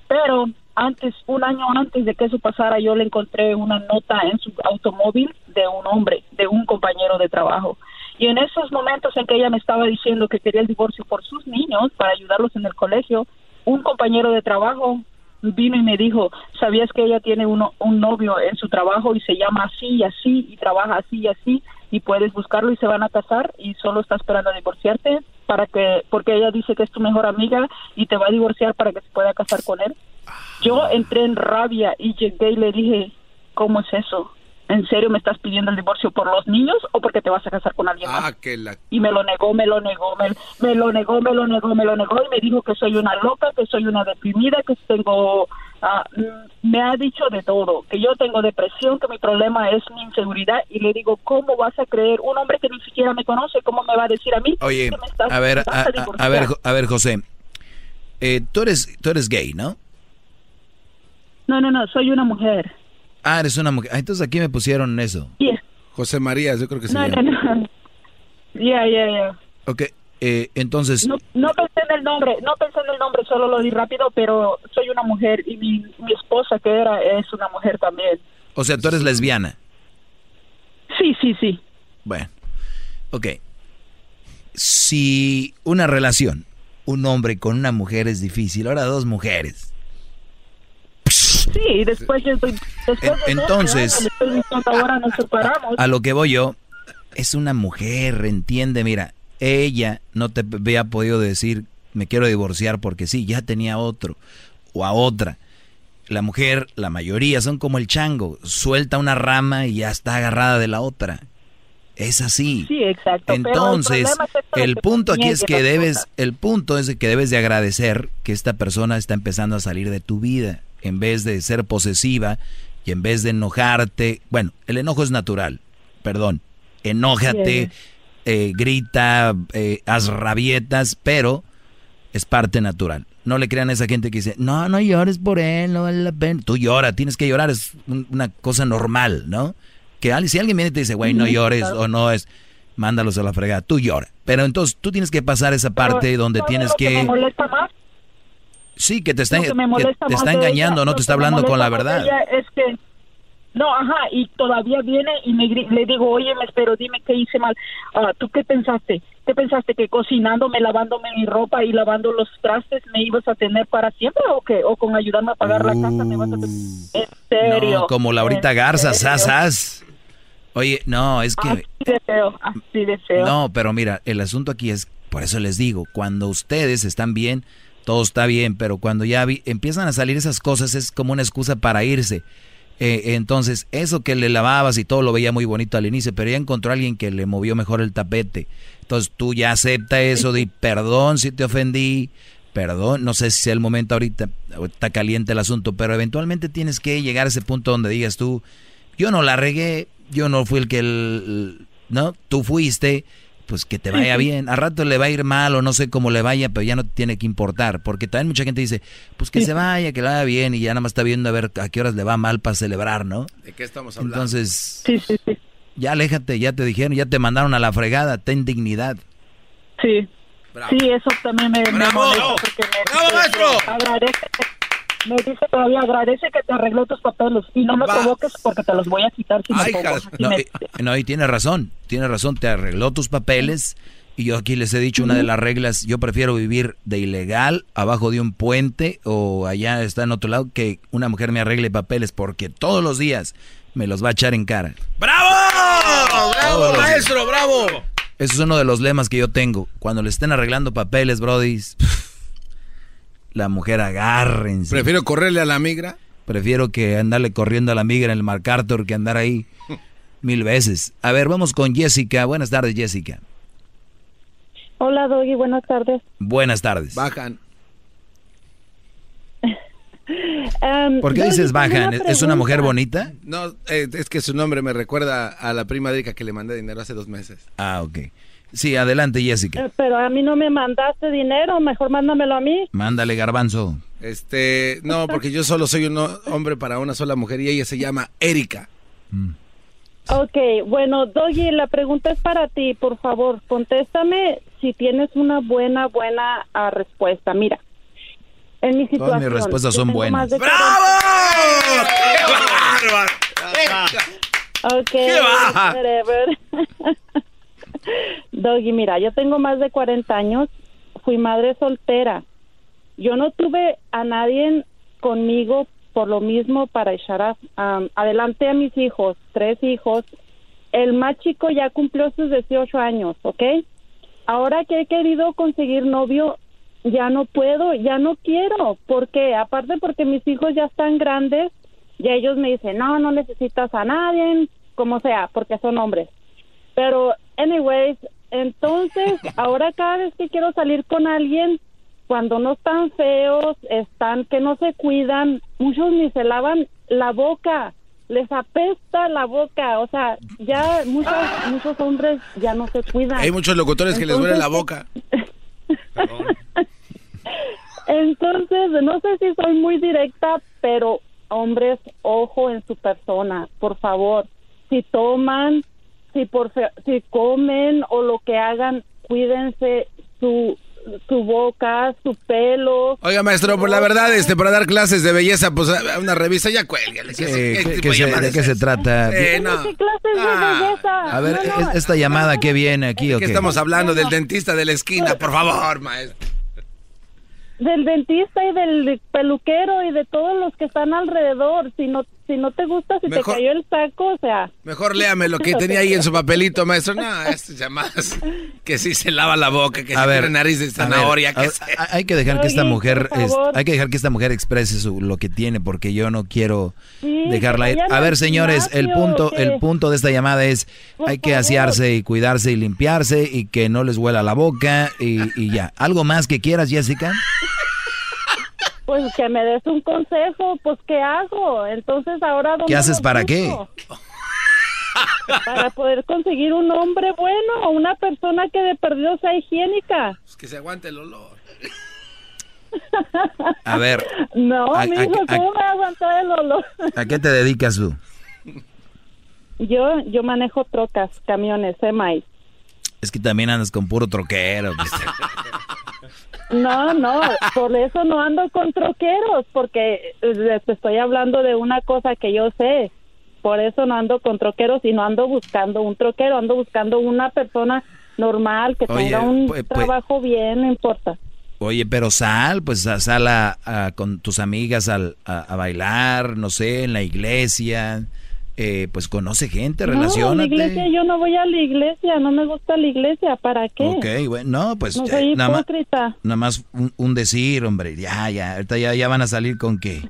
Pero antes, un año antes de que eso pasara, yo le encontré una nota en su automóvil de un hombre, de un compañero de trabajo. Y en esos momentos en que ella me estaba diciendo que quería el divorcio por sus niños, para ayudarlos en el colegio, un compañero de trabajo vino y me dijo, ¿sabías que ella tiene uno, un novio en su trabajo y se llama así y así y trabaja así y así y puedes buscarlo y se van a casar y solo está esperando a divorciarte para que porque ella dice que es tu mejor amiga y te va a divorciar para que se pueda casar con él? Yo entré en rabia y llegué y le dije, ¿cómo es eso? ¿En serio me estás pidiendo el divorcio por los niños o porque te vas a casar con alguien más? Ah, que la... y me lo negó, me lo negó, me, me lo negó, me lo negó, me lo negó y me dijo que soy una loca, que soy una deprimida, que tengo, ah, mm, me ha dicho de todo, que yo tengo depresión, que mi problema es mi inseguridad y le digo, ¿cómo vas a creer un hombre que ni siquiera me conoce, cómo me va a decir a mí? Oye, que me estás- a ver, a, a- divorciar? a ver, a ver, José. Eh, tú eres, tú eres gay, ¿no? No, no, no, soy una mujer. Ah, eres una mujer. Ah, entonces aquí me pusieron eso. Yeah. José María, yo creo que se No, no, no. Ya, ya, ya. Ok, eh, entonces, No, no pensé en el nombre, no pensé en el nombre, solo lo di rápido, pero soy una mujer y mi, mi esposa que era es una mujer también. o sea, tú eres lesbiana. Sí, sí, sí. Bueno, ok. Si una relación, un hombre con una mujer es difícil, ahora dos mujeres. Sí, después yo estoy... Entonces, ahora nos separamos. a lo que voy yo, es una mujer, entiende, mira, ella no te había podido decir, me quiero divorciar porque sí, ya tenía otro o a otra. La mujer, la mayoría, son como el chango, suelta una rama y ya está agarrada de la otra. Es así. Sí, exacto. Entonces, el, punto aquí es que debes, el punto es que debes de agradecer que esta persona está empezando a salir de tu vida, en vez de ser posesiva y en vez de enojarte. Bueno, el enojo es natural, perdón. Enójate, eh, grita, eh, haz rabietas, pero es parte natural. No le crean a esa gente que dice, no, no llores por él, no vale la pena. Tú llora, tienes que llorar, es una cosa normal, ¿no? Que si alguien viene y te dice, güey, no llores o no es, mándalos a la fregada, tú llora. Pero entonces tú tienes que pasar esa parte donde tienes que... Sí, que te está, te está engañando, no te está hablando con la verdad. Es que no, ajá, y todavía viene y me, le digo, oye, pero dime qué hice mal. Ah, ¿Tú qué pensaste? ¿Qué pensaste? ¿Que cocinándome, lavándome mi ropa y lavando los trastes me ibas a tener para siempre o qué? ¿O con ayudarme a pagar la casa me vas a tener? ¿En serio? No, como Laurita Garza, sasas. Oye, no, es que... Así de feo, así de feo. No, pero mira, el asunto aquí es, por eso les digo, cuando ustedes están bien, todo está bien, pero cuando ya empiezan a salir esas cosas es como una excusa para irse. Eh, entonces, eso que le lavabas y todo lo veía muy bonito al inicio, pero ya encontró a alguien que le movió mejor el tapete. Entonces tú ya acepta eso, di perdón si te ofendí, perdón, no sé si sea el momento ahorita, está caliente el asunto, pero eventualmente tienes que llegar a ese punto donde digas tú, yo no la regué, yo no fui el que, el, ¿no? Tú fuiste, pues que te vaya [laughs] bien. A rato le va a ir mal o no sé cómo le vaya, pero ya no tiene que importar. Porque también mucha gente dice, pues que se [laughs] vaya, que le vaya bien y ya nada más está viendo a ver a qué horas le va mal para celebrar, ¿no? ¿De qué estamos hablando? Entonces, ya aléjate, ya te dijeron, ya te mandaron a la fregada, ten dignidad. Sí. Sí, eso también me, ¡Bravo! porque me, ¡Bravo, maestro! Me dice todavía, agradece que te arregló tus papeles y no me provoques porque te los voy a quitar si Ay, me pongo. no, y, no, y tiene razón, tiene razón, te arregló tus papeles y yo aquí les he dicho una de las reglas, yo prefiero vivir de ilegal abajo de un puente o allá está en otro lado que una mujer me arregle papeles porque todos los días me los va a echar en cara. ¡Bravo! ¡Bravo, maestro! ¡Bravo! Eso es uno de los lemas que yo tengo. Cuando le estén arreglando papeles, brodis, la mujer agárrense. Prefiero correrle a la migra. Prefiero que andarle corriendo a la migra en el MacArthur que andar ahí [laughs] mil veces. A ver, vamos con Jessica. Buenas tardes, Jessica. Hola, Doggy, buenas tardes. Buenas tardes. Bajan. Um, [laughs] ¿Por qué dices bajan? una ¿Es una mujer bonita? No, eh, es que su nombre me recuerda a la prima Erika que le mandé dinero hace dos meses. Ah, ok. Sí, adelante, Jessica. Eh, Pero a mí no me mandaste dinero, mejor mándamelo a mí. Mándale, garbanzo. Este, no, porque yo solo soy un hombre para una sola mujer y ella se llama Erika. Ok, bueno, Doggy, la pregunta es para ti, por favor, contéstame si tienes una buena, buena ah, respuesta. Mira, en mi situación... Todas mis respuestas son buenas. más de Ok, ¡Qué baja! whatever. [laughs] Doggy, mira, yo tengo más de 40 años, fui madre soltera. Yo no tuve a nadie conmigo por lo mismo para echar a- am, adelante a mis hijos, tres hijos. El más chico ya cumplió sus 18 años, ¿ok? Ahora que he querido conseguir novio, ya no puedo, ya no quiero. ¿Por qué? Aparte porque mis hijos ya están grandes, y ellos me dicen, no, no necesitas a nadie, como sea, porque son hombres. Pero, anyways, entonces, [laughs] ahora cada vez que quiero salir con alguien, cuando no están feos, están que no se cuidan, muchos ni se lavan la boca, les apesta la boca, o sea, ya muchos, [laughs] muchos hombres ya no se cuidan. Hay muchos locutores que les duele la boca. [laughs] Entonces, no sé si soy muy directa, pero hombres, ojo en su persona, por favor. Si toman, si por fe- si comen o lo que hagan, cuídense su su boca, su pelo. Oiga, maestro, por la verdad, este, para dar clases de belleza, pues a una revista ya cuelga. ¿De qué se trata? ¿Qué clases de ah. belleza? A ver, esta llamada, ¿qué viene aquí o qué? estamos hablando? Del dentista de la esquina, por favor, maestro. Del dentista y del peluquero y de todos los que están alrededor. Si no si no te gusta, si te cayó el saco, o sea. Mejor léame lo que tenía ahí en su papelito, maestro. No, estas llamadas que sí se lava la boca, que a ver, tiene nariz de zanahoria. que Hay que dejar que esta mujer, hay que dejar que esta mujer exprese su, lo que tiene, porque yo no quiero dejarla ir. A ver, señores, el punto, el punto de esta llamada es hay que asearse y cuidarse y limpiarse y que no les huela la boca y, y ya. ¿Algo más que quieras, Jessica? Pues que me des un consejo, pues ¿qué hago? Entonces ahora... ¿Qué haces para qué? Para poder conseguir un hombre bueno, una persona que de perdido sea higiénica. Pues que se aguante el olor. A ver. No, ¿cómo me va a aguantar el olor? ¿A qué te dedicas tú? Yo, yo manejo trocas, camiones, semis. Es que también andas con puro troquero. [laughs] No, no, por eso no ando con troqueros, porque eh, te estoy hablando de una cosa que yo sé. Por eso no ando con troqueros y no ando buscando un troquero, ando buscando una persona normal que tenga un pues, pues trabajo bien, no importa. Oye, pero sal, pues sal a, con tus amigas a, a, bailar, no sé, en la iglesia, eh, pues conoce gente, relacionate. No, iglesia, yo no voy a la iglesia, no me gusta la iglesia, ¿para qué? Ok, bueno, no, pues no soy nada, más, nada más un, decir, hombre, ya, ya, ahorita ya, ya van a salir con qué.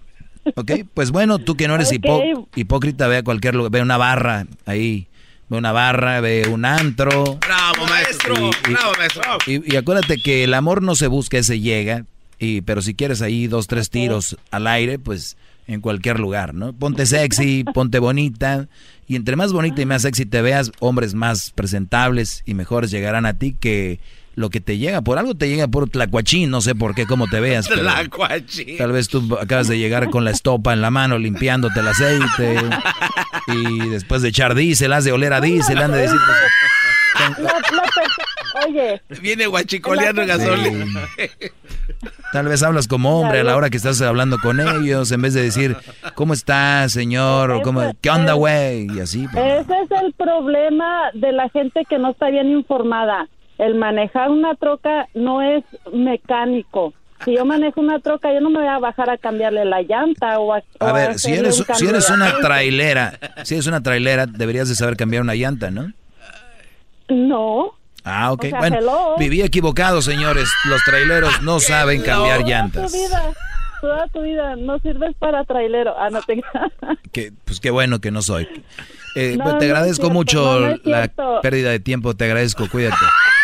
[laughs] ok, pues bueno, tú que no eres hipócrita, ve a cualquier lugar, ve una barra ahí, ve una barra, ve un antro. Bravo, maestro, bravo, maestro. Y, acuérdate que el amor no se busca, se llega, y, pero si quieres ahí dos, tres tiros al aire, pues en cualquier lugar, ¿no? Ponte sexy, ponte bonita. Y entre más bonita y más sexy te veas, hombres más presentables y mejores llegarán a ti que lo que te llega. Por algo te llega por tlacuachín, no sé por qué, cómo te veas. Tlacuachín. Tal vez tú acabas de llegar con la estopa en la mano limpiándote el aceite. y después de echar diésel, has de oler a diésel, han de decir... oye. Viene guachicoleando gasolina. Tal vez hablas como hombre a la hora que estás hablando con ellos, en vez de decir, ¿cómo estás, señor? O ¿cómo, ¿Qué onda, güey? Y así. Pues. Ese es el problema de la gente que no está bien informada. El manejar una troca no es mecánico. Si yo manejo una troca, yo no me voy a bajar a cambiarle la llanta o a... A ver, si eres, si eres una trailera, si eres una trailera, deberías de saber cambiar una llanta, ¿no? No. Ah, ok. bueno, viví equivocado, señores. Los traileros no saben cambiar llantas. Toda tu vida, toda tu vida no sirves para trailero. Ah, no te... [laughs] que, pues qué bueno que no soy. Eh, pues te agradezco mucho la pérdida de tiempo. Te agradezco. Cuídate. [laughs]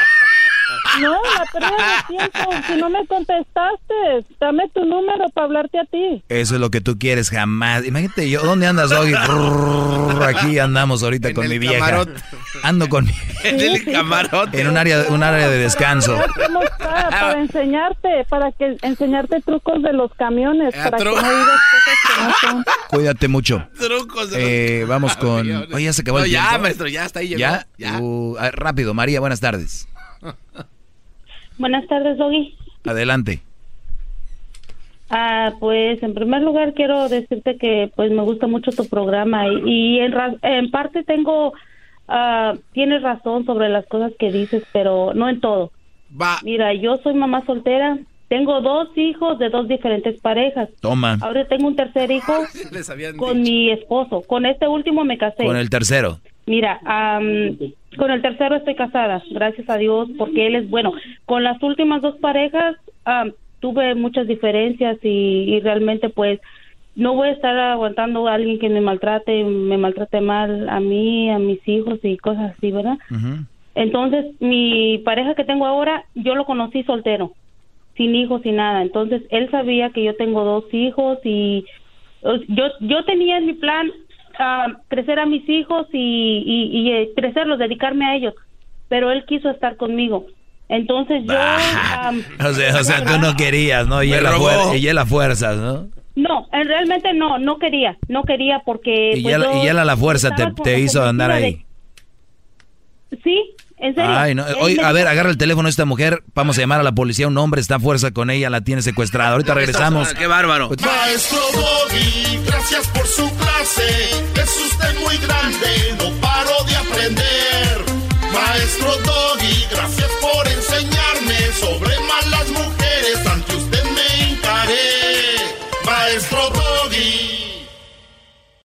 No, la pérdida de tiempo. Si no me contestaste, dame tu número para hablarte a ti. Eso es lo que tú quieres jamás. Imagínate yo, ¿dónde andas, hoy? Aquí andamos ahorita con mi vieja. Ando con mi... [laughs] En el camarote. En un área, un área de descanso. Para, para enseñarte, para que enseñarte trucos de los camiones, ah, para que no digas cosas que no son. Cuídate mucho. Trucos de eh, Vamos con... Oye, ya se acabó el ya, maestro, ya está ahí. ¿Ya? ¿Ya? Uh, rápido, María, buenas tardes. [laughs] Buenas tardes, Doggy. Adelante. Ah, pues en primer lugar quiero decirte que pues me gusta mucho tu programa y, en, en, parte tengo, ah, tienes razón sobre las cosas que dices, pero no en todo. Va. Mira, yo soy mamá soltera, tengo dos hijos de dos diferentes parejas. Toma. Ahora tengo un tercer hijo [laughs] con mi esposo. Con este último me casé. Con el tercero. Mira, con el tercero estoy casada, gracias a Dios, porque él es bueno. Con las últimas dos parejas tuve muchas diferencias y, realmente pues no voy a estar aguantando a alguien que me maltrate, me maltrate mal a mí, a mis hijos y cosas así, ¿verdad? Entonces, mi pareja que tengo ahora, yo lo conocí soltero, sin hijos, sin nada. Entonces, él sabía que yo tengo dos hijos y yo, yo tenía en mi plan crecer a mis hijos y, y, eh, crecerlos, dedicarme a ellos. Pero él quiso estar conmigo. Entonces yo... [laughs] o, sea, o sea, tú no querías, ¿no? Y él, la fuerza, ¿no? No, realmente no, no quería, no quería porque... Y, pues, él, a la fuerza te, te hizo andar ahí. Sí, ¿En serio? Ay, no. Oye, a ver, agarra el teléfono de esta mujer. Vamos a llamar a la policía. Un hombre está a fuerza con ella, la tiene secuestrada. Ahorita regresamos. ¡Qué bárbaro! Pues, maestro Doggy, gracias por su clase. Es usted muy grande, no paro de aprender. Maestro Doggy, gracias por enseñarme sobre malas mujeres